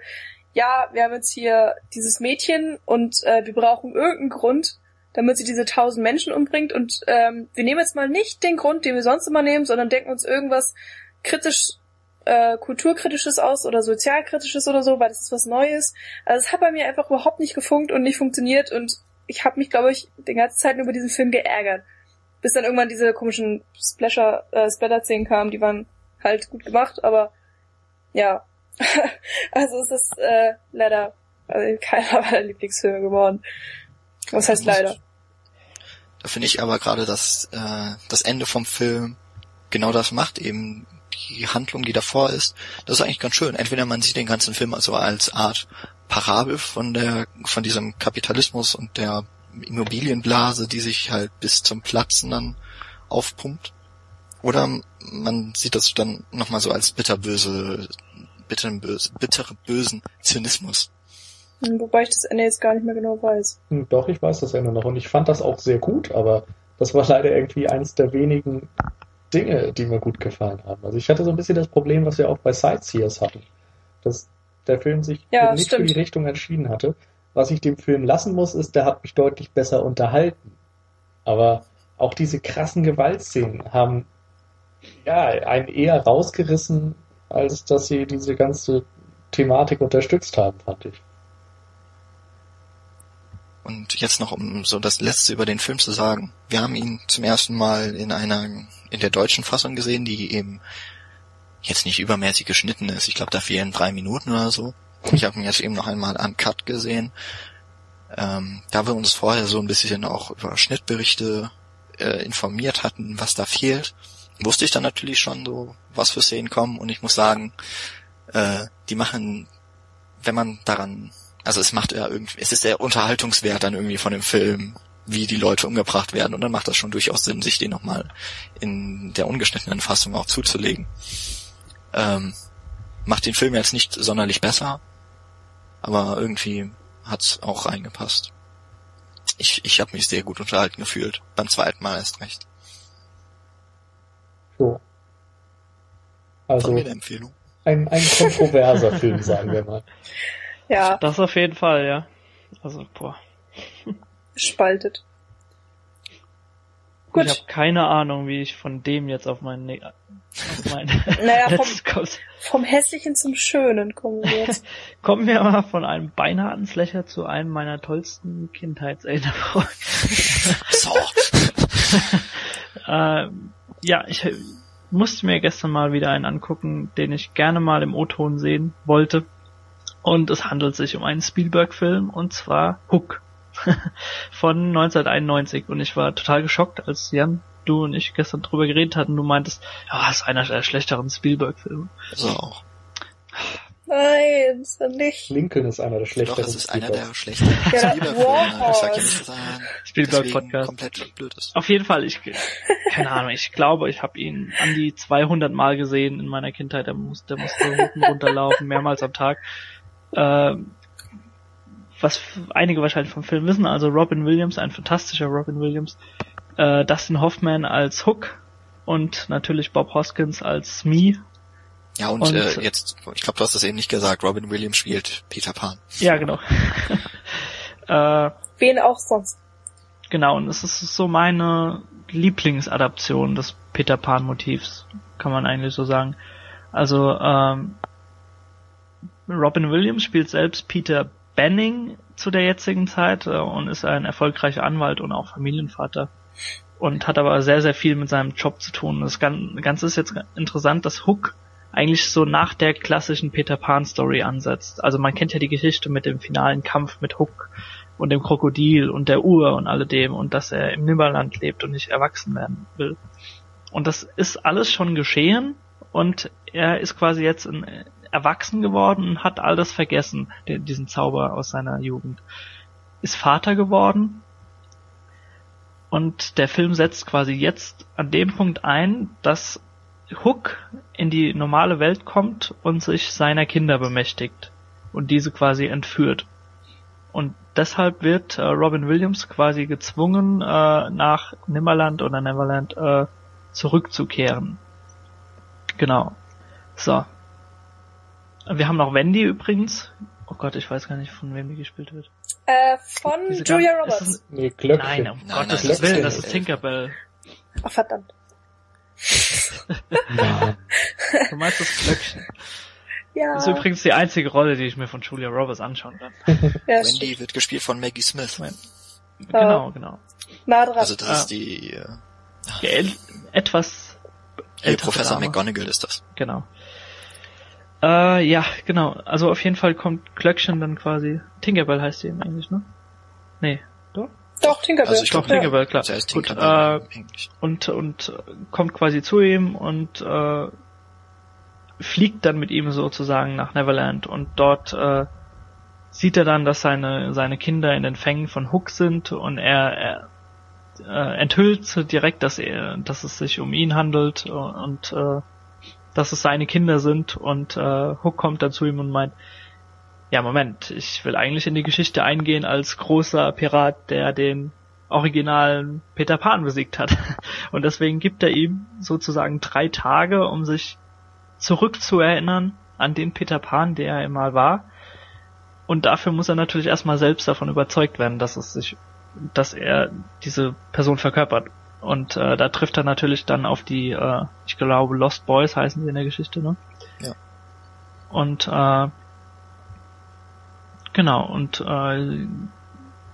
ja, wir haben jetzt hier dieses Mädchen und äh, wir brauchen irgendeinen Grund, damit sie diese tausend Menschen umbringt. Und ähm, wir nehmen jetzt mal nicht den Grund, den wir sonst immer nehmen, sondern denken uns irgendwas kritisch, äh, kulturkritisches aus oder sozialkritisches oder so, weil das ist was Neues. Also es hat bei mir einfach überhaupt nicht gefunkt und nicht funktioniert und ich habe mich, glaube ich, die ganze Zeit über diesen Film geärgert. Bis dann irgendwann diese komischen Splasher, äh, Splatter-Szenen kamen, die waren halt gut gemacht, aber ja. also es ist äh, leider also keiner meiner Lieblingsfilme geworden. Was heißt leider? Da finde ich aber gerade, dass äh, das Ende vom Film genau das macht, eben die Handlung, die davor ist, das ist eigentlich ganz schön. Entweder man sieht den ganzen Film also als Art Parabel von der, von diesem Kapitalismus und der Immobilienblase, die sich halt bis zum Platzen dann aufpumpt. Oder man sieht das dann nochmal so als bitterböse, bitteren böse, bittere bösen Zynismus. Wobei ich das Ende jetzt gar nicht mehr genau weiß. Hm, doch, ich weiß das Ende noch und ich fand das auch sehr gut, aber das war leider irgendwie eines der wenigen Dinge, die mir gut gefallen haben. Also ich hatte so ein bisschen das Problem, was wir auch bei Sightseers hatten, dass der Film sich ja, nicht stimmt. für die Richtung entschieden hatte. Was ich dem Film lassen muss, ist, der hat mich deutlich besser unterhalten. Aber auch diese krassen Gewaltszenen haben ja einen eher rausgerissen, als dass sie diese ganze Thematik unterstützt haben, fand ich. Und jetzt noch, um so das Letzte über den Film zu sagen. Wir haben ihn zum ersten Mal in einer, in der deutschen Fassung gesehen, die eben jetzt nicht übermäßig geschnitten ist. Ich glaube, da fehlen drei Minuten oder so. Ich habe ihn jetzt eben noch einmal uncut gesehen. Ähm, da wir uns vorher so ein bisschen auch über Schnittberichte äh, informiert hatten, was da fehlt, wusste ich dann natürlich schon so, was für Szenen kommen. Und ich muss sagen, äh, die machen, wenn man daran also es macht ja irgendwie, es ist der Unterhaltungswert dann irgendwie von dem Film, wie die Leute umgebracht werden und dann macht das schon durchaus Sinn, sich den nochmal in der ungeschnittenen Fassung auch zuzulegen. Ähm, macht den Film jetzt nicht sonderlich besser, aber irgendwie hat's auch reingepasst. Ich, ich habe mich sehr gut unterhalten gefühlt, beim zweiten Mal erst recht. So. Also, Empfehlung. Ein, ein kontroverser Film, sagen wir mal. Ja. Das auf jeden Fall, ja. Also, boah. Spaltet. Gut. Ich habe keine Ahnung, wie ich von dem jetzt auf meinen, ne auf meinen naja, vom, vom Hässlichen zum Schönen kommen wir jetzt. kommen wir mal von einem beinharten Slasher zu einem meiner tollsten Kindheitserinnerungen. so. äh, ja, ich musste mir gestern mal wieder einen angucken, den ich gerne mal im O-Ton sehen wollte. Und es handelt sich um einen Spielberg-Film und zwar Hook von 1991. Und ich war total geschockt, als Jan, du und ich gestern drüber geredet hatten. Du meintest, ja, das ist einer der schlechteren Spielberg-Filme. So auch. Nein, ist er nicht. Lincoln ist einer der schlechteren. Doch, das ist einer der schlechteren ja, Spielberg-Filme. Ich sag ja nicht, dass er Spielberg-Podcast. komplett blöd ist. Auf jeden Fall, ich, keine Ahnung, ich glaube, ich habe ihn an die 200 Mal gesehen in meiner Kindheit. Der musste, der musste hoch runterlaufen, mehrmals am Tag äh, was einige wahrscheinlich vom Film wissen, also Robin Williams, ein fantastischer Robin Williams, äh, Dustin Hoffman als Hook und natürlich Bob Hoskins als Smee. Ja, und, und äh, jetzt, ich glaube, du hast das eben nicht gesagt, Robin Williams spielt Peter Pan. Ja, genau. äh, Wen auch sonst. Genau, und es ist so meine Lieblingsadaption des Peter Pan Motivs, kann man eigentlich so sagen. Also ähm, Robin Williams spielt selbst Peter Benning zu der jetzigen Zeit äh, und ist ein erfolgreicher Anwalt und auch Familienvater und hat aber sehr, sehr viel mit seinem Job zu tun. Das Ganze ist jetzt interessant, dass Hook eigentlich so nach der klassischen Peter Pan Story ansetzt. Also man kennt ja die Geschichte mit dem finalen Kampf mit Hook und dem Krokodil und der Uhr und alledem und dass er im Nimmerland lebt und nicht erwachsen werden will. Und das ist alles schon geschehen und er ist quasi jetzt erwachsen geworden und hat all das vergessen, diesen Zauber aus seiner Jugend. Ist Vater geworden und der Film setzt quasi jetzt an dem Punkt ein, dass Hook in die normale Welt kommt und sich seiner Kinder bemächtigt und diese quasi entführt. Und deshalb wird äh, Robin Williams quasi gezwungen, äh, nach Nimmerland oder Neverland äh, zurückzukehren. Genau. So. Wir haben noch Wendy übrigens. Oh Gott, ich weiß gar nicht, von wem die gespielt wird. Äh, von Julia Roberts. Nee, Glöckchen. Nein, um nein, Gottes nein, Willen, das ist Tinkerbell. Ach, verdammt. Du meinst das Glöckchen. Ja. Das ist übrigens die einzige Rolle, die ich mir von Julia Roberts anschauen kann. ja, Wendy stimmt. wird gespielt von Maggie Smith. Genau, genau. Nah dran. Also das ah. ist die... Äh, ja, etwas... Hey, Professor Dame. McGonagall ist das. Genau. Äh, ja, genau. Also auf jeden Fall kommt Glöckchen dann quasi. Tinkerbell heißt sie im Englisch, ne? Nee, doch? Doch, Tinkerbell. Also ich glaube Tinkerbell, klar. Das heißt Gut, äh, und, und kommt quasi zu ihm und äh, fliegt dann mit ihm sozusagen nach Neverland und dort äh, sieht er dann, dass seine, seine Kinder in den Fängen von Hook sind und er, er äh, enthüllt direkt, dass er, dass es sich um ihn handelt und äh, dass es seine Kinder sind und äh, Hook kommt dann zu ihm und meint, ja Moment, ich will eigentlich in die Geschichte eingehen als großer Pirat, der den originalen Peter Pan besiegt hat. Und deswegen gibt er ihm sozusagen drei Tage, um sich zurückzuerinnern an den Peter Pan, der er einmal war. Und dafür muss er natürlich erstmal selbst davon überzeugt werden, dass es sich, dass er diese Person verkörpert. Und äh, da trifft er natürlich dann auf die, äh, ich glaube, Lost Boys heißen sie in der Geschichte, ne? Ja. Und äh, genau, und äh,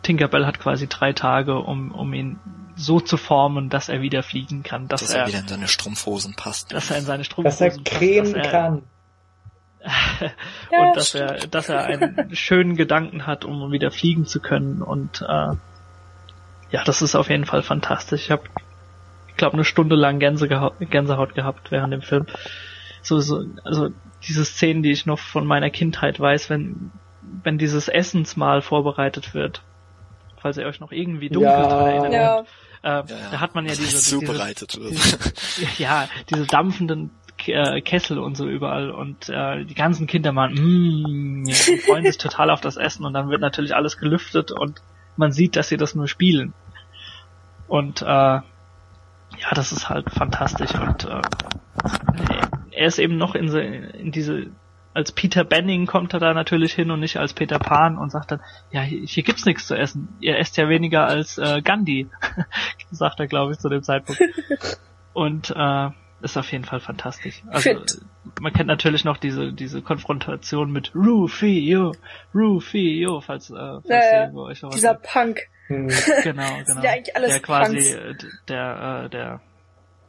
Tinkerbell hat quasi drei Tage, um, um ihn so zu formen, dass er wieder fliegen kann. Dass, dass er, er, wieder in seine Strumpfhosen passt. Dass er in seine Strumpfhosen passt. Dass er cremen passt, kann. und ja, dass stimmt. er, dass er einen schönen Gedanken hat, um wieder fliegen zu können. Und äh, ja, das ist auf jeden Fall fantastisch. Ich habe, ich glaube, eine Stunde lang Gänsehaut, Gänsehaut gehabt während dem Film. So, so, also diese Szenen, die ich noch von meiner Kindheit weiß, wenn, wenn dieses Essensmahl vorbereitet wird, falls ihr euch noch irgendwie dunkel ja. erinnert. Ja. Äh, ja, da hat man ja diese, zubereitet diese, diese, ja, diese dampfenden äh, Kessel und so überall und äh, die ganzen Kinder waren mm, freuen sich total auf das Essen und dann wird natürlich alles gelüftet und man sieht, dass sie das nur spielen. Und äh, ja, das ist halt fantastisch und äh, er ist eben noch in, in diese als Peter Benning kommt er da natürlich hin und nicht als Peter Pan und sagt dann, ja, hier, hier gibt's nichts zu essen. Ihr esst ja weniger als äh, Gandhi, sagt er, glaube ich, zu dem Zeitpunkt. Und äh, ist auf jeden Fall fantastisch. Also Fit. man kennt natürlich noch diese diese Konfrontation mit Rufio, Rufio, falls, äh, falls ja, ja. euch Dieser Punk. Hm. Genau, genau. ja eigentlich alles der quasi äh, der äh, der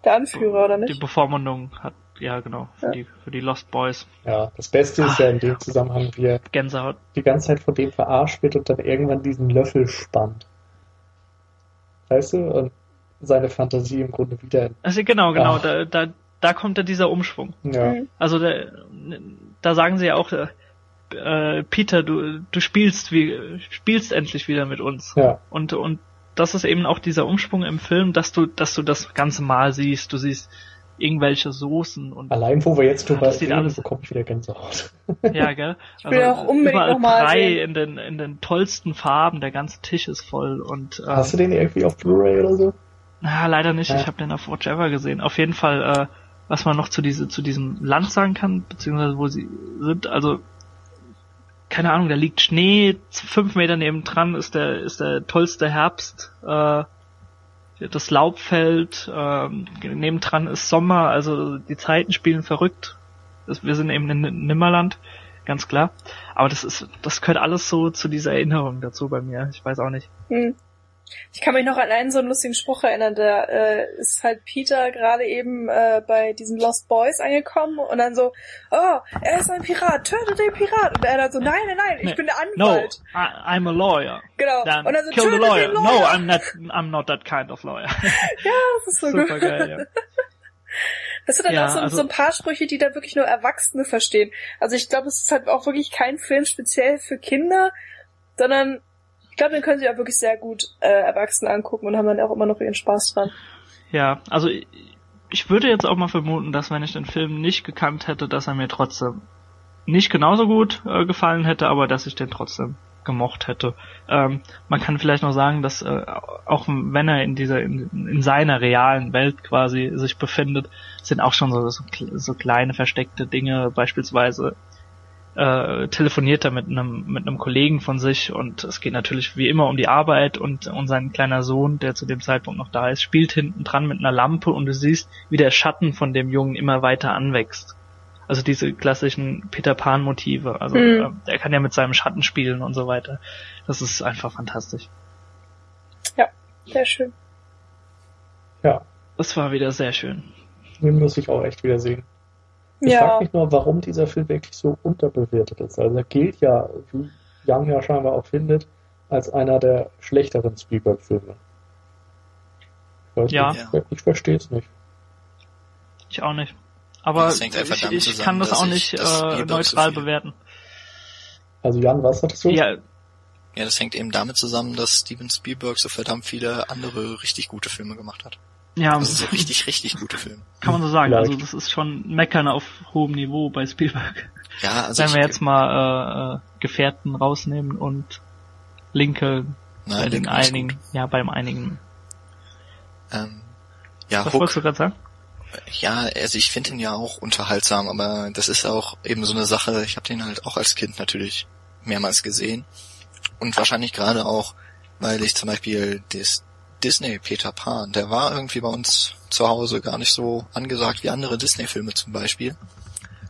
der Anführer oder nicht? Die Bevormundung hat ja, genau, für, ja. Die, für die Lost Boys. Ja, das Beste ist Ach, ja in dem Zusammenhang, wie er Gänsehaut. die ganze Zeit von dem verarscht wird und dann irgendwann diesen Löffel spannt. Weißt du? Und seine Fantasie im Grunde wieder. Also genau, genau, da, da, da kommt dann dieser Umschwung. Ja. Mhm. Also da, da sagen sie ja auch, äh, Peter, du, du spielst wie, spielst endlich wieder mit uns. Ja. Und, und das ist eben auch dieser Umschwung im Film, dass du, dass du das ganze Mal siehst. Du siehst, irgendwelche Soßen und allein wo wir jetzt drüber reden, alles... bekomme ich wieder Gänsehaut. ja, gell? Ich will also auch unbedingt überall noch mal drei in den in den tollsten Farben, der ganze Tisch ist voll und äh, Hast du den irgendwie auf Blu-ray oder so? Na, leider nicht, ja. ich habe den auf Watch Ever gesehen. Auf jeden Fall äh, was man noch zu diese zu diesem Land sagen kann, beziehungsweise wo sie sind, also keine Ahnung, da liegt Schnee, fünf Meter neben dran ist der ist der tollste Herbst äh, das Laub fällt, ähm, nebendran ist Sommer, also die Zeiten spielen verrückt. Wir sind eben in Nimmerland, ganz klar. Aber das ist, das gehört alles so zu dieser Erinnerung dazu bei mir. Ich weiß auch nicht. Hm. Ich kann mich noch an einen so einen lustigen Spruch erinnern, da äh, ist halt Peter gerade eben äh, bei diesen Lost Boys angekommen und dann so, oh, er ist ein Pirat, tötet den Pirat. Und er dann so, nein, nein, nein, ich nee, bin der Anwalt. No, I, I'm a lawyer. Genau. Dann und dann so, kill the lawyer. lawyer. No, I'm not, I'm not that kind of lawyer. ja, das ist so Super gut. geil, ja. Das sind dann ja, auch so, also, so ein paar Sprüche, die da wirklich nur Erwachsene verstehen. Also ich glaube, es ist halt auch wirklich kein Film speziell für Kinder, sondern ich glaube, den können sie auch wirklich sehr gut äh, Erwachsene angucken und haben dann auch immer noch ihren Spaß dran. Ja, also ich würde jetzt auch mal vermuten, dass wenn ich den Film nicht gekannt hätte, dass er mir trotzdem nicht genauso gut äh, gefallen hätte, aber dass ich den trotzdem gemocht hätte. Ähm, man kann vielleicht noch sagen, dass äh, auch wenn er in dieser in, in, seiner realen Welt quasi sich befindet, sind auch schon so, so, so kleine versteckte Dinge, beispielsweise äh, telefoniert er mit einem mit einem Kollegen von sich und es geht natürlich wie immer um die Arbeit und, und sein kleiner Sohn, der zu dem Zeitpunkt noch da ist, spielt hinten dran mit einer Lampe und du siehst, wie der Schatten von dem Jungen immer weiter anwächst. Also diese klassischen Peter Pan Motive. Also mhm. äh, er kann ja mit seinem Schatten spielen und so weiter. Das ist einfach fantastisch. Ja, sehr schön. Ja. Das war wieder sehr schön. Den muss ich auch echt wieder sehen. Ich ja. frage mich nur, warum dieser Film wirklich so unterbewertet ist. Also er gilt ja, wie Young ja scheinbar auch findet, als einer der schlechteren Spielberg-Filme. Ja. Ich, ich verstehe es nicht. Ich auch nicht. Aber ich, ich zusammen, kann das auch nicht das äh, neutral so bewerten. Also Jan, was hattest du? Ja. ja, das hängt eben damit zusammen, dass Steven Spielberg so verdammt viele andere richtig gute Filme gemacht hat. Ja, also so richtig, richtig gute Filme. Kann man so sagen. Vielleicht. Also das ist schon Meckern auf hohem Niveau bei Spielberg. Ja, also Wenn wir jetzt mal äh, Gefährten rausnehmen und Lincoln Nein, bei den einigen, ja, beim einigen. Ähm, ja, Was Hook, wolltest du gerade sagen? Ja, also ich finde ihn ja auch unterhaltsam, aber das ist auch eben so eine Sache, ich habe den halt auch als Kind natürlich mehrmals gesehen. Und wahrscheinlich gerade auch, weil ich zum Beispiel das Disney Peter Pan, der war irgendwie bei uns zu Hause gar nicht so angesagt wie andere Disney-Filme zum Beispiel.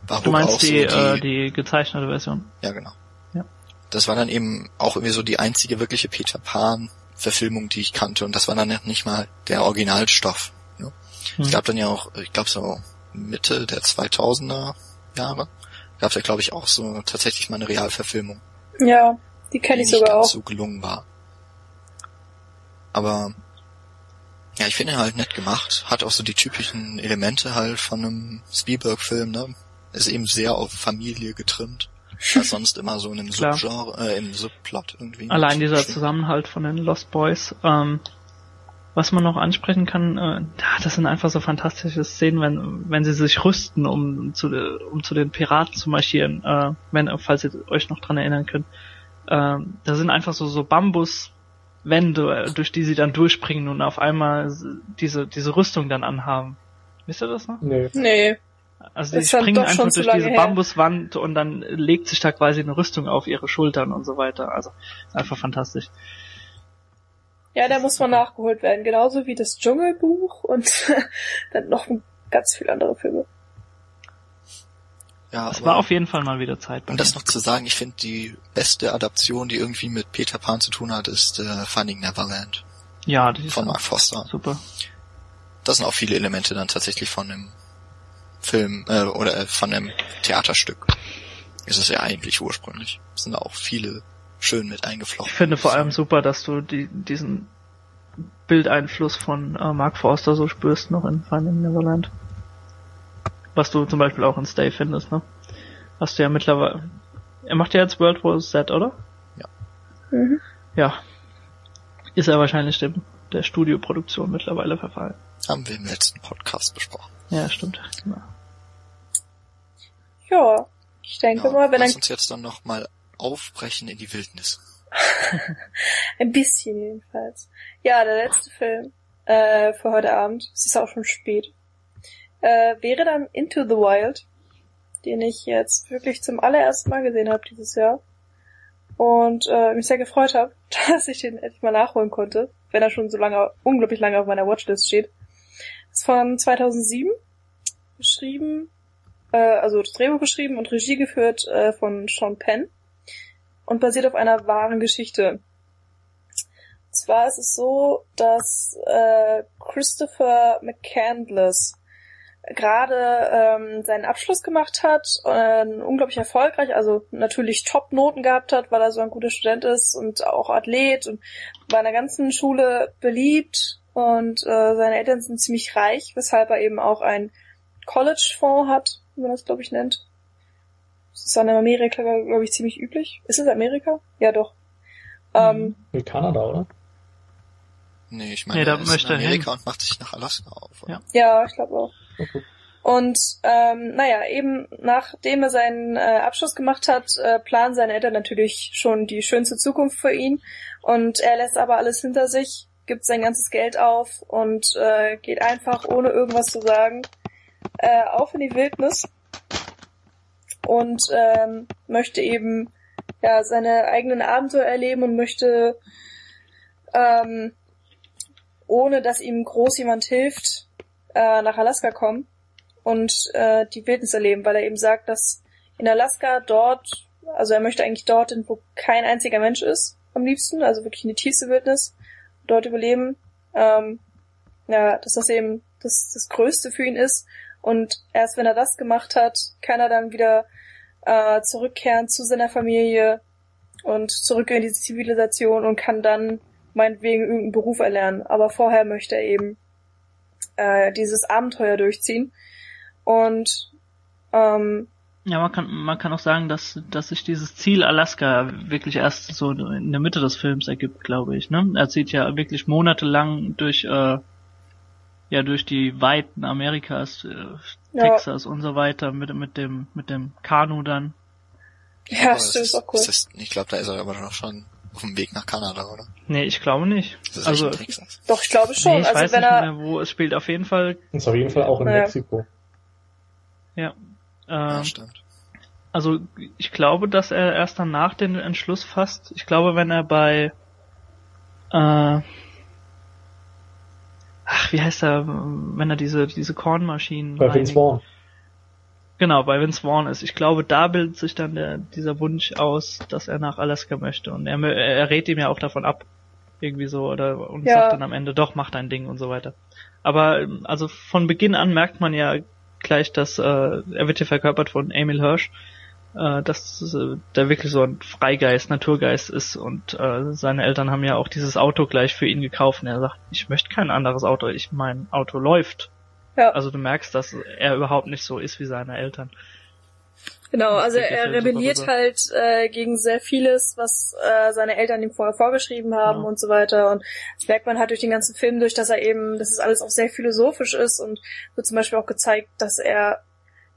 War du meinst die, so die, äh, die gezeichnete Version? Ja, genau. Ja. Das war dann eben auch irgendwie so die einzige wirkliche Peter Pan Verfilmung, die ich kannte und das war dann nicht mal der Originalstoff. Hm. Es gab dann ja auch, ich glaube so Mitte der 2000er Jahre, gab es ja glaube ich auch so tatsächlich mal eine Realverfilmung. Ja, die kenne ich sogar auch. so gelungen war. Aber ja, ich finde ihn halt nett gemacht, hat auch so die typischen Elemente halt von einem Spielberg-Film, ne? Ist eben sehr auf Familie getrimmt. Als sonst immer so in einem Subgenre, äh, im Subplot irgendwie. Allein dieser Zusammenhalt von den Lost Boys, ähm, was man noch ansprechen kann, äh, das sind einfach so fantastische Szenen, wenn, wenn sie sich rüsten, um zu, um zu den Piraten zu marschieren, äh, wenn, falls ihr euch noch dran erinnern könnt. Äh, da sind einfach so, so Bambuswände, durch die sie dann durchspringen und auf einmal diese, diese Rüstung dann anhaben. Wisst ihr das noch? Nee. Nee. Also sie springen einfach durch diese her. Bambuswand und dann legt sich da quasi eine Rüstung auf ihre Schultern und so weiter. Also einfach fantastisch. Ja, da muss man nachgeholt werden. Genauso wie das Dschungelbuch und dann noch ganz viele andere Filme. Ja, es war auf jeden Fall mal wieder Zeit. Um das noch zu sagen, ich finde die beste Adaption, die irgendwie mit Peter Pan zu tun hat, ist äh, Finding Neverland. Ja, die ist von Mark Foster. Super. Das sind auch viele Elemente dann tatsächlich von dem Film äh, oder äh, von einem Theaterstück. Ist es ja eigentlich ursprünglich. Es sind auch viele schön mit eingeflochten. Ich finde vor allem super, dass du die, diesen Bildeinfluss von äh, Mark Forster so spürst noch in Finding Neverland. Was du zum Beispiel auch in Stay findest, ne? Hast du ja mittlerweile. Er macht ja jetzt World War Z, oder? Ja. Mhm. Ja. Ist er wahrscheinlich dem, der Studioproduktion mittlerweile verfallen. Haben wir im letzten Podcast besprochen. Ja, stimmt. Genau. Ja, ich denke ja, mal, wenn lass uns jetzt dann noch mal aufbrechen in die Wildnis. Ein bisschen jedenfalls. Ja, der letzte Film äh, für heute Abend, es ist auch schon spät, äh, wäre dann Into the Wild, den ich jetzt wirklich zum allerersten Mal gesehen habe dieses Jahr. Und äh, mich sehr gefreut habe, dass ich den endlich mal nachholen konnte, wenn er schon so lange, unglaublich lange auf meiner Watchlist steht. Ist von 2007, geschrieben, äh, also das Drehbuch geschrieben und Regie geführt äh, von Sean Penn und basiert auf einer wahren Geschichte. Und zwar ist es so, dass äh, Christopher McCandless gerade ähm, seinen Abschluss gemacht hat, äh, unglaublich erfolgreich, also natürlich Top-Noten gehabt hat, weil er so ein guter Student ist und auch Athlet und in der ganzen Schule beliebt und äh, seine Eltern sind ziemlich reich, weshalb er eben auch ein College-Fonds hat, wie man das glaube ich nennt. Das ist in Amerika, glaube ich, ziemlich üblich. Ist es Amerika? Ja, doch. Ähm, in Kanada, oder? Nee, ich meine, nee, da er ist in Amerika hin. und macht sich nach Alaska auf. Oder? Ja. ja, ich glaube auch. Und ähm, naja, eben nachdem er seinen äh, Abschluss gemacht hat, äh, planen seine Eltern natürlich schon die schönste Zukunft für ihn. Und er lässt aber alles hinter sich, gibt sein ganzes Geld auf und äh, geht einfach, ohne irgendwas zu sagen, äh, auf in die Wildnis und ähm, möchte eben ja seine eigenen Abenteuer erleben und möchte ähm, ohne dass ihm groß jemand hilft äh, nach Alaska kommen und äh, die Wildnis erleben, weil er eben sagt, dass in Alaska dort, also er möchte eigentlich dort, wo kein einziger Mensch ist, am liebsten, also wirklich in die tiefste Wildnis, dort überleben. Ähm, ja, dass das eben das, das Größte für ihn ist. Und erst wenn er das gemacht hat, kann er dann wieder äh, zurückkehren zu seiner Familie und zurück in die Zivilisation und kann dann meinetwegen irgendeinen Beruf erlernen. Aber vorher möchte er eben äh, dieses Abenteuer durchziehen. Und ähm, ja, man kann, man kann auch sagen, dass, dass sich dieses Ziel Alaska wirklich erst so in der Mitte des Films ergibt, glaube ich. Ne? Er zieht ja wirklich monatelang durch, äh, ja, durch die Weiten Amerikas, äh, Texas ja. und so weiter mit, mit dem, mit dem Kanu dann. Ja, das ist, ist auch cool. Ist, ich glaube, da ist er aber noch schon auf dem Weg nach Kanada, oder? Nee, ich glaube nicht. also, Doch, ich glaube schon. Nee, ich also, weiß wenn nicht er... mehr, wo es spielt auf jeden Fall. Ist auf jeden Fall auch in naja. Mexiko. Ja. Äh, ja, stimmt. Also ich glaube, dass er erst danach den Entschluss fasst. Ich glaube, wenn er bei äh, ach, wie heißt er, wenn er diese diese Kornmaschinen bei Vince Vaughn. Genau, bei Vince Vaughn ist. Ich glaube, da bildet sich dann der, dieser Wunsch aus, dass er nach Alaska möchte. Und er, er rät ihm ja auch davon ab. Irgendwie so, oder und ja. sagt dann am Ende, doch, mach dein Ding und so weiter. Aber also von Beginn an merkt man ja gleich, dass äh, er wird hier verkörpert von Emil Hirsch, äh, dass äh, der wirklich so ein Freigeist, Naturgeist ist und äh, seine Eltern haben ja auch dieses Auto gleich für ihn gekauft und er sagt, ich möchte kein anderes Auto, ich mein Auto läuft. Ja. Also du merkst, dass er überhaupt nicht so ist wie seine Eltern. Genau, also er rebelliert halt äh, gegen sehr vieles, was äh, seine Eltern ihm vorher vorgeschrieben haben genau. und so weiter. Und das merkt man halt durch den ganzen Film, durch dass er eben, dass es alles auch sehr philosophisch ist und wird zum Beispiel auch gezeigt, dass er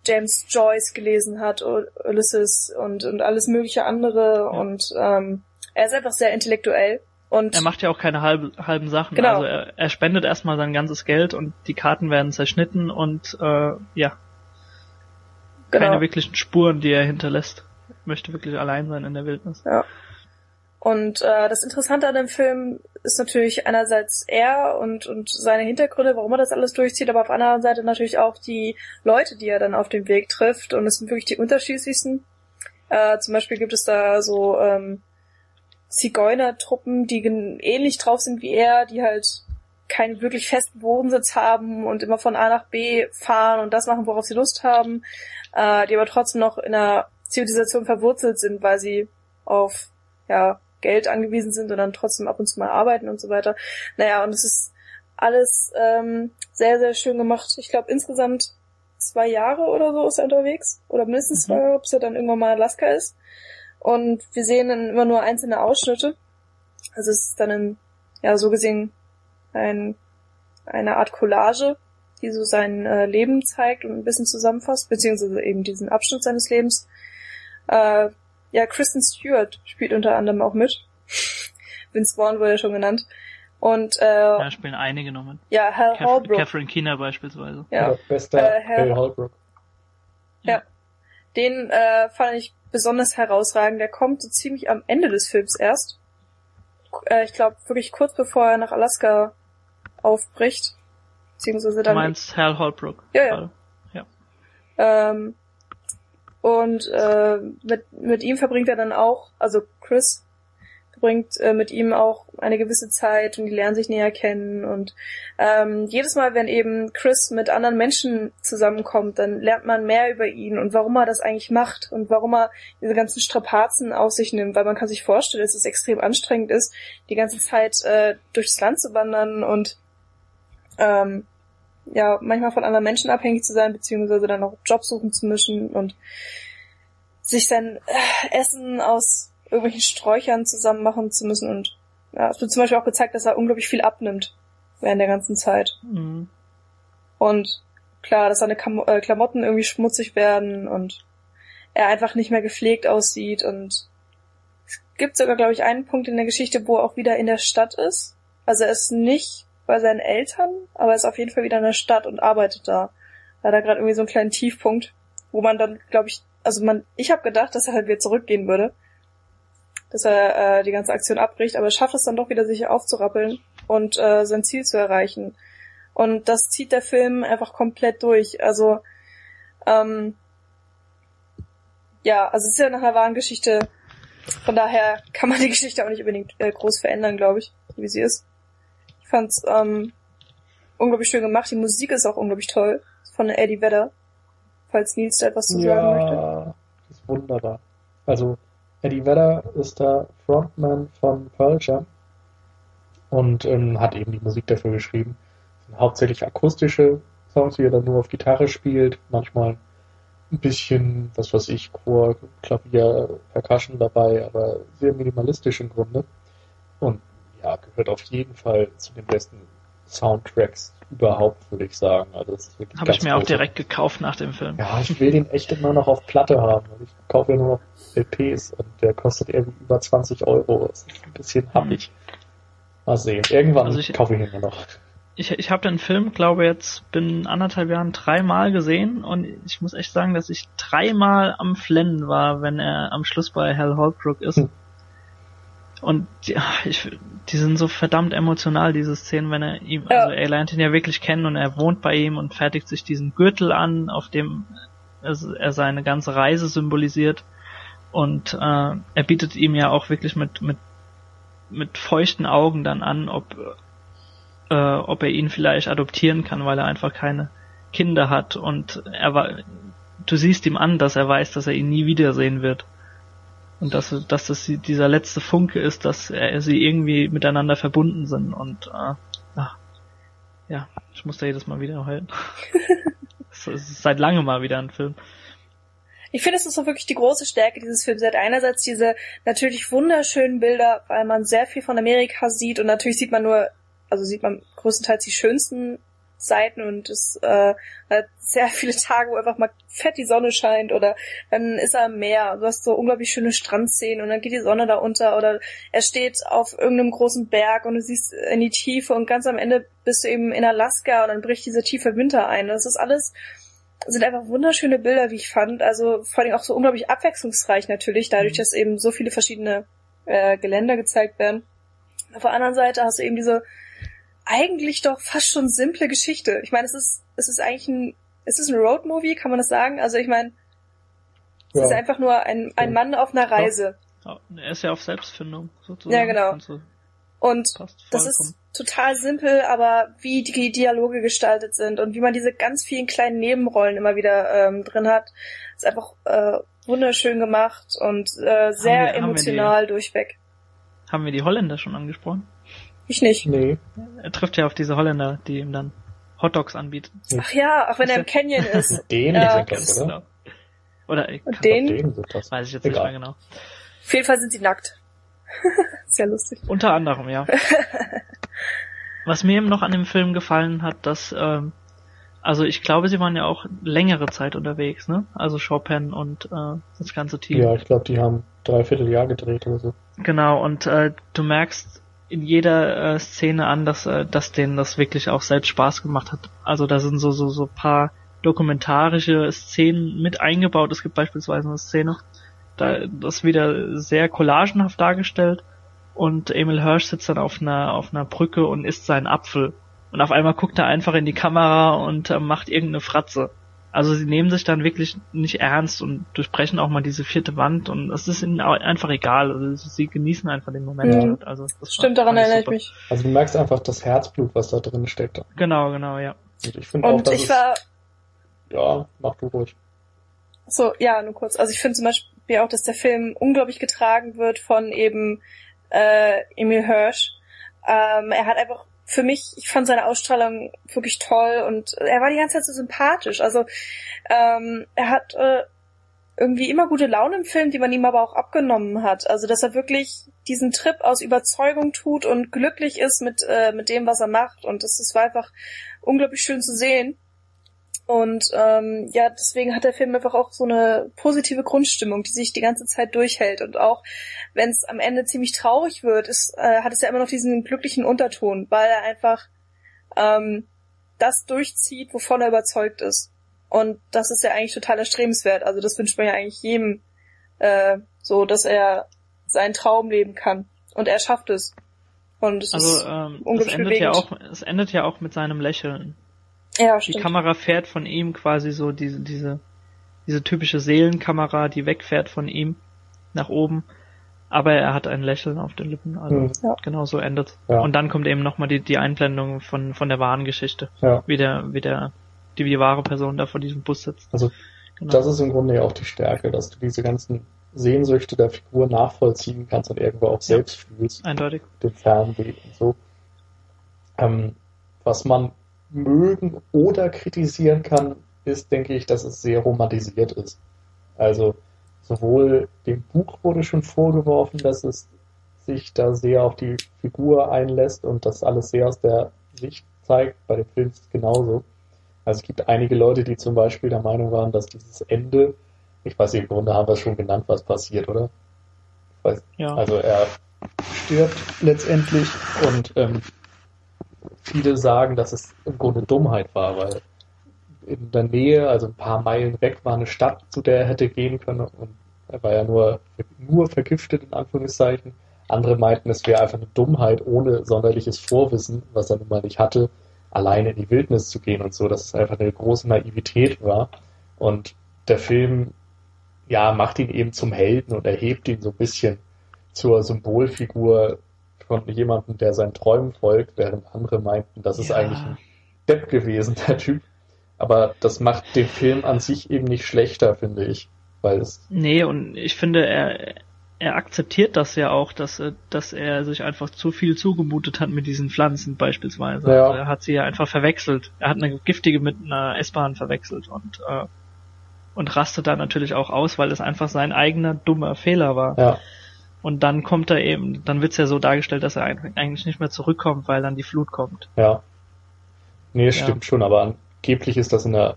James Joyce gelesen hat, Ulysses und, und alles mögliche andere ja. und ähm, er ist einfach sehr intellektuell. Und er macht ja auch keine halbe, halben Sachen. Genau. Also er, er spendet erstmal sein ganzes Geld und die Karten werden zerschnitten und äh, ja, genau. keine wirklichen Spuren, die er hinterlässt. Möchte wirklich allein sein in der Wildnis. Ja. Und äh, das Interessante an dem Film ist natürlich einerseits er und, und seine Hintergründe, warum er das alles durchzieht, aber auf der anderen Seite natürlich auch die Leute, die er dann auf dem Weg trifft. Und es sind wirklich die unterschiedlichsten. Äh, zum Beispiel gibt es da so ähm, Zigeunertruppen, die ähnlich drauf sind wie er, die halt keinen wirklich festen Bodensitz haben und immer von A nach B fahren und das machen, worauf sie Lust haben, äh, die aber trotzdem noch in der Zivilisation verwurzelt sind, weil sie auf ja, Geld angewiesen sind und dann trotzdem ab und zu mal arbeiten und so weiter. Naja, und es ist alles ähm, sehr, sehr schön gemacht. Ich glaube, insgesamt zwei Jahre oder so ist er unterwegs. Oder mindestens zwei mhm. Jahre, bis er dann irgendwann mal in Alaska ist. Und wir sehen dann immer nur einzelne Ausschnitte. Also es ist dann in, ja, so gesehen ein, eine Art Collage, die so sein äh, Leben zeigt und ein bisschen zusammenfasst, beziehungsweise eben diesen Abschnitt seines Lebens. Äh, ja, Kristen Stewart spielt unter anderem auch mit. Vince Vaughn wurde ja schon genannt. Und äh, ja, spielen einige noch mit. Ja, Hal Kath Holbrook. Catherine Keener beispielsweise. Ja, ja bester äh, Hal, Hal Holbrook. Ja. ja. Den äh, fand ich besonders herausragend. Der kommt so ziemlich am Ende des Films erst. Äh, ich glaube wirklich kurz bevor er nach Alaska aufbricht. Beziehungsweise dann. Du meinst Hal Holbrook? Ja, ja. ja. Ähm, und äh, mit, mit ihm verbringt er dann auch, also Chris verbringt äh, mit ihm auch eine gewisse Zeit und die lernen sich näher kennen. Und ähm, jedes Mal, wenn eben Chris mit anderen Menschen zusammenkommt, dann lernt man mehr über ihn und warum er das eigentlich macht und warum er diese ganzen Strapazen auf sich nimmt, weil man kann sich vorstellen, dass es extrem anstrengend ist, die ganze Zeit äh, durchs Land zu wandern und ähm, ja, manchmal von anderen Menschen abhängig zu sein, beziehungsweise dann auch Jobs suchen zu mischen und sich sein äh, Essen aus irgendwelchen Sträuchern zusammen machen zu müssen und ja, es wird zum Beispiel auch gezeigt, dass er unglaublich viel abnimmt während der ganzen Zeit. Mhm. Und klar, dass seine Kam äh, Klamotten irgendwie schmutzig werden und er einfach nicht mehr gepflegt aussieht und es gibt sogar, glaube ich, einen Punkt in der Geschichte, wo er auch wieder in der Stadt ist. Also er ist nicht bei seinen Eltern, aber er ist auf jeden Fall wieder in der Stadt und arbeitet da. Da hat er gerade irgendwie so einen kleinen Tiefpunkt, wo man dann, glaube ich, also man, ich habe gedacht, dass er halt wieder zurückgehen würde, dass er äh, die ganze Aktion abbricht, aber er schafft es dann doch wieder, sich aufzurappeln und äh, sein Ziel zu erreichen. Und das zieht der Film einfach komplett durch. Also ähm, ja, also es ist ja nach einer wahren Geschichte. Von daher kann man die Geschichte auch nicht unbedingt äh, groß verändern, glaube ich, wie sie ist. Ich fand's ähm, unglaublich schön gemacht. Die Musik ist auch unglaublich toll. Von Eddie Vedder. Falls Nils da etwas zu ja, sagen möchte. Ja, ist wunderbar. Also Eddie Vedder ist der Frontman von Pearl Jam und ähm, hat eben die Musik dafür geschrieben. hauptsächlich akustische Songs, wie er dann nur auf Gitarre spielt, manchmal ein bisschen, was weiß ich, Chor, Klavier, Percussion dabei, aber sehr minimalistisch im Grunde. Und ja, gehört auf jeden Fall zu den besten Soundtracks überhaupt, würde ich sagen. Also das ist wirklich Habe ich mir auch direkt gekauft nach dem Film. Ja, ich will den echt immer noch auf Platte haben. Ich kaufe ja nur noch LPs und der kostet irgendwie über 20 Euro. Das ist ein bisschen happig. Mal sehen. Irgendwann also ich, kaufe ich ihn mir noch. Ich, ich habe den Film, glaube jetzt, bin anderthalb Jahren dreimal gesehen und ich muss echt sagen, dass ich dreimal am Flennen war, wenn er am Schluss bei Hal Holbrook ist. Hm. Und ja, ich, die sind so verdammt emotional, diese Szenen, wenn er ihm, ja. also er lernt ihn ja wirklich kennen und er wohnt bei ihm und fertigt sich diesen Gürtel an, auf dem er seine ganze Reise symbolisiert. Und äh, er bietet ihm ja auch wirklich mit, mit mit feuchten Augen dann an, ob, äh, ob er ihn vielleicht adoptieren kann, weil er einfach keine Kinder hat und er war, du siehst ihm an, dass er weiß, dass er ihn nie wiedersehen wird. Und dass, dass das dieser letzte Funke ist, dass er, sie irgendwie miteinander verbunden sind und äh, ach, ja, ich muss da jedes Mal wiederholen. es ist seit langem mal wieder ein Film. Ich finde, es ist auch wirklich die große Stärke dieses Films. Er hat einerseits diese natürlich wunderschönen Bilder, weil man sehr viel von Amerika sieht und natürlich sieht man nur, also sieht man größtenteils die schönsten Seiten und es äh, hat sehr viele Tage, wo einfach mal fett die Sonne scheint oder dann ist er am Meer. Du hast so unglaublich schöne Strandszenen und dann geht die Sonne da unter oder er steht auf irgendeinem großen Berg und du siehst in die Tiefe und ganz am Ende bist du eben in Alaska und dann bricht dieser tiefe Winter ein. Das ist alles sind einfach wunderschöne Bilder, wie ich fand. Also vor allem auch so unglaublich abwechslungsreich natürlich, dadurch, mhm. dass eben so viele verschiedene äh, Geländer gezeigt werden. Auf der anderen Seite hast du eben diese eigentlich doch fast schon simple Geschichte. Ich meine, es ist, es ist eigentlich ein, es ist ein Roadmovie, kann man das sagen? Also ich meine, es ja. ist einfach nur ein, ein Mann auf einer Reise. Ja, er ist ja auf Selbstfindung, sozusagen. Ja, genau. Und das ist total simpel, aber wie die Dialoge gestaltet sind und wie man diese ganz vielen kleinen Nebenrollen immer wieder ähm, drin hat, ist einfach äh, wunderschön gemacht und äh, sehr wir, emotional die, durchweg. Haben wir die Holländer schon angesprochen? Ich nicht. Nee. Er trifft ja auf diese Holländer, die ihm dann Hotdogs anbieten. Ach ja, auch wenn er im Canyon ist. den ja. kennt, oder? Genau. Oder ich kann den, den weiß ich jetzt Egal. nicht mehr genau. Auf jeden Fall sind sie nackt. Sehr lustig. Unter anderem, ja. Was mir eben noch an dem Film gefallen hat, dass, ähm, also ich glaube, sie waren ja auch längere Zeit unterwegs, ne? Also Chopin und äh, das ganze Team. Ja, ich glaube, die haben dreiviertel Jahr gedreht oder so. Genau, und äh, du merkst in jeder äh, Szene an, dass, äh, dass denen das wirklich auch selbst Spaß gemacht hat. Also da sind so, so, so paar dokumentarische Szenen mit eingebaut. Es gibt beispielsweise eine Szene, da das wieder sehr collagenhaft dargestellt und Emil Hirsch sitzt dann auf einer auf einer Brücke und isst seinen Apfel und auf einmal guckt er einfach in die Kamera und äh, macht irgendeine Fratze. Also sie nehmen sich dann wirklich nicht ernst und durchbrechen auch mal diese vierte Wand und es ist ihnen einfach egal. Also sie genießen einfach den Moment. Mhm. Also das Stimmt, daran erinnere ich mich. Also du merkst einfach das Herzblut, was da drin steckt. Genau, genau, ja. Und ich finde auch, dass ich war... Ja, mach du ruhig. So, ja, nur kurz. Also ich finde zum Beispiel auch, dass der Film unglaublich getragen wird von eben äh, Emil Hirsch. Ähm, er hat einfach für mich, ich fand seine Ausstrahlung wirklich toll und er war die ganze Zeit so sympathisch. Also ähm, er hat äh, irgendwie immer gute Laune im Film, die man ihm aber auch abgenommen hat. Also dass er wirklich diesen Trip aus Überzeugung tut und glücklich ist mit äh, mit dem, was er macht. Und das, war einfach unglaublich schön zu sehen. Und ähm, ja, deswegen hat der Film einfach auch so eine positive Grundstimmung, die sich die ganze Zeit durchhält. Und auch wenn es am Ende ziemlich traurig wird, ist, äh, hat es ja immer noch diesen glücklichen Unterton, weil er einfach ähm, das durchzieht, wovon er überzeugt ist. Und das ist ja eigentlich total erstrebenswert. Also das wünscht man ja eigentlich jedem äh, so, dass er seinen Traum leben kann. Und er schafft es. Und es also, ist ähm, es endet ja auch, es endet ja auch mit seinem Lächeln. Ja, stimmt. Die Kamera fährt von ihm quasi so diese, diese, diese typische Seelenkamera, die wegfährt von ihm nach oben. Aber er hat ein Lächeln auf den Lippen, also mhm. ja. genau so endet. Ja. Und dann kommt eben nochmal die, die Einblendung von, von der wahren Geschichte. Ja. Wie der, wie der, die, die wahre Person da vor diesem Bus sitzt. Also, genau. das ist im Grunde ja auch die Stärke, dass du diese ganzen Sehnsüchte der Figur nachvollziehen kannst und irgendwo auch selbst ja. fühlst. Eindeutig. Den Fernweh und so. Ähm, was man mögen oder kritisieren kann, ist, denke ich, dass es sehr romantisiert ist. Also sowohl dem Buch wurde schon vorgeworfen, dass es sich da sehr auf die Figur einlässt und das alles sehr aus der Sicht zeigt. Bei dem Film ist es genauso. Also es gibt einige Leute, die zum Beispiel der Meinung waren, dass dieses Ende, ich weiß nicht, im Grunde haben wir es schon genannt, was passiert, oder? Weiß, ja. Also er stirbt letztendlich und ähm, viele sagen, dass es im Grunde Dummheit war, weil in der Nähe, also ein paar Meilen weg, war eine Stadt, zu der er hätte gehen können und er war ja nur, nur vergiftet, in Anführungszeichen. Andere meinten, es wäre einfach eine Dummheit, ohne sonderliches Vorwissen, was er nun mal nicht hatte, alleine in die Wildnis zu gehen und so, dass es einfach eine große Naivität war. Und der Film, ja, macht ihn eben zum Helden und erhebt ihn so ein bisschen zur Symbolfigur von jemandem, der seinen Träumen folgt, während andere meinten, das ist ja. eigentlich ein Depp gewesen, der Typ. Aber das macht den Film an sich eben nicht schlechter, finde ich. Weil es nee, und ich finde, er, er akzeptiert das ja auch, dass, dass er sich einfach zu viel zugemutet hat mit diesen Pflanzen beispielsweise. Ja. Also er hat sie ja einfach verwechselt. Er hat eine giftige mit einer S-Bahn verwechselt und, äh, und rastet da natürlich auch aus, weil es einfach sein eigener dummer Fehler war. Ja. Und dann kommt er eben, dann wird's ja so dargestellt, dass er eigentlich nicht mehr zurückkommt, weil dann die Flut kommt. Ja. Nee, stimmt ja. schon, aber angeblich ist das in der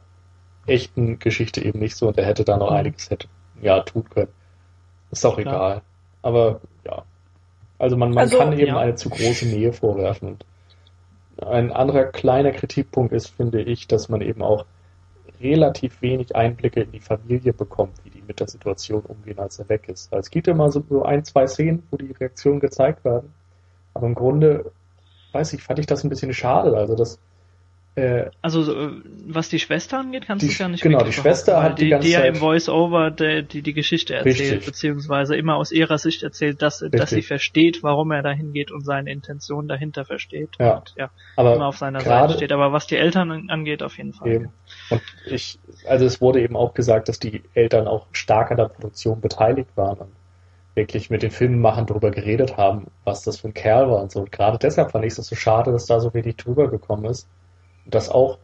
echten Geschichte eben nicht so und er hätte da noch mhm. einiges hätte, ja, tun können. Ist auch Klar. egal. Aber ja. Also man, man also, kann eben ja. eine zu große Nähe vorwerfen. Und ein anderer kleiner Kritikpunkt ist, finde ich, dass man eben auch relativ wenig Einblicke in die Familie bekommt, wie die mit der Situation umgehen, als er weg ist. Also es gibt immer so nur ein, zwei Szenen, wo die Reaktionen gezeigt werden. Aber im Grunde, weiß ich, fand ich das ein bisschen schade. Also das äh, also was die Schwester angeht, kannst du es ja nicht Genau, die Schwester hat die, die ganze die ja im Voice-Over die, die, die Geschichte erzählt, Richtig. beziehungsweise immer aus ihrer Sicht erzählt, dass, dass sie versteht, warum er dahin geht und seine Intention dahinter versteht. Ja. Und ja, aber immer auf seiner Seite steht. Aber was die Eltern angeht, auf jeden Fall. Eben. Und ich, also es wurde eben auch gesagt, dass die Eltern auch stark an der Produktion beteiligt waren und wirklich mit den Filmemachern darüber geredet haben, was das für ein Kerl war und so. Und gerade deshalb fand ich es so schade, dass da so wenig drüber gekommen ist dass auch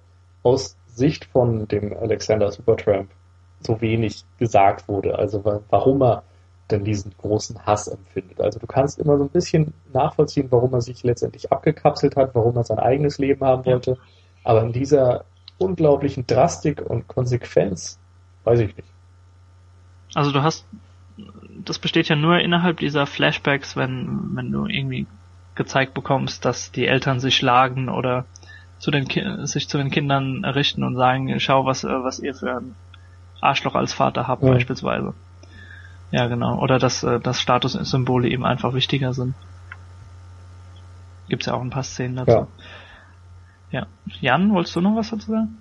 aus Sicht von dem Alexander Supertramp so wenig gesagt wurde. Also warum er denn diesen großen Hass empfindet. Also du kannst immer so ein bisschen nachvollziehen, warum er sich letztendlich abgekapselt hat, warum er sein eigenes Leben haben wollte. Aber in dieser unglaublichen Drastik und Konsequenz weiß ich nicht. Also du hast, das besteht ja nur innerhalb dieser Flashbacks, wenn, wenn du irgendwie gezeigt bekommst, dass die Eltern sich schlagen oder zu den Ki sich zu den Kindern richten und sagen, schau, was, äh, was ihr für ein Arschloch als Vater habt, ja. beispielsweise. Ja, genau. Oder dass, äh, dass Statussymbole eben einfach wichtiger sind. Gibt's ja auch ein paar Szenen dazu. Ja. ja. Jan, wolltest du noch was dazu sagen?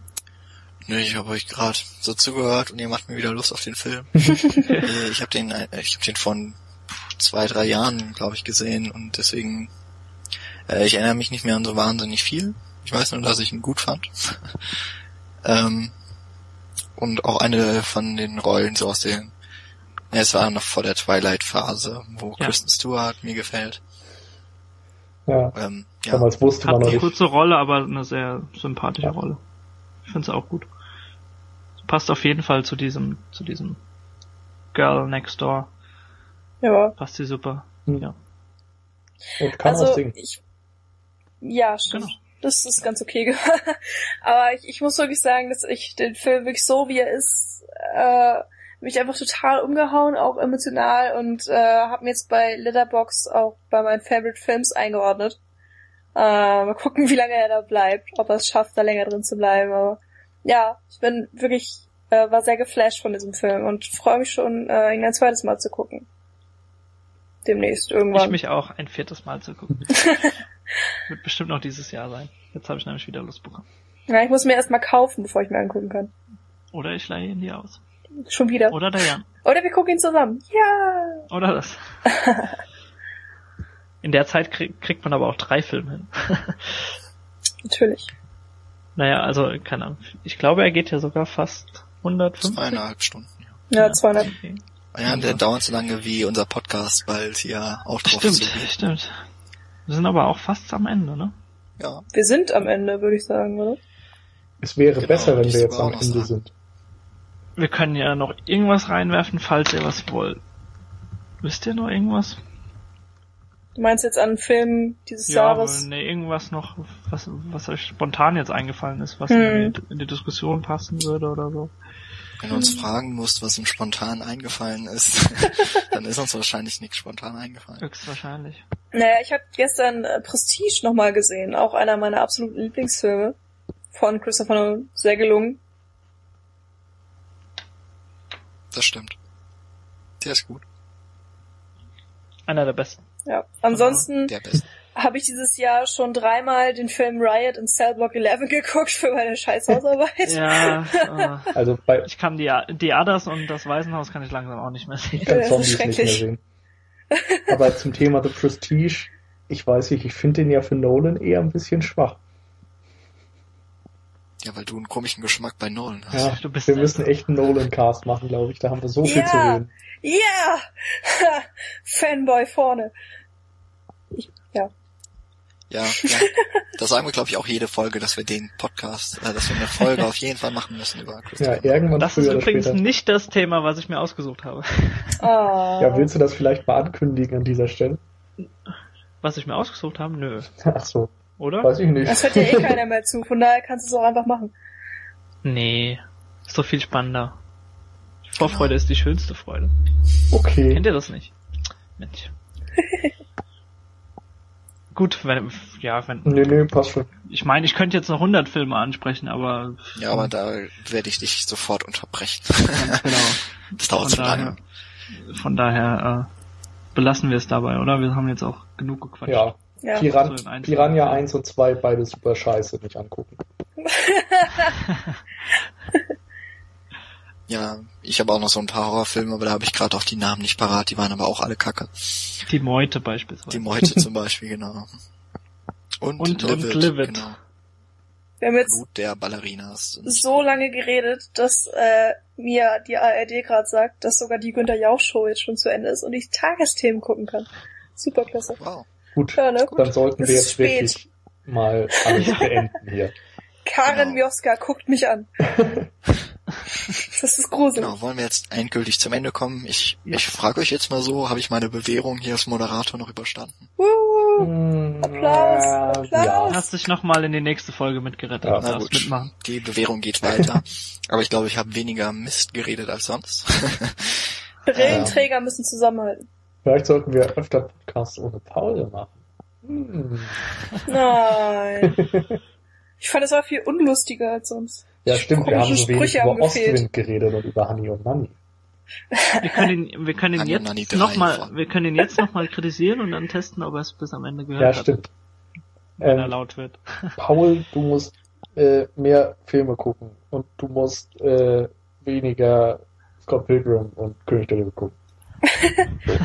Nö, ich habe euch gerade so zugehört und ihr macht mir wieder Lust auf den Film. Äh, ich habe den, ich habe den von zwei, drei Jahren, glaube ich, gesehen und deswegen, äh, ich erinnere mich nicht mehr an so wahnsinnig viel. Ich weiß nur, dass ich ihn gut fand. ähm, und auch eine von den Rollen so aus den, ja, es war noch vor der Twilight-Phase, wo ja. Kristen Stewart mir gefällt. Ja. Ähm, ja. Damals wusste Hat man noch eine nicht. kurze Rolle, aber eine sehr sympathische ja. Rolle. Ich finde es auch gut. Passt auf jeden Fall zu diesem, zu diesem Girl Next Door. Ja. Passt sie super. Hm. Ja. Und kann also, auch singen. Ich, ja, stimmt. Genau. Das ist ganz okay. Aber ich, ich muss wirklich sagen, dass ich den Film wirklich so, wie er ist, äh, mich einfach total umgehauen, auch emotional und äh, habe mir jetzt bei Litterbox auch bei meinen Favorite Films eingeordnet. Äh, mal gucken, wie lange er da bleibt, ob er es schafft, da länger drin zu bleiben. Aber ja, ich bin wirklich, äh, war sehr geflasht von diesem Film und freue mich schon, äh, ihn ein zweites Mal zu gucken. Demnächst irgendwann. Ich mich auch ein viertes Mal zu gucken. Wird bestimmt noch dieses Jahr sein. Jetzt habe ich nämlich wieder Lust bekommen. Ja, ich muss mir erstmal kaufen, bevor ich mir angucken kann. Oder ich leihe ihn dir aus. Schon wieder. Oder der Jan. Oder wir gucken ihn zusammen. Ja. Oder das. In der Zeit krieg, kriegt man aber auch drei Filme hin. Natürlich. Naja, also, keine Ahnung. Ich glaube, er geht ja sogar fast 150. Zweieinhalb Stunden, ja. Ja, zweieinhalb. Okay. Ja, der dauert so lange wie unser Podcast bald hier auch drauf Stimmt, stimmt. Wir sind aber auch fast am Ende, ne? Ja. Wir sind am Ende, würde ich sagen, oder? Es wäre genau, besser, wenn wir jetzt am Ende sind. Wir können ja noch irgendwas reinwerfen, falls ihr was wollt. Wisst ihr noch irgendwas? Du meinst jetzt an Filmen dieses ja, Jahres? Ja, ne, irgendwas noch, was, was euch spontan jetzt eingefallen ist, was hm. in, die, in die Diskussion passen würde oder so. Wenn du uns fragen musst, was uns spontan eingefallen ist, dann ist uns wahrscheinlich nichts spontan eingefallen. Höchstwahrscheinlich. Naja, ich habe gestern äh, Prestige nochmal gesehen, auch einer meiner absoluten Lieblingsfilme von Christopher Nolan. Sehr gelungen. Das stimmt. Der ist gut. Einer der besten. Ja. Ansonsten habe ich dieses Jahr schon dreimal den Film Riot in Cellblock 11 geguckt für meine scheiß Hausarbeit. ja. Uh, also bei ich kann die, die Others und das Waisenhaus kann ich langsam auch nicht mehr sehen. Ich kann Zombies nicht mehr sehen. Aber zum Thema The Prestige, ich weiß nicht, ich finde den ja für Nolan eher ein bisschen schwach. Ja, weil du einen komischen Geschmack bei Nolan hast. Ja, du bist wir müssen echt einen Nolan-Cast machen, glaube ich. Da haben wir so viel zu reden. Ja! Fanboy vorne. Ich, ja. Ja, ja. Das sagen wir, glaube ich, auch jede Folge, dass wir den Podcast, äh, dass wir eine Folge auf jeden Fall machen müssen über Christopher. Ja, irgendwann Das ist übrigens später. nicht das Thema, was ich mir ausgesucht habe. Oh. Ja, willst du das vielleicht mal ankündigen an dieser Stelle? Was ich mir ausgesucht habe? Nö. Ach so. Oder? Weiß ich nicht. Das hört ja eh keiner mehr zu, von daher kannst du es auch einfach machen. Nee, ist doch viel spannender. Vorfreude genau. ist die schönste Freude. Okay. Kennt ihr das nicht? Mensch. Gut, wenn, ja, wenn. Nee, nee, passt schon. Ich meine, ich könnte jetzt noch 100 Filme ansprechen, aber. Ja, aber da werde ich dich sofort unterbrechen. genau. Das dauert zu lange. Von daher, äh, belassen wir es dabei, oder? Wir haben jetzt auch genug gequatscht. Ja. ja. Piran so Piranha 1 und 2, beide super scheiße, nicht angucken. Ja, ich habe auch noch so ein paar Horrorfilme, aber da habe ich gerade auch die Namen nicht parat, die waren aber auch alle kacke. Die Meute beispielsweise. Die Meute zum Beispiel, genau. Und, und Livid, und Livid. genau. Wir haben jetzt Blut der Ballerinas. so lange geredet, dass äh, mir die ARD gerade sagt, dass sogar die Günter Jauch Show jetzt schon zu Ende ist und ich Tagesthemen gucken kann. Superklasse. Wow. Gut, ja, ne? dann sollten wir jetzt wirklich mal alles beenden hier. Karen genau. Mioska guckt mich an. Das ist gruselig. Genau, wollen wir jetzt endgültig zum Ende kommen? Ich, ja. ich frage euch jetzt mal so, habe ich meine Bewährung hier als Moderator noch überstanden? Uh, mm, Applaus, Applaus. Ja. Hast dich nochmal in die nächste Folge mitgerettet. Ja, na gut, mitmachen. die Bewährung geht weiter. Aber ich glaube, ich habe weniger Mist geredet als sonst. Brillenträger müssen zusammenhalten. Vielleicht sollten wir öfter Podcasts ohne Pause machen. Hm. Nein. Ich fand es aber viel unlustiger als sonst. Ja, stimmt, wir haben so wenig über Ostwind geredet und über Honey und Nanny. Wir können ihn, wir können ihn jetzt nochmal, wir können ihn jetzt nochmal kritisieren und dann testen, ob er es bis am Ende gehört ja, hat. Ja, stimmt. Wenn ähm, er laut wird. Paul, du musst äh, mehr Filme gucken und du musst äh, weniger Scott Pilgrim und König der Löwe gucken. So.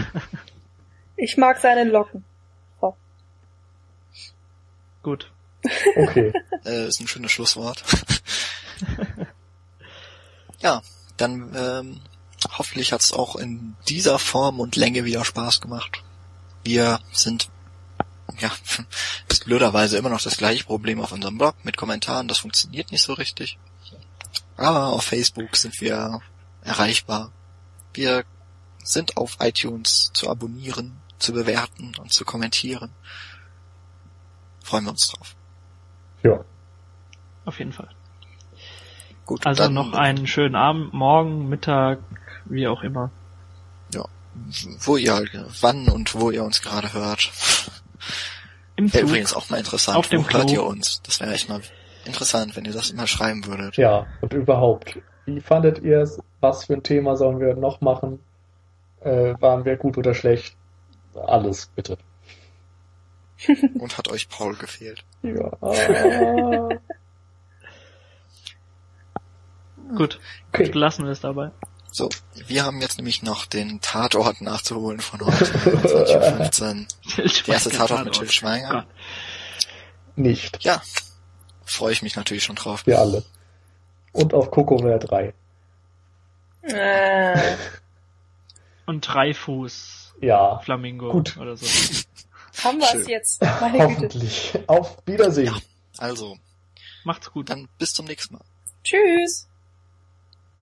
Ich mag seine Locken. So. Gut. Okay. äh, ist ein schönes Schlusswort. ja, dann ähm, hoffentlich hat's auch in dieser Form und Länge wieder Spaß gemacht. Wir sind ja, ist blöderweise immer noch das gleiche Problem auf unserem Blog mit Kommentaren. Das funktioniert nicht so richtig. Aber auf Facebook sind wir erreichbar. Wir sind auf iTunes zu abonnieren, zu bewerten und zu kommentieren. Freuen wir uns drauf. Ja. Auf jeden Fall. Gut. Also dann, noch einen schönen Abend, morgen, Mittag, wie auch immer. Ja. Wo ihr, wann und wo ihr uns gerade hört. Im Wäre Zug. übrigens auch mal interessant. Auf dem wo hört Klo. ihr uns? Das wäre echt mal interessant, wenn ihr das immer schreiben würdet. Ja, und überhaupt. Wie fandet ihr es? Was für ein Thema sollen wir noch machen? Äh, waren wir gut oder schlecht? Alles, bitte. Und hat euch Paul gefehlt? Ja. Gut, Okay. lassen wir es dabei. So, wir haben jetzt nämlich noch den Tatort nachzuholen von heute, 20.15 Uhr. Der erste Tatort mit Till Schweiger. Nicht. Ja, freue ich mich natürlich schon drauf. Wir alle. Und auf Kokoware 3. Äh, Und Dreifuß Ja, Flamingo Gut. oder so. Haben wir es jetzt? Meine Güte. hoffentlich. Auf Wiedersehen. Also, Macht's gut. dann bis zum nächsten Mal. Tschüss.